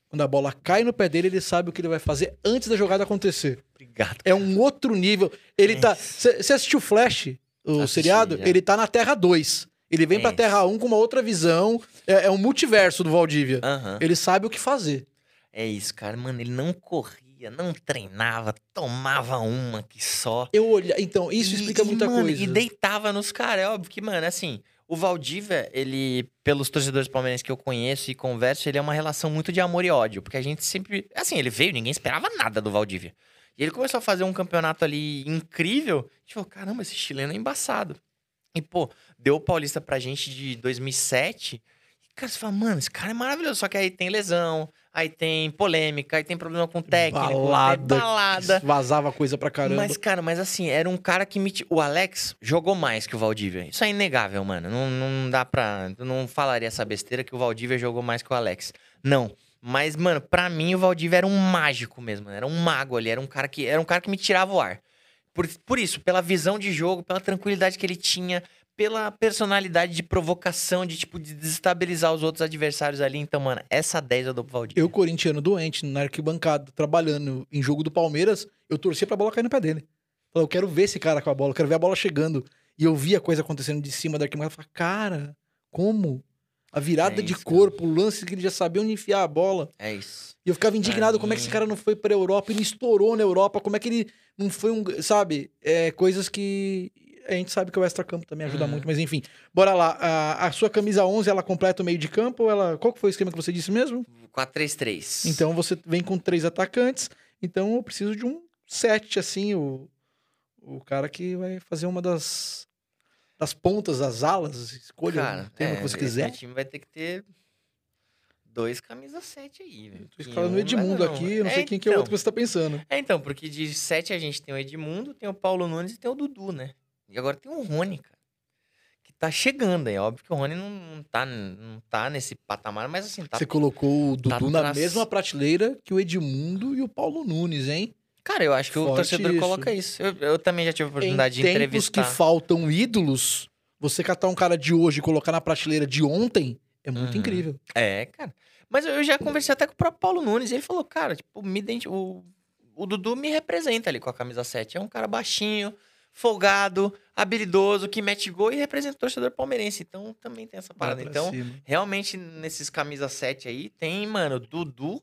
Quando a bola cai no pé dele, ele sabe o que ele vai fazer antes da jogada acontecer. Obrigado. É um outro nível. Ele tá. Você assistiu Flash, o Assisti, seriado? já. Ele tá na Terra 2. Ele vem pra Isso. Terra 1 com uma outra visão. É, é um multiverso do Valdívia. Aham. Ele sabe o que fazer. É isso, cara. Mano, ele não corria, não treinava, tomava uma que só. Eu olhar. Então, isso E- explica e, muita mano, coisa. E deitava nos caras. É óbvio que, mano, assim, o Valdívia, ele, pelos torcedores palmeirenses que eu conheço e converso, ele é uma relação muito de amor e ódio. Porque a gente sempre. Assim, ele veio, ninguém esperava nada do Valdívia. E ele começou a fazer um campeonato ali incrível. A gente falou: caramba, esse chileno é embaçado. E, pô, deu o Paulista pra gente de 2007. E, cara, você fala, mano, esse cara é maravilhoso. Só que aí tem lesão, aí tem polêmica, aí tem problema com o técnico, balada. balada. Vazava coisa pra caramba. Mas, cara, mas assim, era um cara que me. O Alex jogou mais que o Valdívia. Isso é inegável, mano. Não, não dá pra. Eu não falaria essa besteira que o Valdívia jogou mais que o Alex. Não. Mas, mano, pra mim o Valdívia era um mágico mesmo. Era um mago ali. Era um cara que, era um cara que me tirava o ar. Por, por isso, pela visão de jogo, pela tranquilidade que ele tinha, pela personalidade de provocação, de tipo, de desestabilizar os outros adversários ali. Então, mano, essa 10 eu dou pro Valdívia. Eu, corintiano doente, na arquibancada, trabalhando em jogo do Palmeiras, eu torcia pra bola cair no pé dele. Falei, Eu quero ver esse cara com a bola, eu quero ver a bola chegando. E eu vi a coisa acontecendo de cima da arquibancada. Eu falei, cara, como? A virada É de isso, cara. corpo, o lance que ele já sabia onde enfiar a bola. É isso. E eu ficava indignado Pra como é que esse cara não foi pra Europa e não estourou na Europa, como é que ele não foi um. Sabe? É, coisas que. A gente sabe que o extra-campo também ajuda Uhum. muito, mas enfim. Bora lá. A, a sua camisa 11, ela completa o meio de campo ou ela. Qual que foi o esquema que você disse mesmo? 4-3-3. Então você vem com três atacantes, então eu preciso de um sete, assim, o, o cara que vai fazer uma das, das pontas, das alas, escolha Cara, o termo é, que você quiser. meu time vai ter que ter dois camisa 7 aí, velho. Tô escalando o Edmundo não. aqui, não É, sei quem que é o então. outro que você tá pensando. É, então, porque de 7 a gente tem o Edmundo, tem o Paulo Nunes e tem o Dudu, né? E agora tem o Rony, cara. Que tá chegando aí. Óbvio que o Rony não, não, tá, não tá nesse patamar, mas assim, tá. Você colocou o Dudu tá na mesma prateleira que o Edmundo e o Paulo Nunes, hein? Cara, eu acho que o torcedor isso. coloca isso. Eu, eu também já tive a oportunidade em de tempos entrevistar. que faltam ídolos, você catar um cara de hoje e colocar na prateleira de ontem é muito Uhum. incrível. É, cara. Mas eu já conversei até com o próprio Paulo Nunes e ele falou, cara, tipo, me identi- o, o Dudu me representa ali com a camisa 7. É um cara baixinho, folgado, habilidoso, que mete gol e representa o torcedor palmeirense. Então também tem essa parada. Então, cima. realmente, nesses camisa 7 aí, tem, mano, Dudu,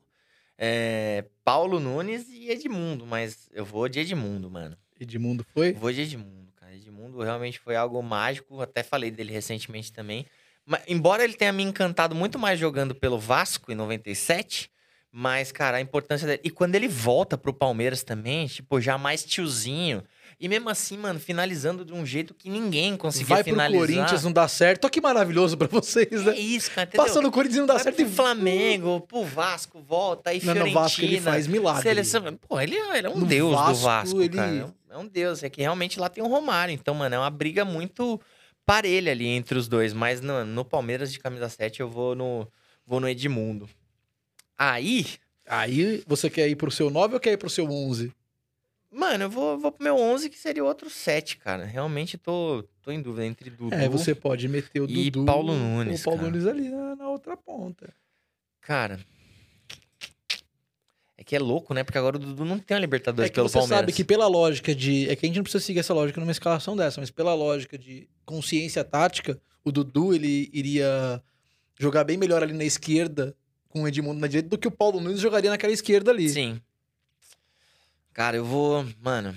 é, Paulo Nunes e Edmundo. Mas eu vou de Edmundo, mano. Edmundo foi? Eu vou de Edmundo, cara. Edmundo realmente foi algo mágico. Até falei dele recentemente também. Mas, embora ele tenha me encantado muito mais jogando pelo Vasco em 97, mas, cara, a importância dele. E quando ele volta pro Palmeiras também, tipo, já mais tiozinho. E mesmo assim, mano, finalizando de um jeito que ninguém conseguia Vai pro finalizar. Corinthians, não dá certo. Olha que maravilhoso pra vocês, É né? isso, cara. Entendeu? Passa no Corinthians não dá Vai certo. pro e- Flamengo, pro Vasco, volta, aí Não, Fiorentina. no Vasco ele faz milagre. Seleção. Pô, ele, é- ele é um No deus Vasco, do Vasco, ele- cara. É um- É um deus. É que realmente lá tem o Romário. Então, mano, é uma briga muito parelha ali entre os dois. Mas no, no Palmeiras de camisa 7 eu vou no, vou no Edmundo. Aí, Aí você quer ir pro seu 9 ou quer ir pro seu 11? Mano, eu vou, vou pro meu 11, que seria outro 7, cara. Realmente tô, tô em dúvida entre Dudu. É, você pode meter o E Dudu Paulo Nunes, o Paulo cara. Nunes ali na, na outra ponta. Cara. É que é louco, né? Porque agora o Dudu não tem a Libertadores É pelo você Palmeiras. sabe que pela lógica de... É que a gente não precisa seguir essa lógica numa escalação dessa, mas pela lógica de consciência tática, o Dudu, ele iria jogar bem melhor ali na esquerda com o Edmundo na direita do que o Paulo Nunes jogaria naquela esquerda ali. Sim. Cara, eu vou. Mano.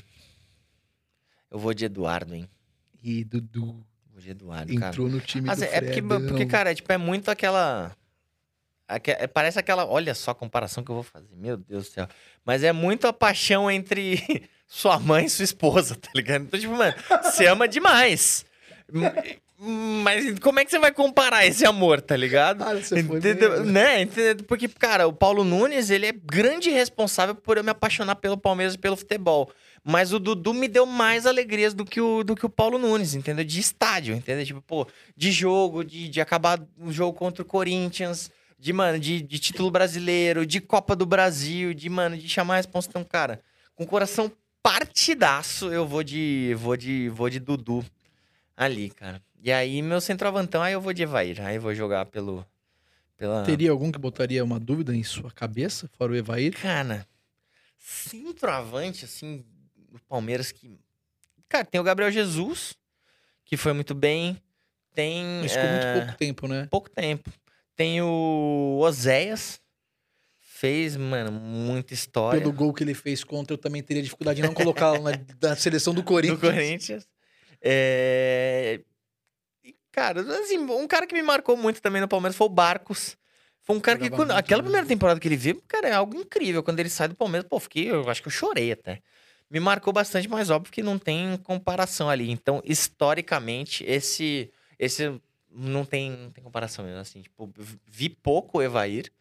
Eu vou de Eduardo, hein? E Dudu Vou de Eduardo, cara. entrou no time Mas do é, é porque, porque, cara, é, tipo, é muito aquela. aque- é- parece aquela. Olha só a comparação que eu vou fazer. Meu Deus do céu. Mas é muito a paixão entre [laughs] sua mãe e sua esposa, tá ligado? Então, tipo, mano, você ama demais. Mas como é que você vai comparar esse amor, tá ligado? Ah, você foi Entendeu? mesmo. Né? Entendeu? Porque, cara, o Paulo Nunes, ele é grande responsável por eu me apaixonar pelo Palmeiras e pelo futebol. Mas o Dudu me deu mais alegrias do que o, do que o Paulo Nunes, entendeu? De estádio, entendeu? Tipo, pô, de jogo, de, de acabar o jogo contra o Corinthians, de, mano, de, de título brasileiro, de Copa do Brasil, de, mano, de chamar a responsa. Então, cara, com o coração partidaço, eu vou de, vou de, vou de Dudu ali, cara. E aí, meu centroavantão, aí eu vou de Evair. Aí eu vou jogar pelo... Pela... Teria algum que botaria uma dúvida em sua cabeça, fora o Evair? Cara, centroavante, assim, do Palmeiras que. Cara, tem o Gabriel Jesus, que foi muito bem. Tem. Mas ficou eh, muito pouco tempo, né? pouco tempo. Tem o Oséias. fez, mano, muita história. Pelo gol que ele fez contra, eu também teria dificuldade em não colocá-lo na, na seleção do Corinthians. do Corinthians. É... Cara, assim, um cara que me marcou muito também no Palmeiras foi o Barcos. Foi um cara que, Jogava quando- aquela primeira temporada que ele veio, cara, é algo incrível. Quando ele sai do Palmeiras, pô, fiquei, eu acho que eu chorei até. Me marcou bastante, mas óbvio que não tem comparação ali. Então, historicamente, esse, esse não tem, não tem comparação mesmo, assim. Tipo, vi pouco o Evair.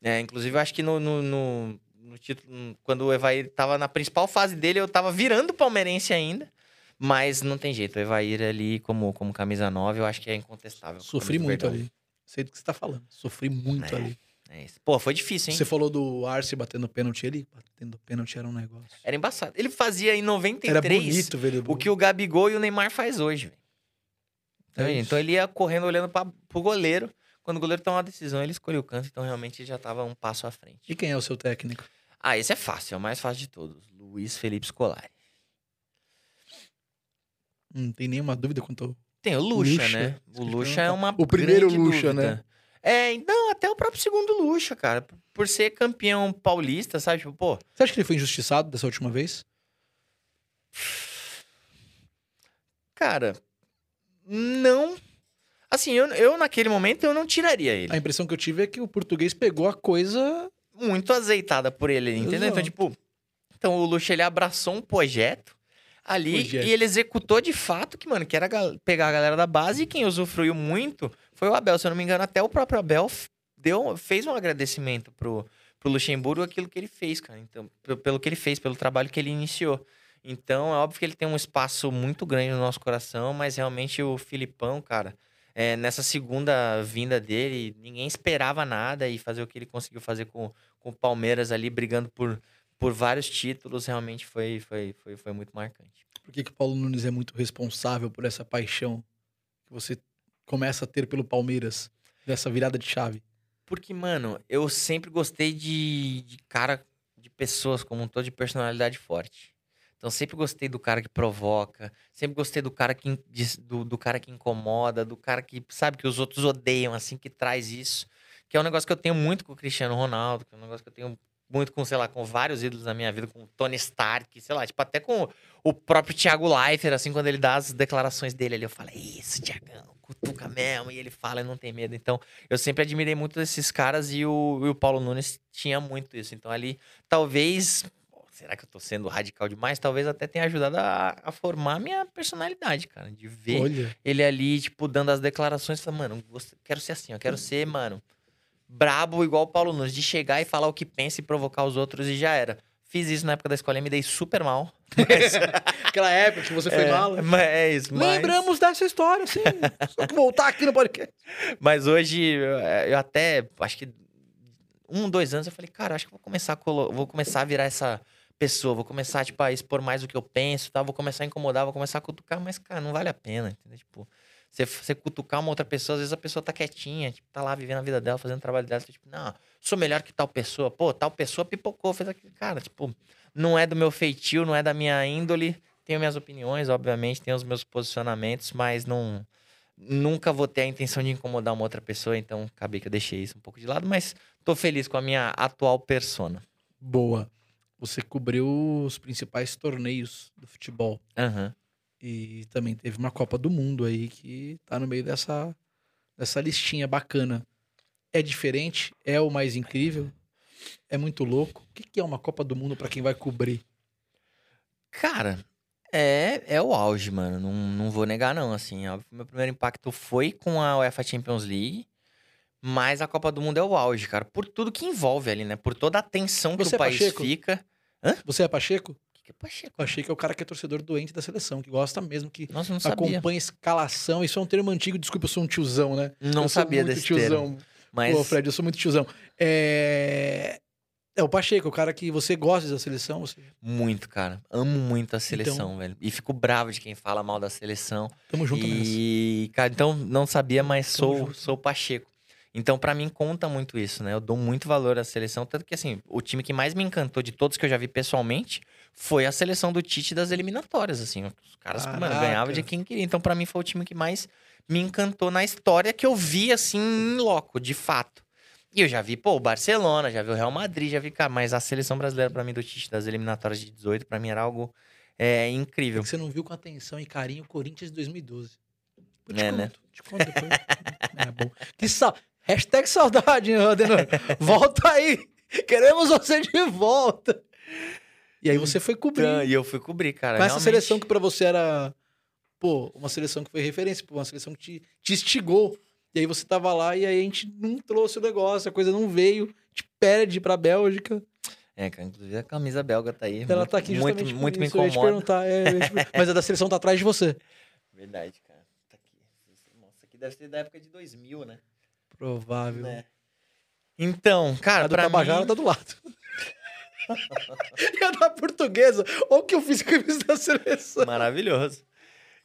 né? inclusive, eu acho que no, no, no, no título, quando o Evair tava na principal fase dele, eu tava virando palmeirense ainda. Mas não tem jeito, o Evair ali, como, como camisa 9, eu acho que é incontestável. Sofri muito verdão. ali. Sei do que você tá falando. Sofri muito É, ali. É isso. Pô, foi difícil, hein? Você falou do Arce batendo pênalti. Ele batendo pênalti era um negócio. Era embaçado. Ele fazia em 93 Era bonito ele. o que o Gabigol e o Neymar faz hoje, velho. Então, É então ele ia correndo olhando pra, pro goleiro. Quando o goleiro toma uma decisão, ele escolhe o canto. Então realmente ele já tava um passo à frente. E quem é o seu técnico? Ah, esse é fácil, é o mais fácil de todos. Luiz Felipe Scolari. Não tem nenhuma dúvida quanto Tem o Lucha, Lucha. né? O Lucha é uma O primeiro Lucha, dúvida. né? É, então, até o próprio segundo Lucha, cara. Por ser campeão paulista, sabe? Tipo, pô, Você acha que ele foi injustiçado dessa última vez? cara, não. Assim, eu, eu naquele momento eu não tiraria ele. A impressão que eu tive é que o português pegou a coisa. muito azeitada por ele, entendeu? Então, Exato. tipo, então o Lucha ele abraçou um projeto ali e ele executou de fato que, mano, que era pegar a galera da base e quem usufruiu muito foi o Abel, se eu não me engano, até o próprio Abel deu, fez um agradecimento pro, pro Luxemburgo aquilo que ele fez, cara. Então, pe- pelo que ele fez, pelo trabalho que ele iniciou. Então, é óbvio que ele tem um espaço muito grande no nosso coração, mas realmente o Filipão, cara, é, nessa segunda vinda dele, ninguém esperava nada e fazer o que ele conseguiu fazer com, com o Palmeiras ali, brigando por, por vários títulos, realmente foi, foi, foi, foi muito marcante. Por que, que Paulo Nunes é muito responsável por essa paixão que você começa a ter pelo Palmeiras, dessa virada de chave? Porque, mano, eu sempre gostei de, de cara, de pessoas como um todo, de personalidade forte. Então, sempre gostei do cara que provoca, sempre gostei do cara que, do, do cara que incomoda, do cara que, sabe, que os outros odeiam, assim, que traz isso. Que é um negócio que eu tenho muito com o Cristiano Ronaldo, que é um negócio que eu tenho muito com, sei lá, com vários ídolos da minha vida, com o Tony Stark, sei lá, tipo, até com o próprio Thiago Leifert, assim, quando ele dá as declarações dele ali, eu falo, isso, Thiagão, cutuca mesmo, e ele fala e não tem medo. Então, eu sempre admirei muito esses caras e o, e o Paulo Nunes tinha muito isso. Então, ali, talvez. Será que eu tô sendo radical demais? Talvez até tenha ajudado a, a formar a minha personalidade, cara. De ver Olha, ele ali, tipo, dando as declarações. Falando, mano, quero ser assim, eu quero ser, mano, brabo igual o Paulo Nunes, de chegar e falar o que pensa e provocar os outros e já era. Fiz isso na época da escolinha, me dei super mal. [laughs] aquela época que você foi é, mala. mas é isso. Mas... Lembramos dessa história, sim. [laughs] Só que voltar aqui no podcast. Mas hoje, eu, até, acho que um, dois anos, eu falei, cara, acho que vou começar a, colo- vou começar a virar essa pessoa, vou começar, tipo, a expor mais o que eu penso, tá? vou começar a incomodar, vou começar a cutucar, mas, cara, não vale a pena, entendeu? Tipo, você, você cutucar uma outra pessoa, às vezes a pessoa tá quietinha, tipo, tá lá vivendo a vida dela, fazendo o trabalho dela, você, tipo, não, sou melhor que tal pessoa, pô, tal pessoa pipocou, fez aquilo, cara, tipo, não é do meu feitio, não é da minha índole, tenho minhas opiniões, obviamente, tenho os meus posicionamentos, mas não nunca vou ter a intenção de incomodar uma outra pessoa, então acabei que eu deixei isso um pouco de lado, mas tô feliz com a minha atual persona. Boa. Você cobriu os principais torneios do futebol. Aham. E também teve uma Copa do Mundo aí que tá no meio dessa, dessa listinha bacana. É diferente? É o mais incrível? É muito louco? O que é uma Copa do Mundo pra quem vai cobrir? Cara, é, é o auge, mano. Não, não vou negar, não. Assim, óbvio, meu primeiro impacto foi com a UEFA Champions League. Mas a Copa do Mundo é o auge, cara. Por tudo que envolve ali, né? Por toda a tensão que Você é o país Pacheco? fica. Você é Pacheco? O que, é Pacheco? Pacheco é o cara que é torcedor doente da seleção, que gosta mesmo, que Nossa, não sabia. acompanha escalação. Isso é um termo antigo, desculpa, eu sou um tiozão, né? Não eu sabia desse tiozão. termo. Mas Pô, Fred, eu sou muito tiozão. É... é o Pacheco, o cara que você gosta da seleção. Você... muito, cara. Amo muito a Então seleção, velho. E fico bravo de quem fala mal da seleção. Tamo junto nessa. E, cara, então não sabia, mas Tamo sou, junto. sou Pacheco. Então, pra mim, conta muito isso, né? Eu dou muito valor à seleção. Tanto que, assim, o time que mais me encantou de todos que eu já vi pessoalmente foi a seleção do Tite das eliminatórias, assim. Os caras, mano, ganhavam de quem queria. Então, pra mim, foi o time que mais me encantou na história que eu vi, assim, em loco, de fato. E eu já vi, pô, o Barcelona, já vi o Real Madrid, já vi, cara, mas a seleção brasileira pra mim do Tite das eliminatórias de 18, pra mim era algo é, incrível. Que você não viu com atenção e carinho o Corinthians de 2012. Eu te É, conto, né? te conto depois. [laughs] é bom. Que sal... Hashtag saudade, hein, Adenor? Volta aí! Queremos você de volta! E aí você foi cobrir. Então, e eu fui cobrir, cara. com essa seleção que pra você era, pô, uma seleção que foi referência, pô, uma seleção que te, te instigou. E aí você tava lá e aí a gente não trouxe o negócio, a coisa não veio, te perde pra Bélgica. É, cara, inclusive a camisa belga tá aí. Ela muito, tá aqui muito, justamente muito por me isso. Eu ia te incomoda. perguntar, é, eu te [laughs] mas a da seleção tá atrás de você. Verdade, cara. Tá aqui. Nossa, aqui deve ser da época de 2000, né? Provável. Né? Então, cara, A do pra Tabajara mim... tá do lado. E [laughs] a da portuguesa, olha o que eu fiz com a camisa da seleção. Maravilhoso.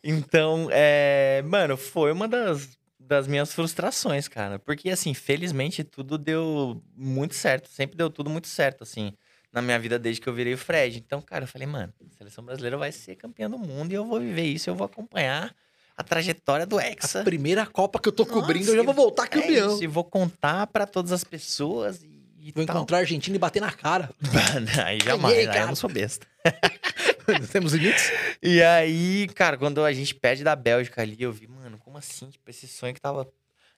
Então, é... Mano, foi uma das, das minhas frustrações, cara. Porque, assim, felizmente tudo deu muito certo. Sempre deu tudo muito certo, assim, na minha vida desde que eu virei o Fred. Então, cara, eu falei, mano, a seleção brasileira vai ser campeã do mundo e eu vou viver isso, eu vou acompanhar a trajetória do Hexa. A primeira Copa que eu tô Nossa, cobrindo, eu já vou voltar É campeão. isso, e vou contar pra todas as pessoas e, e vou tal. encontrar a Argentina e bater na cara. [laughs] aí jamais, Ganhei, aí eu não sou besta. [laughs] Temos limites? E aí, cara, quando a gente perde da Bélgica ali, eu vi, mano, como assim? Tipo, esse sonho que tava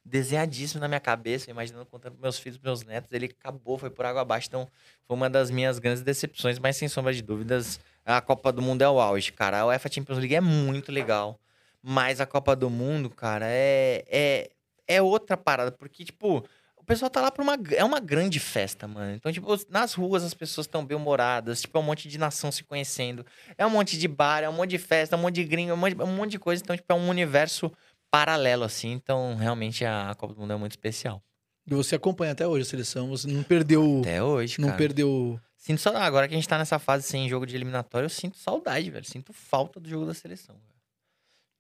desenhadíssimo na minha cabeça, imaginando contando pros meus filhos, pros meus netos, ele acabou, foi por água abaixo. Então, foi uma das minhas grandes decepções, mas sem sombra de dúvidas, a Copa do Mundo é o auge, cara. A UEFA Champions League é muito legal, mas a Copa do Mundo, cara, é, é, é outra parada, porque, tipo, pessoal tá lá pra uma. É uma grande festa, mano. Então, tipo, nas ruas as pessoas estão bem-humoradas, tipo, é um monte de nação se conhecendo. É um monte de bar, é um monte de festa, é um monte de gringo, é um monte de, é um monte de coisa. Então, tipo, é um universo paralelo, assim. Então, realmente, a Copa do Mundo é muito especial. E você acompanha até hoje a seleção, você não perdeu. Até hoje, Não cara. perdeu. Sinto saudade. Agora que a gente tá nessa fase sem jogo de eliminatório, eu sinto saudade, velho. Sinto falta do jogo da seleção. velho.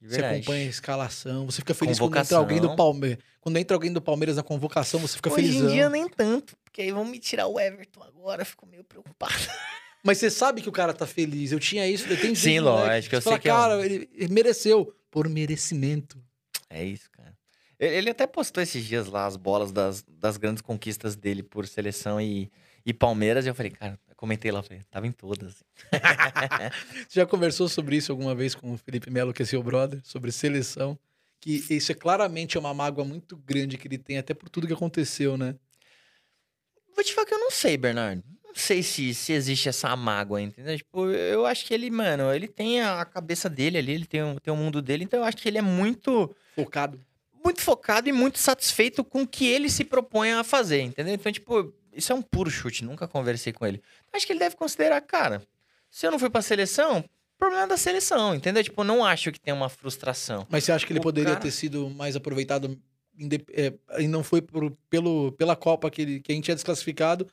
Você acompanha a escalação, você fica feliz quando Convocação. entra alguém do Palmeiras. Quando entra alguém do Palmeiras na convocação, você fica Hoje felizão. em dia, nem tanto. Porque aí vão me tirar o Everton agora. eu Fico meio preocupado. [laughs] Mas você sabe que o cara tá feliz. Eu tinha isso, eu tenho Sim, moleque. lógico, eu Você fala, sei que é um- cara, ele mereceu. Por merecimento. É isso, cara. Ele até postou esses dias lá as bolas das, das grandes conquistas dele por seleção e, e Palmeiras. E eu falei, cara, eu comentei lá, falei, tava em todas. [laughs] Você já conversou sobre isso alguma vez com o Felipe Melo, que é seu brother, sobre seleção? Que isso é claramente uma mágoa muito grande que ele tem, até por tudo que aconteceu, né? Vou te falar que eu não sei, Bernardo. Não sei se, se existe essa mágoa, entendeu? Tipo, eu acho que ele, mano, ele tem a cabeça dele ali, ele tem o, tem o mundo dele. Então eu acho que ele é muito, Focado. muito focado e muito satisfeito com o que ele se propõe a fazer, entendeu? Então, tipo, isso é um puro chute. Nunca conversei com ele. Acho que ele deve considerar, cara, se eu não fui pra seleção, problema da seleção, entendeu? Tipo, não acho que tem uma frustração. Mas você acha que ele O poderia cara- ter sido mais aproveitado é, e não foi por- pelo, pela Copa que, ele, que a gente é desclassificado?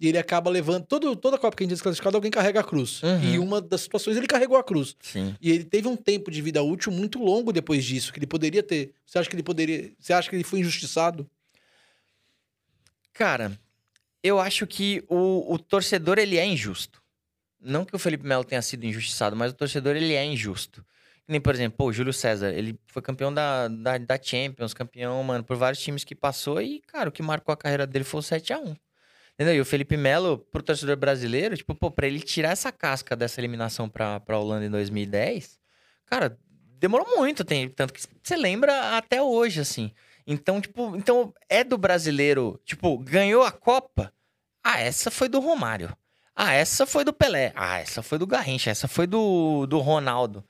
E ele acaba levando. Todo, toda Copa que a gente é desclassificado, alguém carrega a cruz. Uhum. E uma das situações ele carregou a cruz. Sim. E ele teve um tempo de vida útil muito longo depois disso, que ele poderia ter. Você acha que ele poderia. Você acha que ele foi injustiçado? Cara, eu acho que o, o torcedor, ele é injusto. Não que o Felipe Melo tenha sido injustiçado, mas o torcedor, ele é injusto. Nem, por exemplo, o Júlio César, ele foi campeão da, da, da Champions, campeão, mano, por vários times que passou e, cara, o que marcou a carreira dele foi o 7x1. Entendeu? E o Felipe Melo, pro torcedor brasileiro, tipo, pô, pra ele tirar essa casca dessa eliminação pra, pra Holanda em 2010, cara, demorou muito, tem, tanto que você lembra até hoje, assim. Então, tipo, então é do brasileiro, tipo, ganhou a Copa? Ah, essa foi do Romário. Ah, essa foi do Pelé. Ah, essa foi do Garrincha, essa foi do, do Ronaldo.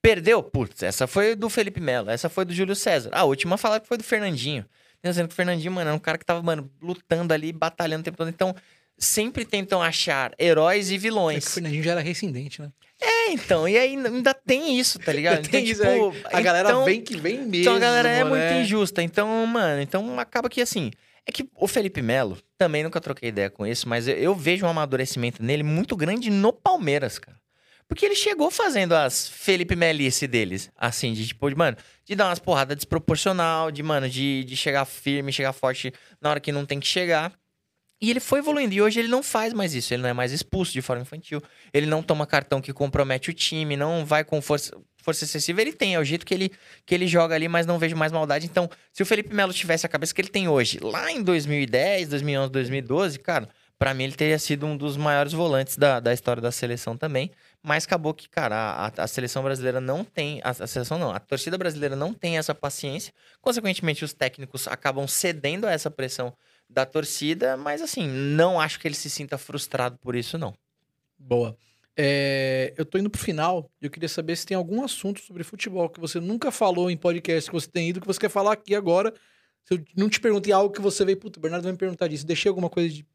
Perdeu? Putz, essa foi do Felipe Melo, essa foi do Júlio César. A última falaram que foi do Fernandinho. Dizendo que o Fernandinho, mano, era um cara que tava, mano, lutando ali, batalhando o tempo todo. Então, sempre tentam achar heróis e É vilões. que o Fernandinho já era rescindente, né? É, então, e aí ainda tem isso, tá ligado? [laughs] Então, isso, tipo, é. A galera então- vem que vem mesmo. então a galera é né? muito injusta. Então, mano, então acaba que assim. É que o Felipe Melo, também nunca troquei ideia com isso, mas eu, eu vejo um amadurecimento nele muito grande no Palmeiras, cara. Porque ele chegou fazendo as Felipe Melice deles. Assim, de tipo, de, mano, de dar umas porradas desproporcional, de, mano, de, de chegar firme, chegar forte na hora que não tem que chegar. E ele foi evoluindo. E hoje ele não faz mais isso. Ele não é mais expulso de forma infantil. Ele não toma cartão que compromete o time. Não vai com força, força excessiva. Ele tem. É o jeito que ele, que ele joga ali, mas não vejo mais maldade. Então, se o Felipe Melo tivesse a cabeça que ele tem hoje, lá em 2010, 2011, 2012, cara, para mim ele teria sido um dos maiores volantes da, da história da seleção também. Mas acabou que, cara, a, a seleção brasileira não tem. A, a, seleção não, a torcida brasileira não tem essa paciência. Consequentemente, os técnicos acabam cedendo a essa pressão da torcida, mas assim, não acho que ele se sinta frustrado por isso, não. Boa. É, eu tô indo pro final e eu queria saber se tem algum assunto sobre futebol que você nunca falou em podcast que você tem ido, que você quer falar aqui agora. Se eu não te perguntei algo que você veio, puto, o Bernardo vai me perguntar disso. Deixei alguma coisa de,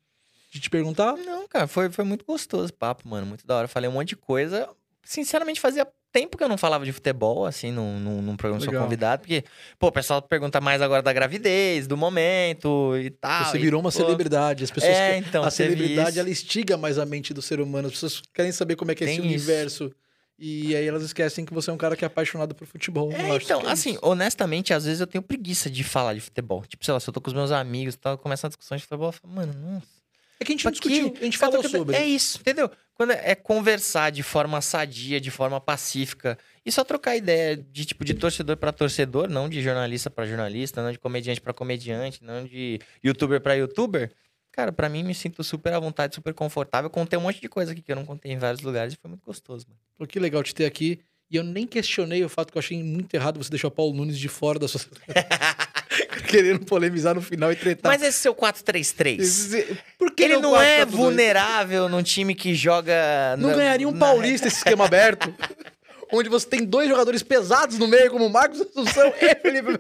de te perguntar? Não, cara, foi, foi muito gostoso o papo, mano. Muito da hora. Falei um monte de coisa. Sinceramente, fazia tempo que eu não falava de futebol, assim, num, num, num programa Legal. Sou Convidado, porque, pô, o pessoal pergunta mais agora da gravidez, do momento e tal. Você virou uma pô... celebridade. As pessoas. É, então, a celebridade, ela estiga mais a mente do ser humano. As pessoas querem saber como é que é Tem esse isso. universo. E aí elas esquecem que você é um cara que é apaixonado por futebol. É, então, é assim, honestamente, às vezes eu tenho preguiça de falar de futebol. Tipo, sei lá, se eu tô com os meus amigos e tal, começa uma discussão de futebol, eu falo, mano, nossa é que a gente não discutiu, a gente falou sobre. É isso, entendeu? Quando é conversar de forma sadia, de forma pacífica, e só trocar ideia de tipo de torcedor para torcedor, não de jornalista para jornalista, não de comediante para comediante, não de youtuber para youtuber. Cara, para mim me sinto super à vontade, super confortável. Contei um monte de coisa aqui que eu não contei em vários lugares e foi muito gostoso, mano. Pô, que legal te ter aqui. E eu nem questionei o fato que eu achei muito errado você deixar o Paulo Nunes de fora da sua. [laughs] [laughs] [laughs] querendo polemizar no final e tretar. Mas esse seu 4-3-3. Por que Ele não é vulnerável num time que joga. Não na, ganharia um na... paulista esse esquema aberto. [laughs] onde você tem dois jogadores pesados no meio, como o Marcos [laughs] Assunção e Felipe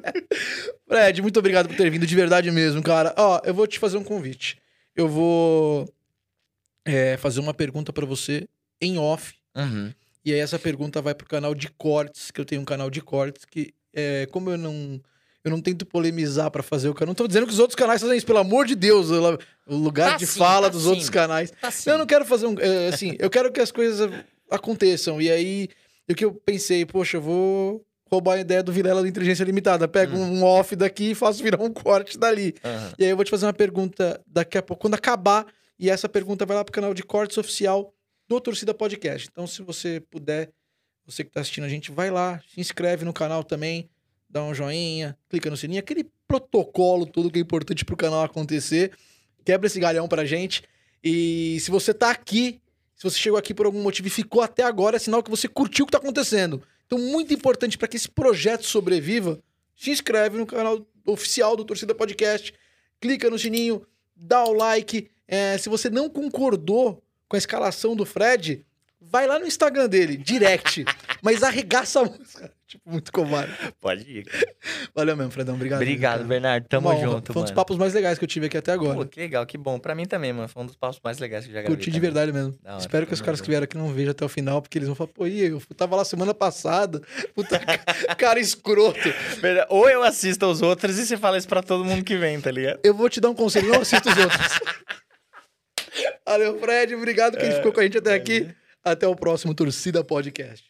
Fred, muito obrigado por ter vindo, de verdade mesmo, cara. Ó, eu vou te fazer um convite. Eu vou é, fazer uma pergunta para você em off. Uhum. E aí essa pergunta vai pro canal de cortes, que eu tenho um canal de cortes, que é, como eu não eu não tento polemizar para fazer o canal. Não tô dizendo que os outros canais fazem isso, pelo amor de Deus. O lugar tá de sim, fala tá dos sim. outros canais. Tá eu não quero fazer um. É, assim, eu quero que as coisas aconteçam. E aí, o que eu pensei, poxa, eu vou roubar a ideia do Vilela da Inteligência Limitada. Pego hum. um off daqui e faço virar um corte dali. Uhum. E aí eu vou te fazer uma pergunta daqui a pouco, quando acabar. E essa pergunta vai lá pro canal de cortes oficial do Torcida Podcast. Então, se você puder, você que tá assistindo a gente, vai lá, se inscreve no canal também dá um joinha, clica no sininho, aquele protocolo todo que é importante pro canal acontecer. Quebra esse galhão pra gente. E se você tá aqui, se você chegou aqui por algum motivo e ficou até agora, é sinal que você curtiu o que tá acontecendo. Então, muito importante para que esse projeto sobreviva, se inscreve no canal oficial do Torcida Podcast, clica no sininho, dá o like. É, se você não concordou com a escalação do Fred, vai lá no Instagram dele, direct, mas arregaça a música. Tipo, muito covarde. [laughs] Pode ir. Valeu mesmo, Fredão. Obrigado. Obrigado, cara. Bernardo. Tamo Uma junto, Foi um dos papos mais legais que eu tive aqui até agora. Pô, que legal, que bom. Pra mim também, mano. Foi um dos papos mais legais que eu já gravei. Curti de verdade mesmo. Não, Espero que os caras que vieram aqui não vejam até o final, porque eles vão falar, pô, eu tava lá semana passada. [laughs] Puta [laughs] cara escroto. Ou eu assisto aos outros e você fala isso pra todo mundo que vem, tá ligado? Eu vou te dar um conselho, não assista os outros. Valeu, Fred. Obrigado quem é, ficou com a gente até aqui. Até o próximo Torcida Podcast.